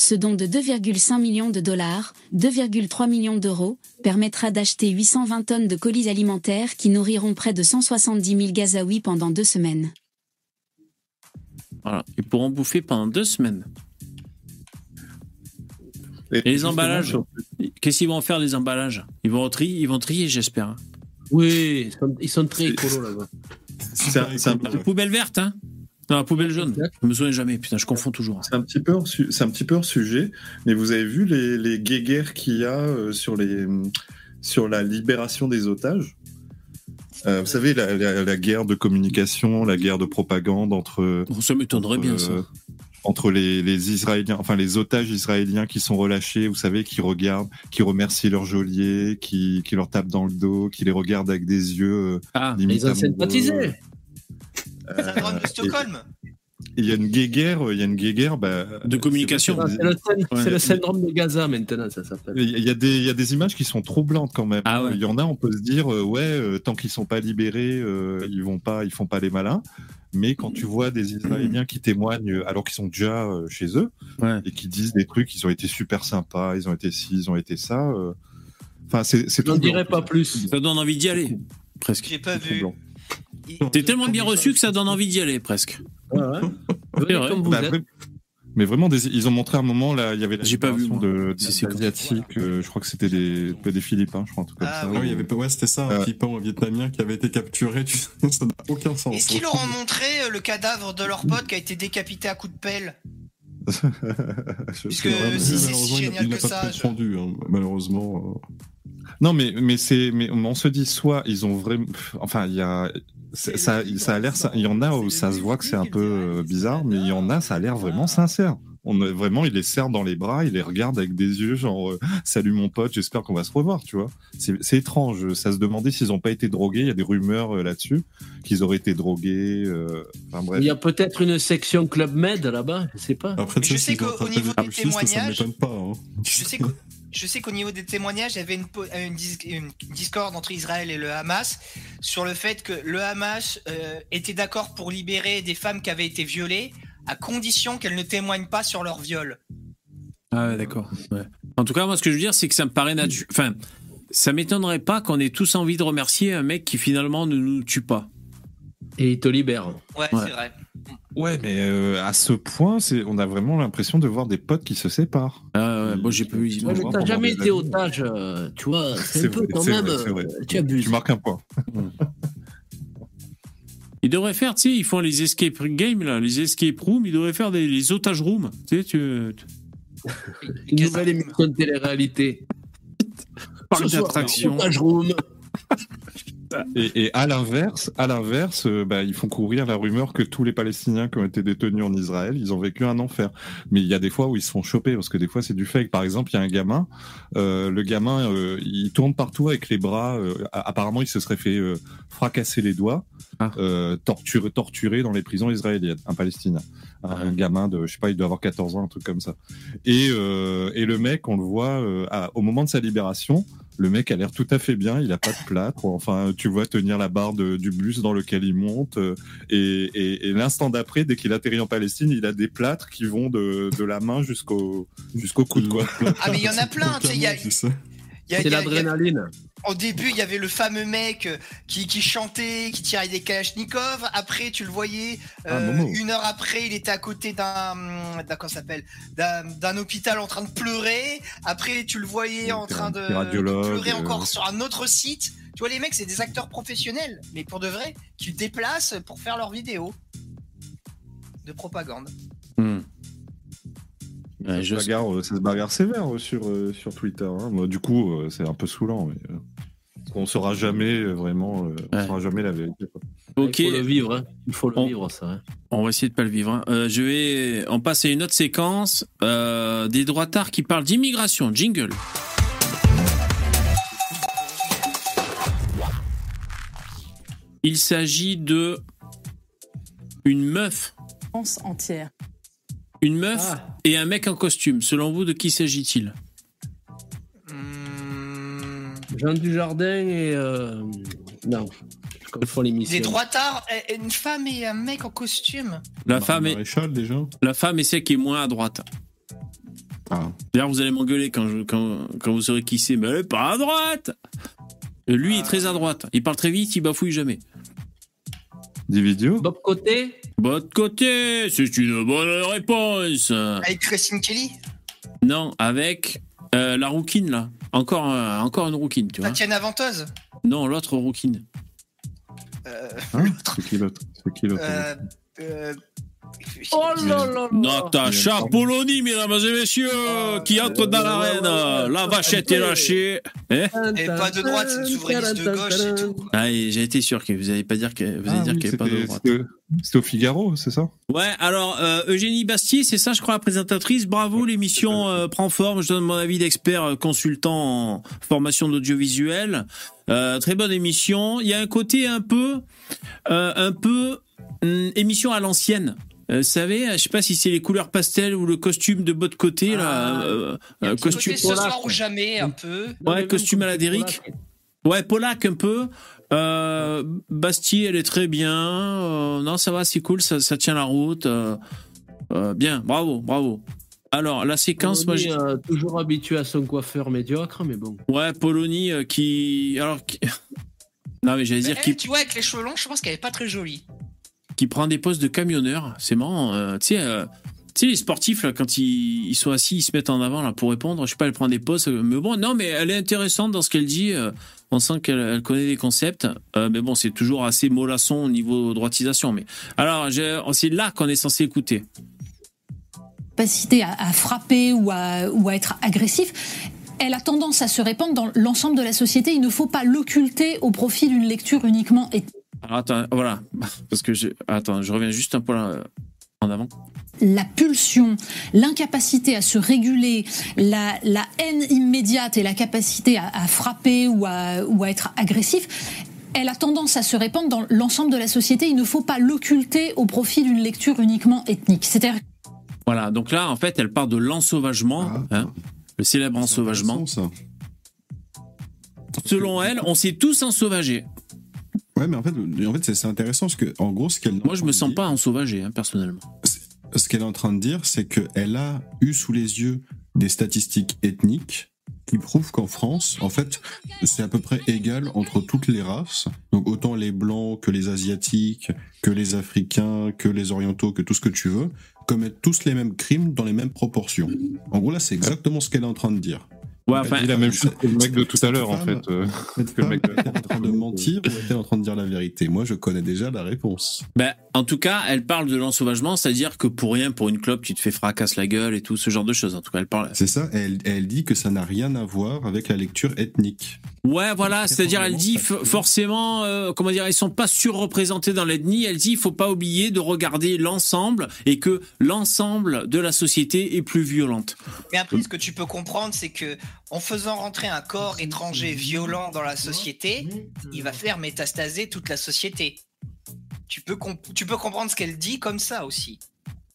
Ce don de 2,5 millions de dollars, 2,3 millions d'euros, permettra d'acheter 820 tonnes de colis alimentaires qui nourriront près de 170 000 Gazaouis pendant deux semaines. Voilà. Ils pourront bouffer pendant deux semaines. Et, Et les emballages Qu'est-ce qu'ils vont faire, les emballages? Ils vont trier, ils vont trier, j'espère. Oui, ils sont, ils sont très écolos là-bas. C'est La poubelle verte, hein Non, la poubelle jaune. Je me souviens jamais, putain, je confonds toujours. c'est un petit peu c'est un petit peu hors sujet, mais vous avez vu les, les guéguerres qu'il y a euh, sur, les, sur la libération des otages? Euh, Vous savez, la, la- la guerre de communication, la guerre de propagande entre. Ça m'étonnerait bien, ça. euh, Entre les, les Israéliens, enfin les otages israéliens qui sont relâchés, vous savez, qui regardent, qui remercient leurs geôliers, qui, qui leur tapent dans le dos, qui les regardent avec des yeux. euh, Ah, Ils ont sympathisé. Euh, Syndrome de Stockholm. Il y a une guéguerre, il y a une guerre bah, De communication. c'est- le, Ouais. le syndrome de Gaza maintenant, ça s'appelle. Il y, a des, il y a des images qui sont troublantes quand même. Ah ouais. Il y en a, on peut se dire, euh, ouais, euh, tant qu'ils sont pas libérés, euh, ils vont pas, ils font pas les malins. Mais quand tu vois des Israéliens qui témoignent alors qu'ils sont déjà euh, chez eux Ouais. et qui disent des trucs, ils ont été super sympas, ils ont été ci, ils ont été ça. euh, Enfin, c'est c'est J'en troublant. dirais pas plus. Ça donne envie d'y aller, presque. J'ai pas vu. troublant. T'es tellement bien reçu que ça donne envie d'y aller, presque. Ouais, ouais. Venez vrai. comme vous Bah, êtes. vrai- Mais vraiment, des- ils ont montré un moment là, il y avait la J'ai pas vu, moi. de, des asiatiques. euh, je crois que c'était des, des Philippins, je crois un truc comme Ah ça. Oui, il y avait pas- ouais, c'était ça, un Euh, Philippin ou un Vietnamien qui avait été capturé, tu sais, ça n'a aucun sens. Est-ce qu'ils leur ont montré euh, le cadavre de leur pote qui a été décapité à coups de pelle? Je- Puisque c'est vraiment- si c'est si il génial il n'a que pas ça. je- rendu, hein, malheureusement. euh. Non, mais mais c'est mais on se dit soit ils ont vraiment, enfin il y a ça ça a l'air ça- il y en a où ça se voit que c'est un peu euh, bizarre, mais il y en a ça a l'air vraiment sincère. On a- vraiment il les serre dans les bras, il les regarde avec des yeux genre euh, salut mon pote, j'espère qu'on va se revoir, tu vois. C'est c'est étrange, ça se demandait s'ils ont pas été drogués, il y a des rumeurs euh, là-dessus qu'ils auraient été drogués. euh, Enfin bref. Il y a peut-être une section Club Med là-bas, je sais pas. Après, tu Je sais, qu'au niveau des ça témoignages- m'étonne pas. hein. Je sais qu'au- je sais qu'au niveau des témoignages, il y avait une, po- une, dis- une discorde entre Israël et le Hamas sur le fait que le Hamas euh, était d'accord pour libérer des femmes qui avaient été violées à condition qu'elles ne témoignent pas sur leur viol. Ah ouais, d'accord. Ouais. En tout cas, moi, ce que je veux dire, c'est que ça me paraît naturel. Enfin, ça m'étonnerait pas qu'on ait tous envie de remercier un mec qui finalement ne nous tue pas. Et il te libère. Ouais, Ouais. c'est vrai. Ouais, mais euh, à ce point, c'est on a vraiment l'impression de voir des potes qui se séparent. Ah ouais, moi, j'ai pas eu. Ouais, mais t'as jamais été otage, euh, tu vois. C'est un peu quand c'est même. vrai, c'est vrai. euh, Tu abuses. Tu marques un point. Ils devraient faire, tu sais, ils font les escape games, là, les escape rooms, ils devraient faire des, les otages rooms. Tu sais, tu. Une nouvelle émission de télé-réalité. Parc d'attraction. Otage Room. Et, et à l'inverse, à l'inverse, euh, bah, ils font courir la rumeur que tous les Palestiniens qui ont été détenus en Israël, ils ont vécu un enfer. Mais il y a des fois où ils se font choper parce que des fois c'est du fake. Par exemple, il y a un gamin, euh, le gamin, euh, il tourne partout avec les bras. euh, apparemment, il se serait fait fracasser les doigts, euh, torturé, torturé dans les prisons israéliennes, un Palestinien, un gamin de, je sais pas, il doit avoir 14 ans, un truc comme ça. Et et le mec, on le voit à- au moment de sa libération. Le mec a l'air tout à fait bien, il a pas de plâtre. Enfin, tu vois tenir la barre de- du bus dans lequel il monte. euh, et et, et l'instant d'après, dès qu'il atterrit en Palestine, il a des plâtres qui vont de, de la main jusqu'au jusqu'au coude, quoi. Ah, mais il y en a plein, tu sais, il y a- C'est ça. il y a- C'est il y a- l'adrénaline. Au début, il y avait le fameux mec euh, qui, qui chantait, qui tirait des kalachnikovs. Après, tu le voyais. Ah, euh, une heure après, il était à côté d'un, ça s'appelle, d'un, hôpital en train de pleurer. Après, tu le voyais en train de, pleurer euh. encore sur un autre site. Tu vois, les mecs, c'est des acteurs professionnels, mais pour de vrai, qui se déplacent pour faire leurs vidéos de propagande. Ça, se bagarre, euh, ça se bagarre sévère euh, sur, euh, sur Twitter. hein. Moi, du coup, euh, c'est un peu saoulant. Mais, euh, on saura jamais euh, vraiment, euh, on saura jamais la vérité. quoi. Ok. Il faut le vivre, hein. Il faut le vivre, ça. hein. On va essayer de pas le vivre. hein. Euh, je vais, on passe à une autre séquence euh, des droitards qui parlent d'immigration. Jingle. Il s'agit de une meuf, France entière. Une meuf et un mec en costume. Selon vous, de qui s'agit-il? Jean Dujardin et. euh, Non, je confonds l'émission. Des droitards, euh, une femme et un mec en costume. La femme est Maréchal déjà. la femme est celle qui est moins à droite. Ah. D'ailleurs, vous allez m'engueuler quand, je- quand, quand vous saurez qui c'est, mais elle est pas à droite. Et Lui, il est très à droite. Il parle très vite, il bafouille jamais. Des vidéos Bob Côté Bob Côté, c'est une bonne réponse. Avec Christine Kelly, Non, avec euh, la rouquine, là. Encore, euh, encore une rouquine, tu vois. Tatiana Venteuse. Non, l'autre rouquine. Euh, Hein c'est qui l'autre? C'est qui l'autre? Euh, euh, Oh là là Natacha Polony, mesdames et messieurs, qui entre dans l'arène. La vachette est lâchée. Eh Et pas de droite, c'est une souverainiste de gauche, c'est tout. ah, et j'ai été sûr que vous n'allez pas dire que vous allez Ah dire oui, qu'elle n'est pas de droite. c'était- C'était au Figaro, c'est ça? Ouais, alors euh, Eugénie Bastier, c'est ça, je crois, la présentatrice. Bravo, l'émission euh, prend forme. Je donne mon avis d'expert euh, consultant en formation d'audiovisuel. Euh, très bonne émission. Il y a un côté un peu, euh, un peu hum, émission à l'ancienne. Euh, vous savez, je sais pas si c'est les couleurs pastel ou le costume de bas de côté là, euh, euh, costume Côté ce polac. soir ou jamais, un peu. Ouais, costume à la Derrick. Ouais, Polak un peu. Euh, Bastille, elle est très bien. Euh, non, ça va, c'est cool, ça, ça tient la route. Euh, euh, bien, bravo, bravo. Alors, la séquence, moi, j'ai- euh, toujours habitué à son coiffeur médiocre, mais bon. ouais, Polonie euh, qui, alors, qui- non mais j'allais dire qui, tu vois, avec les cheveux longs, je pense qu'elle est pas très jolie. Qui prend des postes de camionneur. C'est marrant. euh, tu sais, euh, tu sais, les sportifs là, quand ils, ils sont assis, ils se mettent en avant là pour répondre. Je sais pas, elle prend des postes. euh, Mais bon, non, mais elle est intéressante dans ce qu'elle dit. euh, on sent qu'elle elle connaît des concepts. Euh, mais bon, c'est toujours assez mollasson au niveau droitisation. Mais alors, j'ai- c'est là qu'on est censé écouter. capacité à, à frapper ou à, ou à être agressif, elle a tendance à se répandre dans l'ensemble de la société. Il ne faut pas l'occulter au profit d'une lecture uniquement ethnique. Alors attends, voilà, parce que je, attends, je reviens juste un peu là, en avant. La pulsion, l'incapacité à se réguler, la, la haine immédiate et la capacité à, à frapper ou à, ou à être agressif, elle a tendance à se répandre dans l'ensemble de la société. Il ne faut pas l'occulter au profit d'une lecture uniquement ethnique. C'est-à-dire Voilà, donc là, en fait, elle part de l'ensauvagement, hein, le célèbre ensauvagement. Selon elle, on s'est tous ensauvagés. Ouais, mais en fait, en fait c'est intéressant parce que, en gros, ce qu'elle. Moi, je me sens pas ensauvagé, hein, personnellement. Ce qu'elle est en train de dire, c'est qu'elle a eu sous les yeux des statistiques ethniques qui prouvent qu'en France, en fait, c'est à peu près égal entre toutes les races. Donc autant les blancs que les asiatiques, que les africains, que les orientaux, que tout ce que tu veux, commettent tous les mêmes crimes dans les mêmes proportions. En gros, là, c'est exactement ce qu'elle est en train de dire. Ouais, enfin, dit la même chose que le mec de tout à l'heure, en fait. euh, que le mec de- en train de mentir ou est-elle en train de dire la vérité Moi, je connais déjà la réponse. Ben, en tout cas, elle parle de l'ensauvagement, c'est-à-dire que pour rien, pour une clope, tu te fais fracasse la gueule et tout ce genre de choses. En tout cas, elle parle. C'est ça, elle, elle dit que ça n'a rien à voir avec la lecture ethnique. Ouais, voilà, c'est-à-dire, elle dit forcément, euh, comment dire, ils sont pas surreprésentés dans l'ethnie. Elle dit, il faut pas oublier de regarder l'ensemble et que l'ensemble de la société est plus violente. Mais après, ce que tu peux comprendre, c'est que en faisant rentrer un corps étranger violent dans la société, il va faire métastaser toute la société. Tu peux, comp- tu peux comprendre ce qu'elle dit comme ça aussi.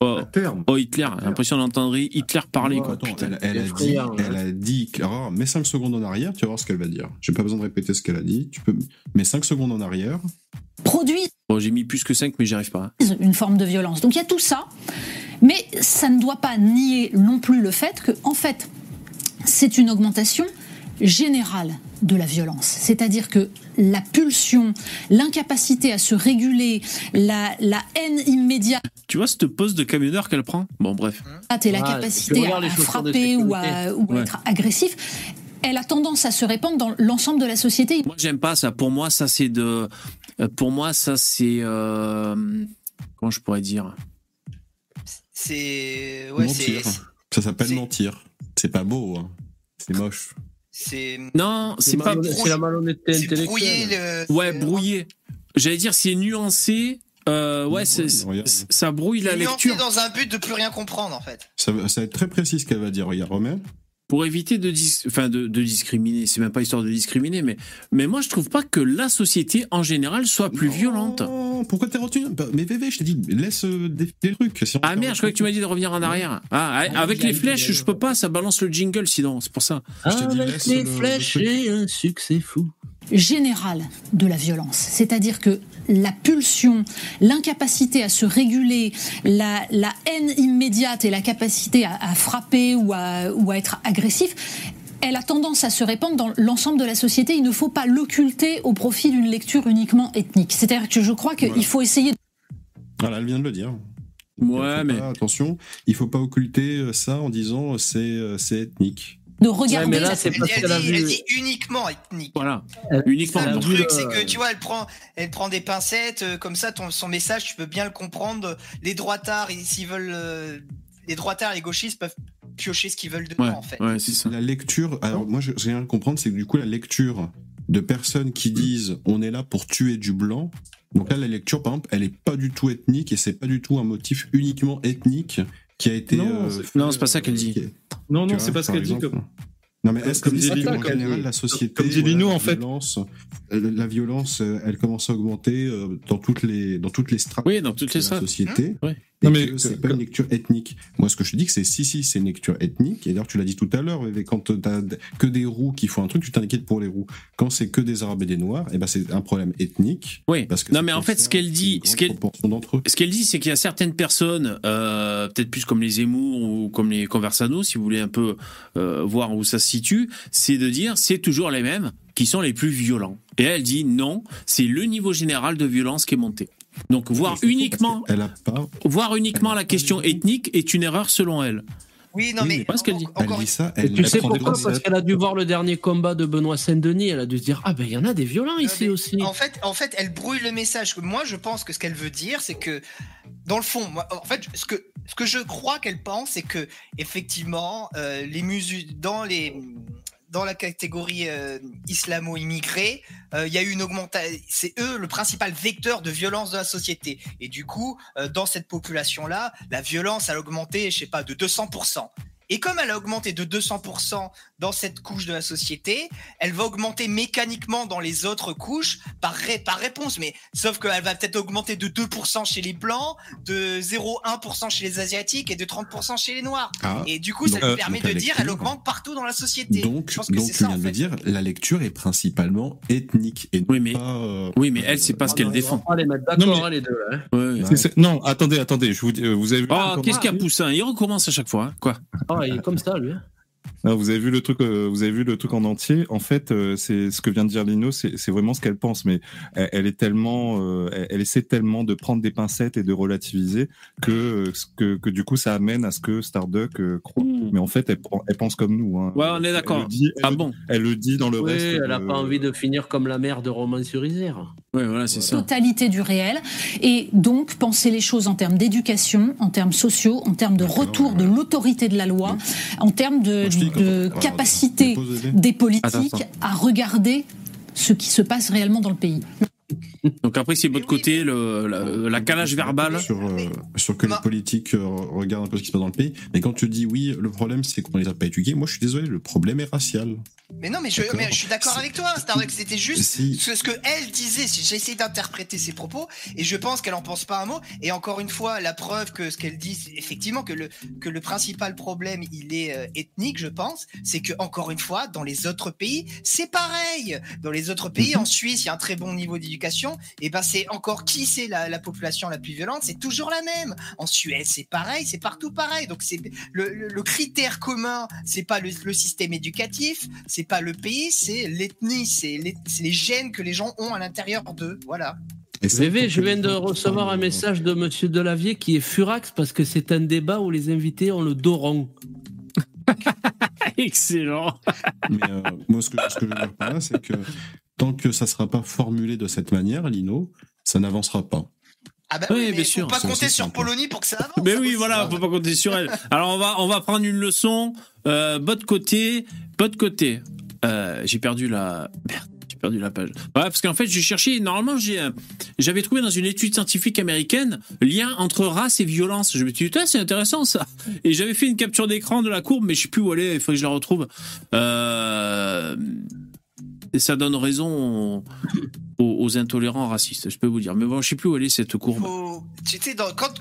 Oh, oh, Hitler, j'ai l'impression d'entendre Hitler parler, quoi. Attends, Putain, elle, elle a dit, hein. elle a dit, alors, mets 5 secondes en arrière, tu vas voir ce qu'elle va dire. J'ai pas besoin de répéter ce qu'elle a dit. Tu peux, mets 5 secondes en arrière. Produisent Bon, j'ai mis plus que 5, mais j'y arrive pas. hein. une forme de violence. Donc il y a tout ça, mais ça ne doit pas nier non plus le fait que, en fait, c'est une augmentation générale de la violence. C'est-à-dire que la pulsion, l'incapacité à se réguler, la, la haine immédiate Tu vois cette pose de camionneur qu'elle prend? Bon, bref. et la capacité à, frapper ou à, ou Ouais. être agressif, elle a tendance à se répandre dans l'ensemble de la société. Moi, j'aime pas ça. Pour moi, ça, c'est de. euh, Pour moi, ça, c'est. euh, Comment je pourrais dire? C'est. Ouais, c'est. mentir. Ça s'appelle mentir. C'est pas beau, hein. C'est moche. C'est. Non, c'est pas. C'est la malhonnêteté intellectuelle. le. Ouais, brouillé. J'allais dire, c'est nuancé. Euh, ouais, c'est- ça brouille la C'est lecture. nuancé dans un but de plus rien comprendre en fait. Ça, va- ça va être très précis ce qu'elle va dire. Regarde, Romain. Pour éviter de, dis- enfin de, de discriminer, c'est même pas histoire de discriminer, mais, mais moi je trouve pas que la société en général soit plus violente. Pourquoi t'es retenu? Bah, Mais VV, je t'ai dit, laisse euh, des, des trucs. Si Ah merde, je croyais que tu m'as dit de revenir en arrière. Ah, avec les flèches, je peux pas, ça balance le jingle sinon, c'est pour ça. Avec les flèches et un succès fou. Générale de la violence. C'est-à-dire que la pulsion, l'incapacité à se réguler, la, la haine immédiate et la capacité à, à frapper ou à, ou à être agressif, elle a tendance à se répandre dans l'ensemble de la société. Il ne faut pas l'occulter au profit d'une lecture uniquement ethnique. C'est-à-dire que je crois qu'il faut essayer de Voilà, elle vient de le dire. Ouais, mais attention, il faut pas occulter euh, ça en disant euh, c'est euh, c'est ethnique. De regarder. mais là, la- c'est Elle, elle dit, vu. elle dit uniquement ethnique. Voilà, Elle- uniquement. Vu truc, le- c'est que tu vois, elle prend, elle prend des pincettes, euh, comme ça, ton, son message, tu peux bien le comprendre. Les droitards, ils- s'ils veulent, euh, les droitards et les gauchistes peuvent piocher ce qu'ils veulent dedans, Ouais, en fait. ouais, c'est ça. La lecture, alors moi je- j'ai rien à comprendre, c'est que du coup la lecture de personnes qui disent on est là pour tuer du blanc. Donc là la lecture par exemple, elle est pas du tout ethnique et c'est pas du tout un motif uniquement ethnique qui a été. Non, euh, c'est- fait, Non, c'est pas ça qu'elle dit. Non, non, c'est pas ce qu'elle dit. Comme... Non mais est-ce que Comme dit dit Linou, en comme général dit- la société, comme voilà, Linou, la en fait. violence, euh, la violence, euh, elle commence à augmenter dans toutes les dans toutes les strates Oui, dans toutes de les la strates. société. Ouais. Et Non, mais que c'est que- pas une lecture ethnique. Moi, ce que je te dis, c'est si, si, c'est une lecture ethnique. Et d'ailleurs, tu l'as dit tout à l'heure, mais quand t'as que des roux qui font un truc, tu t'inquiètes pour les roux. Quand c'est que des arabes et des noirs, et ben c'est un problème ethnique. Oui. Parce que non, mais en fait, ce qu'elle dit, qu'elle, ce qu'elle dit, c'est qu'il y a certaines personnes, euh, peut-être plus comme les Zemmour ou comme les Conversano, si vous voulez un peu euh, voir où ça se situe, c'est de dire c'est toujours les mêmes qui sont les plus violents. Et elle dit non, c'est le niveau général de violence qui est monté. Donc voir uniquement, a pas. voir uniquement la question ethnique est une erreur selon elle. Oui, non, Oui, mais. mais pas ce qu'elle dit. Elle dit ça. Elle tu elle sais pourquoi? Parce qu'elle a dû voir le dernier combat de Benoît Saint-Denis, elle a dû se dire Ah ben il y en a des violents ici aussi. En fait, en fait, elle brouille le message. Moi, je pense que ce qu'elle veut dire, c'est que, dans le fond, moi, en fait, ce que, ce que je crois qu'elle pense, c'est que, effectivement, euh, les musulmans, dans les, dans la catégorie euh, islamo-immigrée, euh, il y a eu une augmentation. C'est eux le principal vecteur de violence de la société. Et du coup, euh, dans cette population-là, la violence a augmenté, je sais pas, de 200%. Et comme elle a augmenté de 200% dans cette couche de la société, elle va augmenter mécaniquement dans les autres couches par, ré- par réponse. Mais sauf qu'elle va peut-être augmenter de 2% chez les blancs, de 0,1% chez les asiatiques et de 30% chez les noirs. Ah, et du coup, ça donc, lui permet de dire elle augmente partout dans la société. Donc, Je pense que donc tu ça, viens en de fait. dire, la lecture est principalement ethnique et Oui, mais- pas. euh, Oui, mais elle, c'est pas ce qu'elle On va défend. pas les mettre Non, d'accord, mais- hein, les deux. hein. Ouais. Non, attendez, attendez. Je vous, dis- euh, vous avez vu Oh, qu'est-ce qu'il y a Poussin? Il recommence à chaque fois, hein. quoi? Ah, il est comme ça, lui. Non, vous avez vu le truc, euh, vous avez vu le truc en entier. En fait, euh, c'est ce que vient de dire Lino, c'est vraiment ce qu'elle pense, mais elle, elle est tellement, euh, elle, elle essaie tellement de prendre des pincettes et de relativiser que que, que du coup ça amène à ce que Starduck euh, croit. Mais en fait, elle, pense comme nous. Hein. Ouais, on est Elle d'accord. le dit- elle Ah le- bon Elle le dit dans le Oui, reste. elle n'a de- pas envie de finir comme la mère de Roman sur Isère. Ouais, voilà, c'est ça. totalité du réel et donc penser les choses en termes d'éducation, en termes sociaux, en termes de retour de l'autorité de la loi, en termes de, de capacité des politiques à regarder ce qui se passe réellement dans le pays. Donc après, c'est de votre côté, le, la, la calage verbal. Sur, euh, sur que les politiques euh, regardent un peu ce qui se passe dans le pays. Mais quand tu dis oui, le problème c'est qu'on les a pas éduqués, moi je suis désolé, le problème est racial. Mais non, mais je, mais je suis d'accord avec toi, Starbucks. C'était juste Si. ce, ce que elle disait. J'ai essayé d'interpréter ses propos et je pense qu'elle en pense pas un mot. Et encore une fois, la preuve que ce qu'elle dit, effectivement, que le que le principal problème, il est euh, ethnique, je pense, c'est que encore une fois, dans les autres pays, c'est pareil. Dans les autres pays, en Suisse, il y a un très bon niveau d'éducation. Et ben, c'est encore qui c'est la, la population la plus violente, c'est toujours la même. En Suède, c'est pareil, c'est partout pareil. Donc c'est le, le- le critère commun, c'est pas le, le système éducatif, c'est pas le pays, c'est l'ethnie, c'est les, gènes que les gens ont à l'intérieur d'eux. Voilà. VV, je viens de recevoir un message de Monsieur Delavier qui est furax parce que c'est un débat où les invités ont le dos rond. Excellent. Mais euh, moi, ce que, ce que je veux dire par là, c'est que tant que ça sera pas formulé de cette manière, Lino, ça n'avancera pas. Ah bah Oui, oui, bien mais sûr. faut pas compter sur. Polonie pour que ça avance. Mais oui, voilà, faut pas compter sur elle. Alors on va on va prendre une leçon. Euh, bas de côté, bas de côté. Euh, j'ai perdu la merde, j'ai perdu la page. Parce qu'en fait j'ai cherché. Normalement euh, j'avais trouvé dans une étude scientifique américaine lien entre race et violence. Je me suis dit c'est intéressant ça. Et j'avais fait une capture d'écran de la courbe, mais je sais plus où elle est. Il faut que je la retrouve. Euh, et ça donne raison aux, intolérants racistes. Je peux vous dire. Mais bon, je sais plus où elle est cette courbe.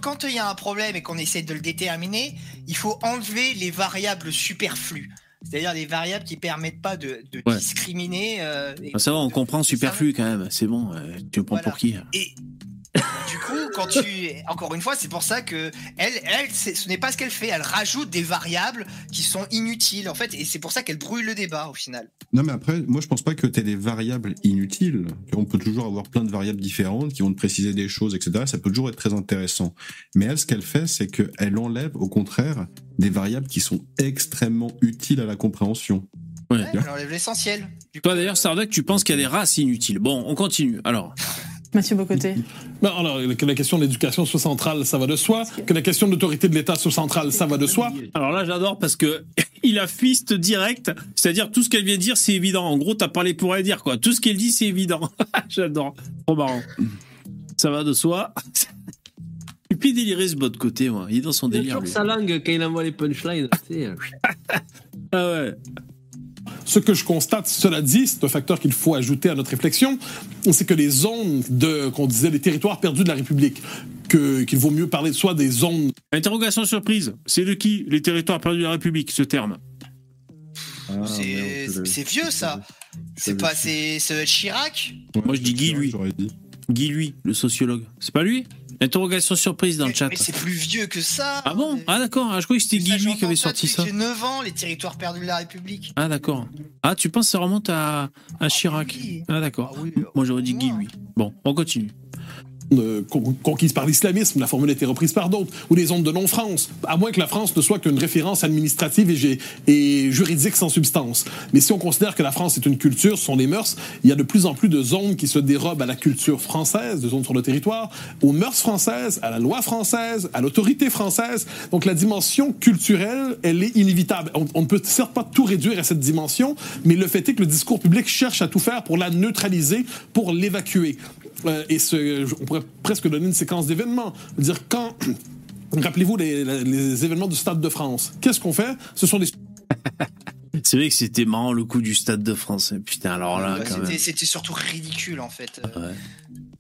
Quand il y a un problème et qu'on essaie de le déterminer, il faut enlever les variables superflues. C'est-à-dire les variables qui permettent pas de, de Ouais. discriminer. euh, et- Ah, ça va, on comprend superflu quand même. C'est bon. euh, Tu me prends pour qui Et du coup, quand tu, encore une fois, c'est pour ça que elle, elle, ce n'est pas ce qu'elle fait. Elle rajoute des variables qui sont inutiles en fait, et c'est pour ça qu'elle brûle le débat au final. Non, mais après, moi, je pense pas que tu des variables inutiles. On peut toujours avoir plein de variables différentes qui vont te préciser des choses, etc. Ça peut toujours être très intéressant. Mais elle, ce qu'elle fait, c'est qu'elle enlève, au contraire, des variables qui sont extrêmement utiles à la compréhension. Ouais. Elle enlève l'essentiel. Toi d'ailleurs, Starduck, tu penses qu'il y a des races inutiles. Bon, on continue. Alors, Mathieu Bocoté. Ben, alors, que la question de l'éducation soit centrale, ça va de soi. Que la question de l'autorité de l'État soit centrale, ça va de soi. alors là, j'adore parce que il a fist direct. C'est-à-dire tout ce qu'elle vient de dire, c'est évident. En gros, t'as parlé pour elle dire quoi. Tout ce qu'elle dit, c'est évident. j'adore. Trop marrant. Ça va de soi. Et puis déliré ce bot de côté, moi. Il est dans son Il a délire. toujours lui. sa langue quand il envoie les punchlines. Ah ouais. Ce que je constate, cela dit, c'est un facteur qu'il faut ajouter à notre réflexion, c'est que les zones de, qu'on disait, les territoires perdus de la République, que, qu'il vaut mieux parler soit des zones. Interrogation surprise. C'est de qui les territoires perdus de la République, ce terme? Ah, c'est c'est vieux ça. C'est pas, c'est être Chirac? Moi, je dis Guy, lui. Guy, lui, le sociologue. C'est pas lui? Interrogation surprise dans le chat. Mais c'est plus vieux que ça. Ah bon? Ah d'accord. Ah, je croyais que c'était Guy, lui, qui avait sorti ça. J'ai 9 ans, les territoires perdus de la République. Ah d'accord. Ah tu penses que ça remonte à, à Chirac? Ah d'accord. Moi j'aurais dit Guy lui. Bon, on continue. Euh, con- conquises par l'islamisme, la formule a été reprise par d'autres, ou les zones de non-France, à moins que la France ne soit qu'une référence administrative et, juridique sans substance. Mais si on considère que la France est une culture, ce sont des mœurs, il y a de plus en plus de zones qui se dérobent à la culture française, de zones sur le territoire, aux mœurs françaises, à la loi française, à l'autorité française. Donc la dimension culturelle, elle est inévitable. On ne peut certes pas tout réduire à cette dimension, mais le fait est que le discours public cherche à tout faire pour la neutraliser, pour l'évacuer. Euh, et ce, on pourrait presque donner une séquence d'événements. Dire quand. Rappelez-vous les, les- les événements du Stade de France. Qu'est-ce qu'on fait? Ce sont des. C'est vrai que c'était marrant le coup du Stade de France. Putain, alors là, Ouais, quand même. C'était surtout ridicule en fait. Euh, Ouais.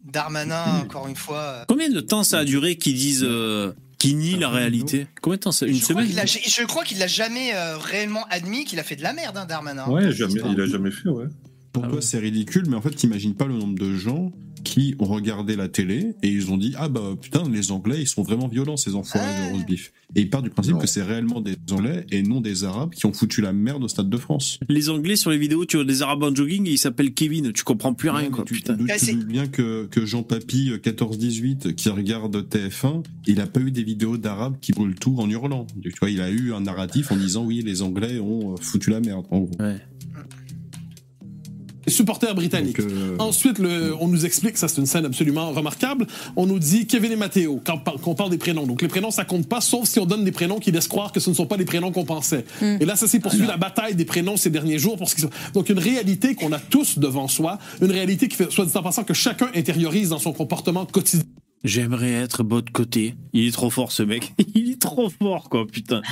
Darmanin, encore une fois. euh, Combien de temps ça a duré qu'ils disent, euh, qu'ils nient la réalité? Combien de temps ça Une je, crois semaine? qu'il a- je crois qu'il l'a jamais euh, réellement admis qu'il a fait de la merde, hein, Darmanin. Ouais, jamais, il a jamais fait, ouais. Pour toi, c'est ridicule, mais en fait, t'imagines pas le nombre de gens qui ont regardé la télé et ils ont dit ah bah putain les Anglais ils sont vraiment violents ces enfoirés de roast beef et ils partent du principe que c'est réellement des Anglais et non des Arabes qui ont foutu la merde au stade de France. Les Anglais sur les vidéos, tu vois des Arabes en jogging et ils s'appellent Kevin. Tu comprends plus rien, quoi. Putain. Tu te doutes bien que, que Jean Papy euh, 14-18 qui regarde TF1, il a pas eu des vidéos d'Arabes qui brûlent tout en hurlant. Tu vois, il a eu un narratif en disant oui les Anglais ont euh, foutu la merde en gros. Supporters britanniques. euh, Ensuite, le- on nous explique, ça c'est une scène absolument remarquable, on nous dit Kevin et Matteo, quand, on parle des prénoms. Donc les prénoms, ça compte pas, sauf si on donne des prénoms qui laissent croire que ce ne sont pas les prénoms qu'on pensait. Et là, ça s'est poursuivi la bataille des prénoms ces derniers jours. Pour ce qui... Donc une réalité qu'on a tous devant soi, une réalité qui fait, soit dit en passant, que chacun intériorise dans son comportement quotidien. J'aimerais être bot côté. Il est trop fort ce mec. Il est trop fort quoi, putain.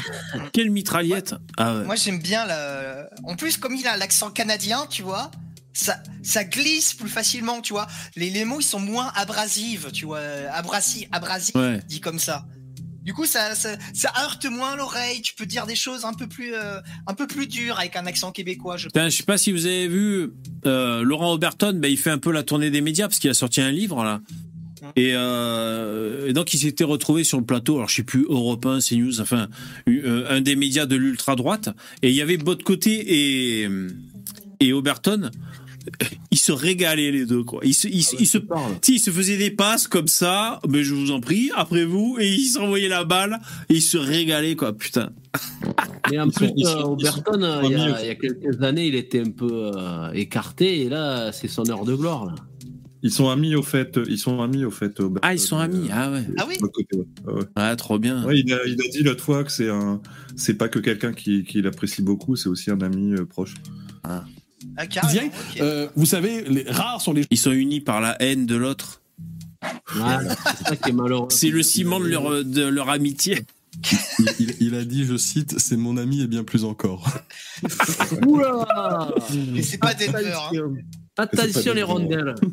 Quelle mitraillette. Ah ouais. Moi, j'aime bien la. En plus, comme il a l'accent canadien, tu vois, ça, ça glisse plus facilement, tu vois. Les, les mots, ils sont moins abrasifs, tu vois. Abrasi, abrasif, Ouais. dit comme ça. Du coup, ça, ça, ça heurte moins l'oreille. Tu peux dire des choses un peu plus, euh, un peu plus dures avec un accent québécois. Je... Putain, je sais pas si vous avez vu euh, Laurent Oberton, ben, il fait un peu la tournée des médias parce qu'il a sorti un livre là. Et, euh, et donc il s'était retrouvé sur le plateau, alors je sais plus Europe 1, CNews, enfin euh, un des médias de l'ultra droite, et il y avait Bot côté et et Oberton. Ils se régalaient les deux quoi. Ils se, ils, se- ils se, sais, ils se faisaient des passes comme ça, mais je vous en prie, après vous, et ils s'envoyaient la balle et ils se régalaient quoi, putain. Et en plus, euh, Oberton, euh, il y, a, il y a quelques années, il était un peu euh, écarté, et là, c'est son heure de gloire. Là. Ils sont amis au fait. Ils sont amis au fait. Oberton, Ah, ils sont amis, euh, ah ouais. Ah oui côté, ouais. Ah ouais. Ah, trop bien. Ouais, il, a, il a dit l'autre fois que c'est un, c'est pas que quelqu'un qui, qui l'apprécie beaucoup, c'est aussi un ami euh, proche. Ah, Bien, euh, vous savez, les rares sont les. Ils sont unis par la haine de l'autre. Voilà, c'est ça qui est malheureux. C'est le ciment de leur, de leur amitié. Il, il- il a dit, je cite, c'est mon ami et bien plus encore. Oula Mais c'est pas Denver. Hein. Attention les rondelles.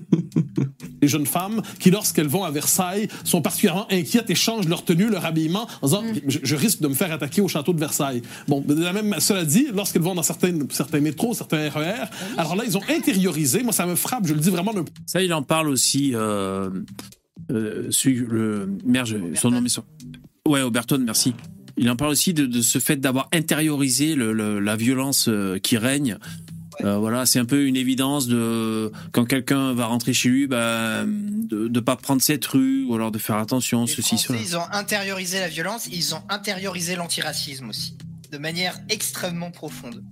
Les jeunes femmes qui, lorsqu'elles vont à Versailles, sont particulièrement inquiètes et changent leur tenue, leur habillement, en disant je, je risque de me faire attaquer au château de Versailles. Bon, de la même, cela dit, lorsqu'elles vont dans certains, certains métros, certains RER, alors là, ils ont intériorisé. Moi, ça me frappe, je le dis vraiment. d'un- Ça, il en parle aussi. Euh, euh, celui- le merde, son nom est sur. Ouais, Oberton, merci. Il en parle aussi de, de ce fait d'avoir intériorisé le- le- la violence euh, qui règne. Euh, voilà, c'est un peu une évidence de quand quelqu'un va rentrer chez lui, bah, de ne pas prendre cette rue ou alors de faire attention, Les ceci, Français, cela. ils ont intériorisé la violence, ils ont intériorisé l'antiracisme aussi, de manière extrêmement profonde.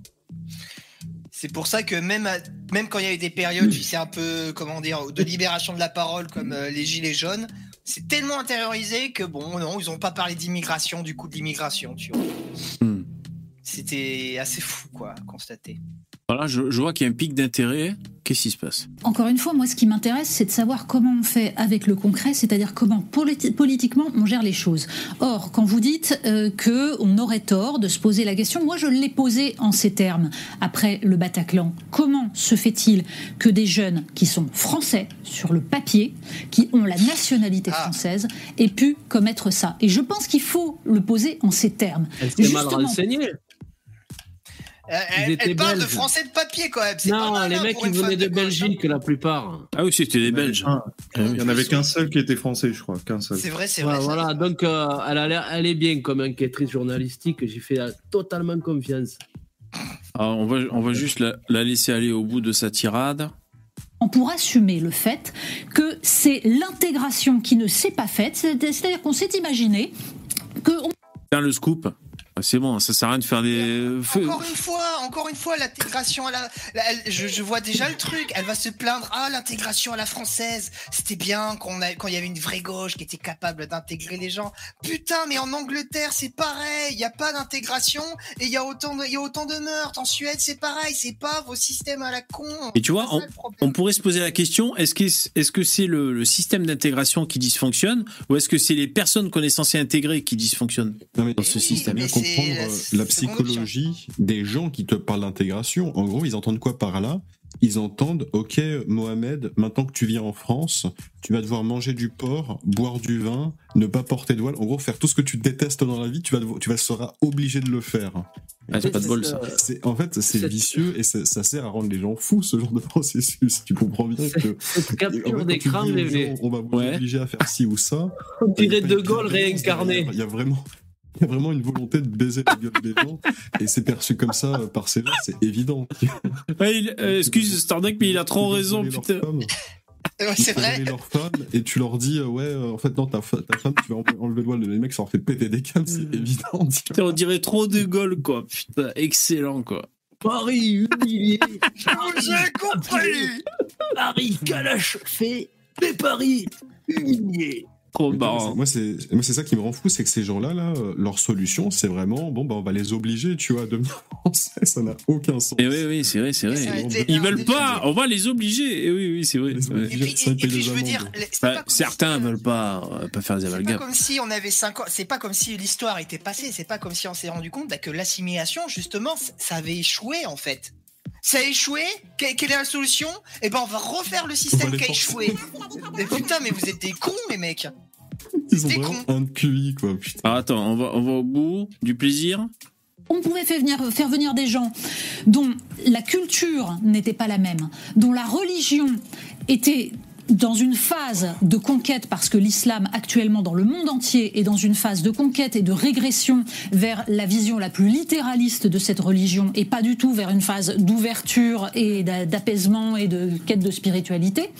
C'est pour ça que même, à- même quand il y a eu des périodes, tu sais, un peu, comment dire, de libération de la parole comme euh, les Gilets jaunes, c'est tellement intériorisé que bon, non, ils ont pas parlé d'immigration, du coup de l'immigration, tu vois. Hmm. C'était assez fou, quoi, à constater. Voilà, je, je vois qu'il y a un pic d'intérêt. Qu'est-ce qui se passe? Encore une fois, moi, ce qui m'intéresse, c'est de savoir comment on fait avec le concret, c'est-à-dire comment politi- politiquement on gère les choses. Or, quand vous dites euh, que on aurait tort de se poser la question, moi, je l'ai posé en ces termes après le Bataclan. Comment se fait-il que des jeunes qui sont français sur le papier, qui ont la nationalité française, aient pu commettre ça? Et je pense qu'il faut le poser en ces termes. Elle s'est mal renseignée. Elle, Ils elle- elle parle de belges. français de papier, quand même. pas Non, mal, les hein, mecs, ils venaient de de. Belgique, la plupart. Ah oui, c'était des Belges. Un. Il y en avait qu'un seul qui était français, je crois. Qu'un seul. C'est vrai, c'est vrai. voilà, donc euh, elle, a l'air- elle est bien comme enquêtrice journalistique, j'ai fait euh, totalement confiance. Alors, on, va, on va juste la, la laisser aller au bout de sa tirade. pour assumer le fait que c'est l'intégration qui ne s'est pas faite, c'est- c'est-à-dire qu'on s'est imaginé que on- Tiens, le scoop. Ah, C'est bon, ça sert à rien de faire des. Encore une fois, encore une fois, l'intégration à la, la- elle- je, je vois déjà le truc. Elle va se plaindre. Ah, l'intégration à la française. C'était bien qu'on a, quand il y avait une vraie gauche qui était capable d'intégrer les gens. Putain, mais en Angleterre, c'est pareil. Il n'y a pas d'intégration et il y a autant de, il y a autant de meurtres. En Suède, c'est pareil. C'est pas vos systèmes à la con. Et tu vois, on, on pourrait se poser la question est-ce que est-ce que c'est le, le système d'intégration qui dysfonctionne ou est-ce que c'est les personnes qu'on est censé intégrer qui dysfonctionnent dans ce système bien comprendre euh, la psychologie des gens qui te parlent d'intégration. En gros, ils entendent quoi par là? Ils entendent, ok, Mohamed, maintenant que tu viens en France, tu vas devoir manger du porc, boire du vin, ne pas porter de voile. En gros, faire tout ce que tu détestes dans la vie, tu vas, devoir- tu vas seras obligé de le faire. Ah, c'est pas de bol, ça. En fait, c'est vicieux et ça, sert à rendre les gens fous, ce genre de processus. Tu comprends bien que. Capture les- gens, on va vous obliger à faire ci ou ça. On dirait y a De Gaulle réincarné. Il y a vraiment. Il y a vraiment une volonté de baiser la gueule des gens et c'est perçu comme ça par ces gens, c'est évident. Ouais, il- euh, excuse Stardeck, mais il a trop raison, putain. Ouais, c'est vrai. voler leur femme et tu leur dis euh, ouais euh, en fait non ta, ta femme tu vas enlever- le doigt les mecs ça leur fait péter des câbles c'est évident Putain, on dirait trop De Gaulle, quoi. Putain, excellent, quoi. Paris humilié. J'ai compris. Paris calache fait, mais Paris humilié. Trop Moi c'est moi c'est ça qui me rend fou c'est que ces gens là là euh, leur solution c'est vraiment bon bah on va les obliger tu vois à devenir français ça n'a aucun sens. Et oui, oui, c'est vrai, c'est vrai. Ils veulent pas, on va les obliger. Et oui, oui, c'est vrai. Et puis, et- et puis je veux dire, Bah, certains veulent pas, va pas faire des C'est pas amalgames. comme si on avait 5 ans, c'est pas comme si l'histoire était passée, c'est pas comme si on s'est rendu compte bah, que l'assimilation, justement, ça avait échoué en fait. Ça a échoué, Que- quelle est la solution? Eh ben on va refaire le système qui a échoué. Mais putain, mais vous êtes des cons les mecs Ils ont vraiment un QI quoi putain. Alors, attends, on va, on va au bout du plaisir. On pouvait faire venir, faire venir des gens dont la culture n'était pas la même, dont la religion était dans une phase de conquête, parce que l'islam actuellement dans le monde entier est dans une phase de conquête et de régression vers la vision la plus littéraliste de cette religion et pas du tout vers une phase d'ouverture et d'a- d'apaisement et de quête de spiritualité.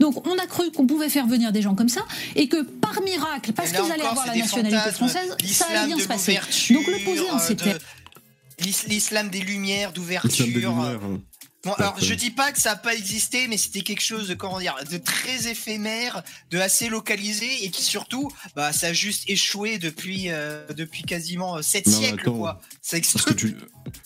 Donc on a cru qu'on pouvait faire venir des gens comme ça et que par miracle, parce qu'ils allaient avoir la nationalité française, ça allait bien se passer. Donc le poser en euh, ces de- L'islam des lumières, d'ouverture. Bon, alors je dis pas que ça n'a pas existé, mais c'était quelque chose de comment dire, de très éphémère, de assez localisé et qui surtout, bah, ça a juste échoué depuis euh, depuis quasiment 7 Non, siècles attends. quoi. Ça existe tu,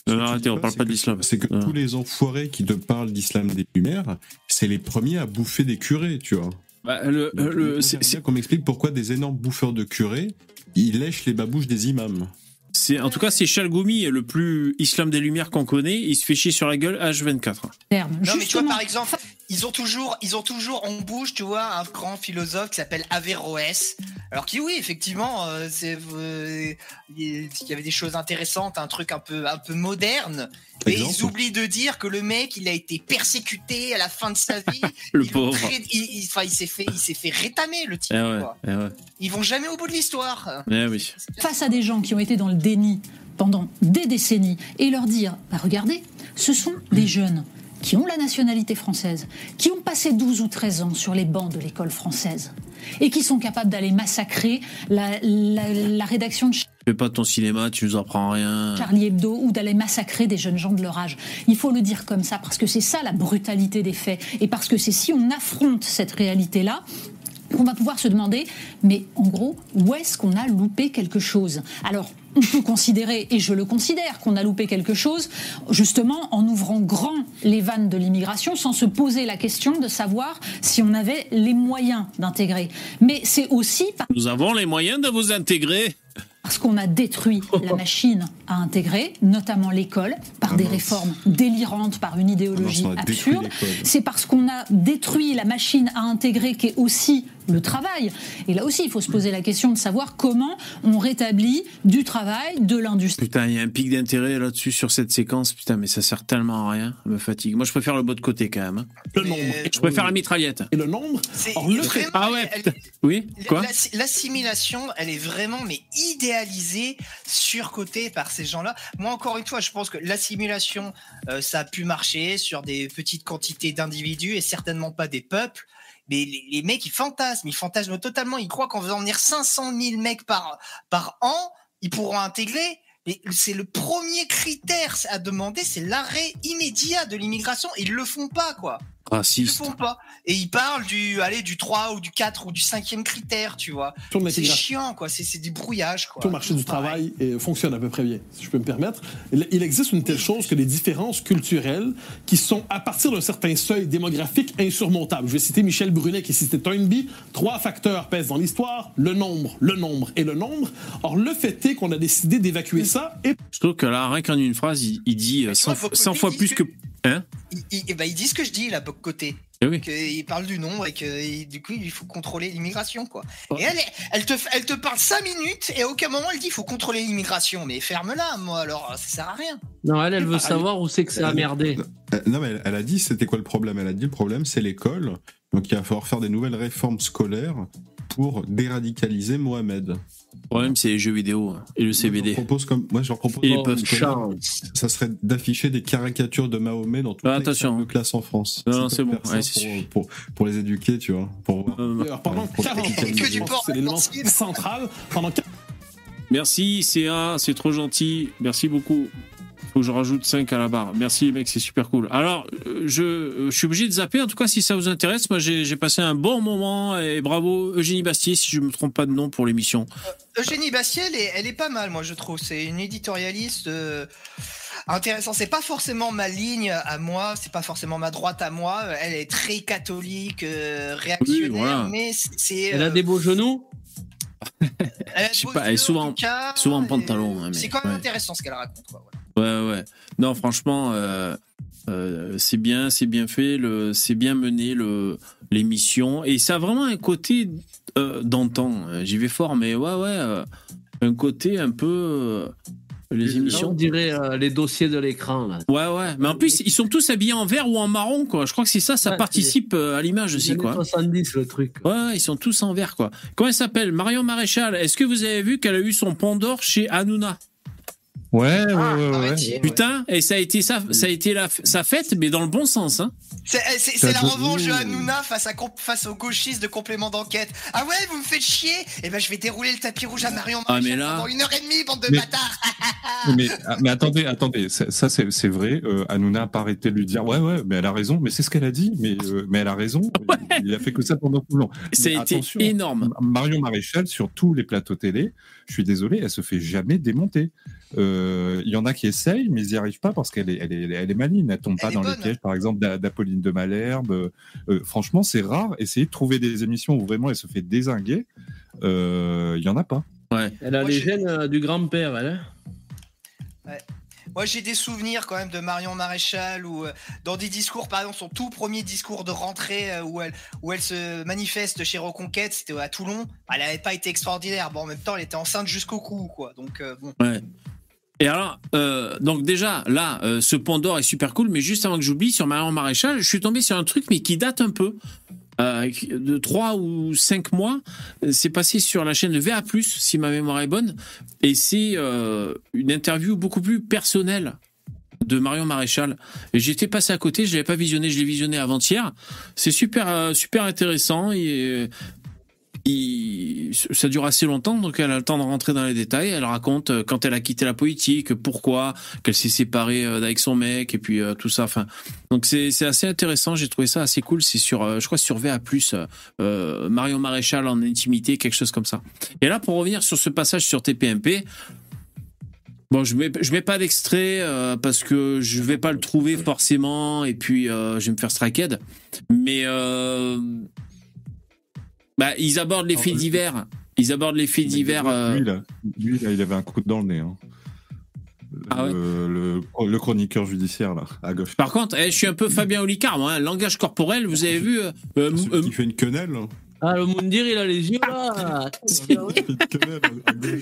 Non, non, arrêtez, on parle pas de l'islam. c'est que tous les enfoirés qui te parlent d'islam des lumières, c'est les premiers à bouffer des curés, tu vois. Bah, le, Donc, le- qu'on m'explique pourquoi des énormes bouffeurs de curés, ils lèchent les babouches des imams. C'est, en tout cas, c'est Chalgoumi, le plus islam des lumières qu'on connaît. Il se fait chier sur la gueule H24. terme. Non mais tu vois Justement. par exemple, ils ont toujours ils ont toujours en bouche, tu vois, un grand philosophe qui s'appelle Averroès. Alors qui oui, effectivement, euh, c'est euh, il y avait des choses intéressantes, un truc un peu un peu moderne. Mais ils oublient de dire que le mec, il a été persécuté à la fin de sa vie. Le pauvre. très- il, il- enfin, il s'est fait, il s'est fait rétamer le type. Eh ouais, quoi. eh ouais. Ils vont jamais au bout de l'histoire. Eh oui. face à des gens qui ont été dans le déni pendant des décennies et leur dire bah regardez, ce sont des jeunes qui ont la nationalité française, qui ont passé 12 ou 13 ans sur les bancs de l'école française et qui sont capables d'aller massacrer la, la- la rédaction de Fais pas ton cinéma, tu nous apprends rien. Charlie Hebdo ou d'aller massacrer des jeunes gens de leur âge. Il faut le dire comme ça parce que c'est ça la brutalité des faits et parce que c'est si on affronte cette réalité-là qu'on va pouvoir se demander, mais en gros, où est-ce qu'on a loupé quelque chose? Alors, on peut considérer, et je le considère, qu'on a loupé quelque chose, justement en ouvrant grand les vannes de l'immigration sans se poser la question de savoir si on avait les moyens d'intégrer. Mais c'est aussi Nous avons les moyens de vous intégrer. parce qu'on a détruit la machine à intégrer, notamment l'école, par des réformes délirantes, par une idéologie Ah détruit absurde. C'est parce qu'on a détruit la machine à intégrer qui est aussi le travail. Et là aussi, il faut se poser la question de savoir comment on rétablit du travail, de l'industrie. Putain, il y a un pic d'intérêt là-dessus sur cette séquence. Putain, mais ça sert tellement à rien. Ça me fatigue. Moi, je préfère le bot de côté quand même. hein. Le nombre. Je préfère la mitraillette. Et le nombre C'est Or, le vraiment- Ah ouais, elle-. Oui Quoi L'assi- L'assimilation, elle est vraiment mais idéalisée, surcotée par ces gens-là. Moi, encore une fois, je pense que l'assimilation, euh, ça a pu marcher sur des petites quantités d'individus et certainement pas des peuples. Mais les, les mecs, ils fantasment, ils fantasment totalement. Ils croient qu'en faisant venir 500 000 mecs par, par an, ils pourront intégrer. Mais c'est le premier critère à demander, c'est l'arrêt immédiat de l'immigration. Ils le font pas, quoi. Ils le font pas. Et ils parlent du, allez, du 3 ou du 4 ou du 5e critère, tu vois. C'est chiant, quoi. C'est c'est du brouillage, quoi. Tout le marché du travail euh, fonctionne à peu près bien, si je peux me permettre. Il existe une telle chose que les différences culturelles qui sont, à partir d'un certain seuil démographique, insurmontables. Je vais citer Michel Brunet qui citait Toynbee. Trois facteurs pèsent dans l'histoire, le nombre, le nombre et le nombre. Or, le fait est qu'on a décidé d'évacuer ça et Je trouve que là, rien qu'en une phrase, il, il dit euh, 100, vois, 100 fois plus que. Hein Ils, ils- eh ben, ils disent ce que je dis, là, côté. qu'il parle du nombre et que et du coup il faut contrôler l'immigration quoi. Et elle, elle te, elle te parle 5 minutes et à aucun moment elle dit il faut contrôler l'immigration. Mais ferme-la, moi alors ça sert à rien. Non, elle, elle veut savoir où c'est que ça a merdé. Euh, Non, mais elle a dit c'était quoi le problème? Elle a dit le problème c'est l'école. Donc il va falloir faire des nouvelles réformes scolaires pour déradicaliser Mohamed. Le problème, c'est les jeux vidéo et le CBD. Je propose comme moi je leur propose scolaire, charles. ça serait d'afficher des caricatures de Mahomet dans toutes Ah, les attention. salles de classe en France. Non, c'est bon. Ouais, pour, pour, pour les éduquer, tu vois. Pour voir. Alors, pendant pour 40 ans, radicaliser. c'est l'élément central. Pendant 40 Merci CA, c'est trop gentil. Merci beaucoup. Faut que je rajoute 5 à la barre. Merci les mecs, c'est super cool. Alors, euh, je, euh, je suis obligé de zapper. En tout cas, si ça vous intéresse, moi j'ai j'ai passé un bon moment et bravo Eugénie Bastier, si je me trompe pas de nom pour l'émission. Eugénie Bastiel, elle est, elle est pas mal, moi, je trouve. C'est une éditorialiste euh, intéressante. C'est pas forcément ma ligne à moi, c'est pas forcément ma droite à moi. Elle est très catholique, euh, réactionnaire, Oui, voilà. mais c'est- c'est. Elle a euh, des beaux genoux elle a beau pas, elle est souvent, tout cas, souvent en pantalon. hein, mais- C'est quand même ouais. intéressant ce qu'elle raconte. Quoi, voilà. Ouais, ouais. Non, franchement, euh, euh, c'est bien, c'est bien fait, le, c'est bien mené le l'émission, et ça a vraiment un côté euh, d'antan. J'y vais fort, mais ouais, ouais, un côté un peu les Là, on émissions. dirait les dossiers de l'écran. là. Ouais, ouais. Mais en plus, ils sont tous habillés en vert ou en marron, quoi. Je crois que c'est ça, ça Ouais, participe à l'image aussi, quoi. 70, le truc. Ouais, ouais, ils sont tous en vert, quoi. Comment elle s'appelle? Marion Maréchal. Est-ce que vous avez vu qu'elle a eu son pont d'or chez Hanouna? Ouais, ouais, Ah, ouais, ouais. arrêtez. Putain, et ça a été ça, ça a été la, sa fête, mais dans le bon sens, hein. C'est eh, la revanche de. Hanouna face, à, face aux gauchistes de complément d'enquête. Ah ouais, vous me faites chier? Eh ben, je vais dérouler le tapis rouge à Marion Ah, Maréchal mais là- pendant une heure et demie, bande de Mais- bâtards Mais, ah, mais attendez, attendez, ça, ça, c'est c'est vrai. Euh, Hanouna n'a pas arrêté de lui dire ouais, ouais, mais elle a raison. Mais c'est ce qu'elle a dit. Mais, euh, mais elle a raison. Il, il a fait que ça pendant tout le long. Ça a été énorme. Marion Maréchal sur tous les plateaux télé. Je suis désolé, elle se fait jamais démonter. Euh, Il y en a qui essayent, mais ils n'y arrivent pas parce qu'elle est, elle est, elle est maligne. Elle tombe pas Elle dans les pièges, par exemple, d'A- d'Apolline de Malherbe. Euh, franchement, c'est rare. Essayez de trouver des émissions où vraiment elle se fait désinguer. Euh, Il y en a pas. Ouais. Elle a Moi, les gènes euh, du grand-père, elle. hein. Moi, j'ai des souvenirs quand même de Marion Maréchal ou dans des discours, par exemple, son tout premier discours de rentrée euh, où elle, où elle se manifeste chez Reconquête, c'était à Toulon. Elle n'avait pas été extraordinaire. Bon, en même temps, elle était enceinte jusqu'au cou, quoi. Donc, euh, bon. Ouais. Et alors, euh, donc déjà, là, euh, ce pont d'or est super cool, mais juste avant que j'oublie, sur Marion Maréchal, je suis tombé sur un truc, mais qui date un peu. Euh, de 3 ou 5 mois, c'est passé sur la chaîne VA+, si ma mémoire est bonne, et c'est euh, une interview beaucoup plus personnelle de Marion Maréchal. Et j'étais passé à côté, je l'avais pas visionné, je l'ai visionné avant-hier. C'est super, super intéressant. Ça dure assez longtemps, donc elle a le temps de rentrer dans les détails. Elle raconte euh, quand elle a quitté la politique, pourquoi, qu'elle s'est séparée euh, avec son mec, et puis euh, tout ça. Enfin, donc c'est assez intéressant. J'ai trouvé ça assez cool. C'est sur, je crois, sur VA+, euh, Marion Maréchal en intimité, quelque chose comme ça. Et là, pour revenir sur ce passage sur TPMP, Bon, je mets, je mets pas d'extrait parce que je vais pas le trouver forcément et puis je vais me faire striked. Mais bah, ils abordent les faits divers. Ils abordent les faits divers. euh, Lui, là, lui, là, il avait un coup dans le nez. hein. Ah le, le- le chroniqueur judiciaire, là, à gauche. Par contre, eh, je suis un peu Fabien Olicard, moi. hein. Langage corporel, vous avez vu euh, euh, euh, Il fait une quenelle. Ah, le Moundir, il a les yeux là.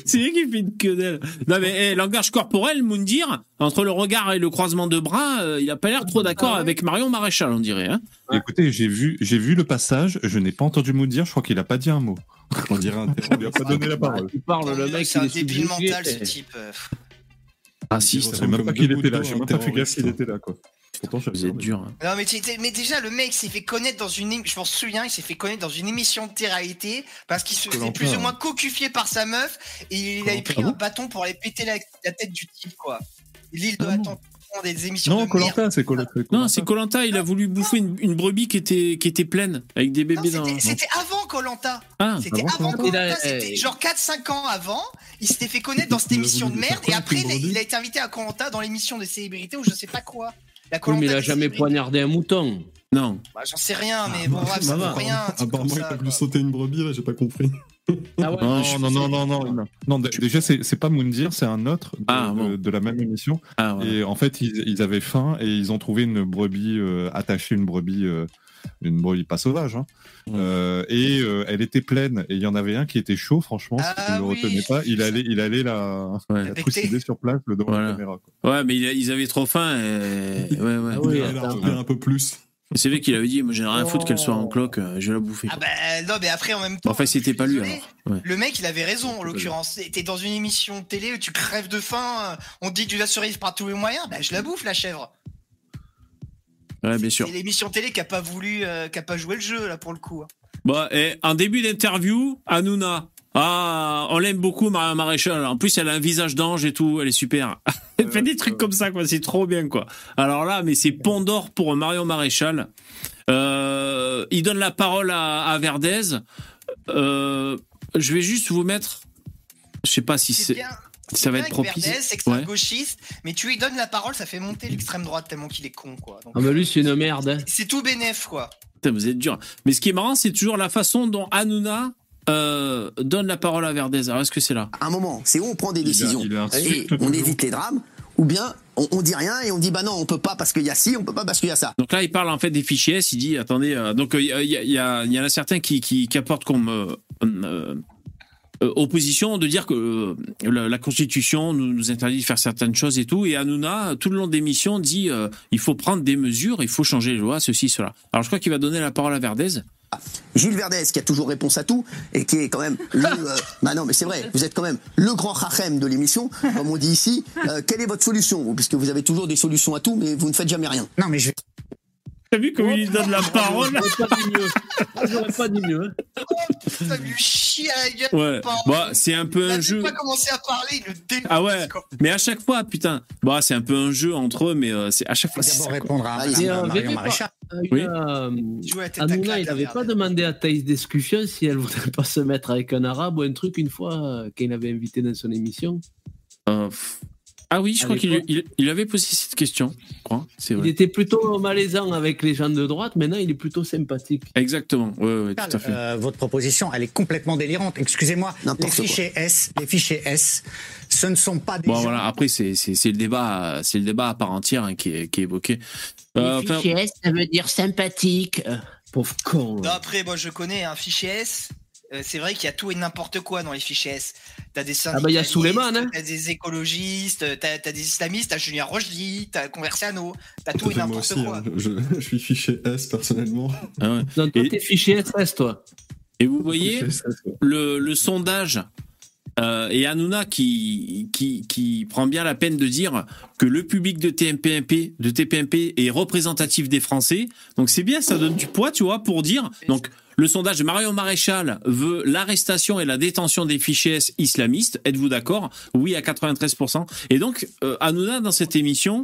C'est lui qui fait une quenelle. Non mais eh, langage corporel, Moundir, entre le regard et le croisement de bras, euh, il a pas l'air trop d'accord avec Marion Maréchal, on dirait. Hein Écoutez, j'ai vu, j'ai vu le passage, je n'ai pas entendu dire, je crois qu'il a pas dit un mot. On dirait un On lui a pas donné la parole. Il parle, le mec, c'est il un débile mental, ce type. Euh. Raciste. Je savais même pas qu'il était là, j'ai même pas fait gaffe qu'il était là, quoi. Pourtant, je êtes dur. hein. Non, mais, mais déjà, le mec s'est fait connaître dans une. Je m'en souviens, il s'est fait connaître dans une émission de télé-réalité parce qu'il se faisait plus ou hein. moins cocufier par sa meuf et il avait pris ah un bâton pour aller péter la, la tête du type, quoi. L'île de Ah des émissions Non. Colanta, c'est Colanta. Non, c'est Colanta, il a voulu bouffer une, une brebis qui était, qui était pleine, avec des Non, bébés dans. c'était- C'était avant Colanta. Ah, C'était avant. Colanta. Il a- C'était genre 4-5 ans avant. Il s'était fait connaître dans cette émission de merde et après, il a, été invité à Colanta dans l'émission de célébrité ou je sais pas quoi. La Oui, mais il a des jamais célébrités. poignardé un mouton. Non. Bah, J'en sais rien, mais bon, bref, ça Bah, vaut rien. Apparemment, il a voulu sauter une brebis, là, j'ai pas compris. Ah ouais, Non, non, non, non, non, non. Non, déjà, c'est c'est pas Moundir, c'est un autre de, Ah, bon. de- de la même émission. Ah. Et en fait, ils, ils avaient faim et ils ont trouvé une brebis euh, attachée, une brebis euh, une brebis pas sauvage. hein. Euh, et euh, elle était pleine. Et il y en avait un qui était chaud, franchement, si tu ne le retenais pas, il allait, il allait la, la trucider sur place devant Voilà. la caméra. quoi. Ouais, mais ils avaient trop faim. Et... Ouais, ouais. oui, un peu plus. C'est vrai qu'il avait dit, moi j'ai rien à foutre qu'elle soit en cloque, euh, je vais la bouffer. Ah bah non, mais après en même temps. Enfin, c'était pas lui désolé, alors. Ouais. Le mec, il avait raison en l'occurrence. T'es dans une émission de télé où tu crèves de faim, euh, on te dit que tu la survivre par tous les moyens, bah je la bouffe la chèvre. Ouais, bien sûr. C'est l'émission télé qui a pas voulu, euh, qui a pas joué le jeu là pour le coup. hein. Bon, et en début d'interview, Hanouna. Ah, on l'aime beaucoup, Marion Maréchal. En plus, elle a un visage d'ange et tout. Elle est super. Elle fait des trucs comme ça, quoi. C'est trop bien, quoi. Alors là, mais c'est pont d'or pour Marion Maréchal. Euh, il donne la parole à, à Verdez. Euh, je vais juste vous mettre. Je sais pas si c'est. Ça va Bien être avec propice. Verdez, c'est Ouais. gauchiste, mais tu lui donnes la parole, ça fait monter l'extrême droite tellement qu'il est con quoi. Donc, Ah bah lui, c'est une merde. hein. c'est tout bénef quoi. Putain, vous êtes dur. Mais ce qui est marrant, c'est toujours la façon dont Hanouna euh, donne la parole à Verdez. Alors, est-ce que c'est là un moment, c'est où on prend des Il décisions a et on évite les drames, ou bien on, on dit rien et on dit bah non, on peut pas parce qu'il y a ci, on peut pas parce qu'il y a ça. Donc là, il parle en fait des fichiers S. Il dit attendez, euh, donc euh, il y, en a certains qui, qui, qui apportent comme euh, euh, euh, opposition de dire que euh, la, la Constitution nous, nous interdit de faire certaines choses et tout. Et Hanouna, tout le long des missions, dit euh, il faut prendre des mesures, il faut changer les lois, ceci, cela. Alors je crois qu'il va donner la parole à Verdez. Gilles Verdez qui a toujours réponse à tout et qui est quand même le euh, bah non mais c'est vrai, vous êtes quand même le grand rachem de l'émission, comme on dit ici. Euh, quelle est votre solution? Vous Puisque vous avez toujours des solutions à tout, mais vous ne faites jamais rien. Non mais je T'as vu comment il lui donne la parole J'aurais pas dit mieux. Ah, J'aurais pas dit mieux. hein. Ça lui chie à la gueule. Ouais. Pas- Bah, c'est un peu Il un jeu. même pas commencé à parler, il le dénonce. Ah ouais, mais à chaque fois, putain. Bah, c'est un peu un jeu entre eux, mais euh, c'est à chaque fois. quoi. répondre à Et, euh, pas- euh, Oui. euh, Joue à la tête à Hanouna, claque, il n'avait pas demandé à Thaïs Discussion si elle voudrait pas se mettre avec un arabe ou un truc une fois euh, qu'il avait invité dans son émission. Euh, pff. Ah oui, je crois qu'il l'époque. il, il avait posé cette question. Je crois, c'est Il était plutôt malaisant avec les gens de droite, maintenant il est plutôt sympathique. Exactement, ouais, ouais, tout à fait. Euh, votre proposition, elle est complètement délirante. Excusez-moi, les quoi. fichiers S, les fichiers S, ce ne sont pas des Bon gens. voilà, après c'est c'est c'est le débat, c'est le débat à part entière hein, qui est qui est évoqué. Euh, Les enfin, fichiers S, ça veut dire sympathique. Euh, Pauvre con. Non, après, moi je connais un fichier S. euh, c'est vrai qu'il y a tout et n'importe quoi dans les fichiers S. T'as des Ah bah, il y a hein. t'as des écologistes, t'as as des islamistes, t'as Julien Rochely, t'as Conversiano, t'as tout et n'importe aussi, quoi. hein, je, je suis fiché S personnellement. ah ouais. Donc toi, Et- t'es fichier SS, toi. Et vous voyez le, le sondage euh, et Hanouna qui, qui, qui prend bien la peine de dire que le public de TMPMP, de TPMP est représentatif des Français. Donc c'est bien, ça donne du poids, tu vois, pour dire. Donc le sondage de Marion Maréchal veut l'arrestation et la détention des fichiers islamistes. Êtes-vous d'accord? Oui, à 93%. Et donc euh, Hanouna, dans cette émission,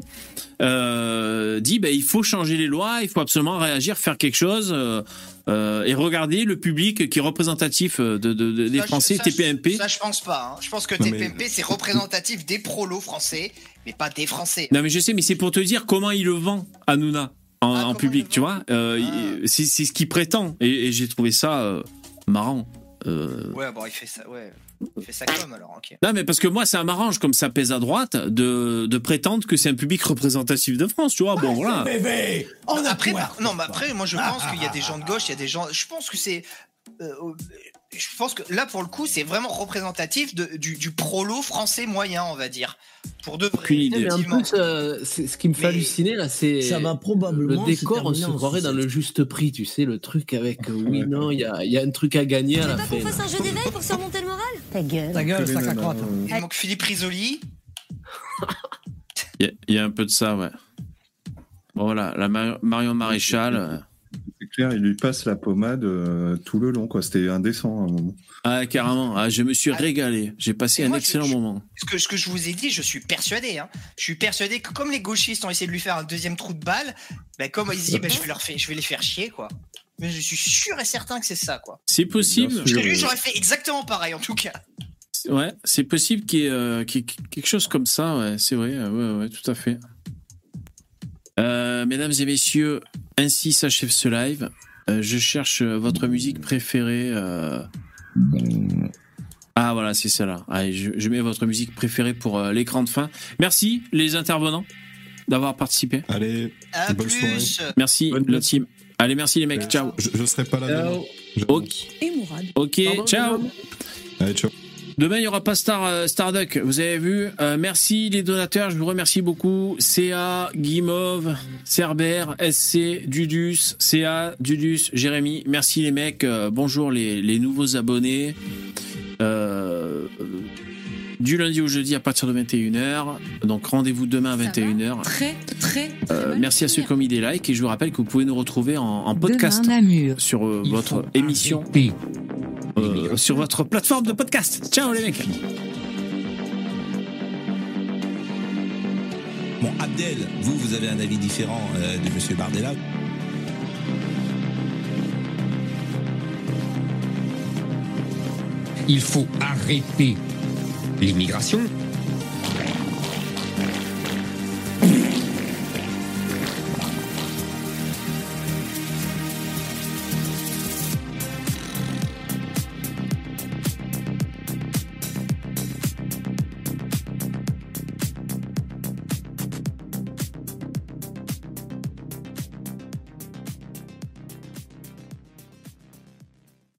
euh, dit ben, il faut changer les lois, il faut absolument réagir, faire quelque chose. euh, euh, et regarder le public qui est représentatif de, de- de- des Ça, Français, ça, TPMP. Ça, je pense pas. hein. Je pense que Non, mais- TPMP, c'est représentatif des prolos français, mais pas des Français. Non mais je sais, mais c'est pour te dire comment il le vend, Hanouna, en, en public, tu vois. Euh, C'est c'est ce qu'il prétend. Et, et j'ai trouvé ça euh, marrant. Euh, Ouais, bon, il fait ça, ouais. Il fait ça comme alors, ok. Non mais parce que moi ça m'arrange comme ça pèse à droite de, de prétendre que c'est un public représentatif de France, tu vois. Bon voilà. Non, après, par- non, mais après, moi, je pense qu'il y a des gens de gauche, il y a des gens. Je pense que c'est. euh, je pense que là, pour le coup, c'est vraiment représentatif de- du, du prolo français moyen, on va dire. Pour de vrai. Mais en plus, euh, ce qui me fait halluciner là, c'est Ça va probablement le décor. On se croirait dans le juste prix, tu sais, le truc avec euh, oui, non, il y a, y a un truc à gagner à la fin. Qu'on fasse un jeu d'éveil pour surmonter le moral? Ta gueule. Ta gueule, sac à crotte. Il manque Philippe Risoli. Il y, y a un peu de ça, ouais. Bon voilà, la Mar- Marion Maréchal. Clair, il lui passe la pommade euh, tout le long, quoi. C'était indécent à un moment. Ah carrément, ah, je me suis régalé. J'ai passé un moi, excellent je- moment. Ce que, ce que je vous ai dit, je suis persuadé. Hein. Je suis persuadé que comme les gauchistes ont essayé de lui faire un deuxième trou de balle, ben, comme ils se disent, ben, je, vais leur faire- je vais les faire chier, quoi. Mais je suis sûr et certain que c'est ça, quoi. C'est possible. Parce que lui, j'aurais fait exactement pareil, en tout cas. Ouais, c'est possible qu'il y, ait, euh, qu'il y ait quelque chose comme ça, ouais, c'est vrai, ouais, ouais, tout à fait. Euh, mesdames et messieurs, ainsi s'achève ce live. Euh, je cherche euh, votre musique préférée. euh. Ah voilà, c'est celle-là. Allez, je, je mets votre musique préférée pour euh, l'écran de fin. Merci les intervenants d'avoir participé. Allez, À bonne plus. soirée. Merci la team. Allez, merci les mecs. Ciao. Je, je serai pas là. Ok. Et Mourad. Ok, ciao. Allez, ciao. Demain, il n'y aura pas Star, euh, vous avez vu. Euh, merci les donateurs, je vous remercie beaucoup. CA, Guimauve, Cerber, SC, Dudus, CA, Dudus, Jérémy. Merci les mecs. Euh, bonjour les, les nouveaux abonnés. Euh, du lundi au jeudi à partir de 21h. Donc rendez-vous demain à 21h. Très, très. Euh, merci à ceux qui ont mis des likes et je vous rappelle que vous pouvez nous retrouver en, en podcast Demain, sur euh, votre émission, euh, sur votre plateforme de podcast. Ciao les mecs. Bon, Abdel, vous, vous avez un avis différent euh, de Monsieur Bardella. Il faut arrêter l'immigration.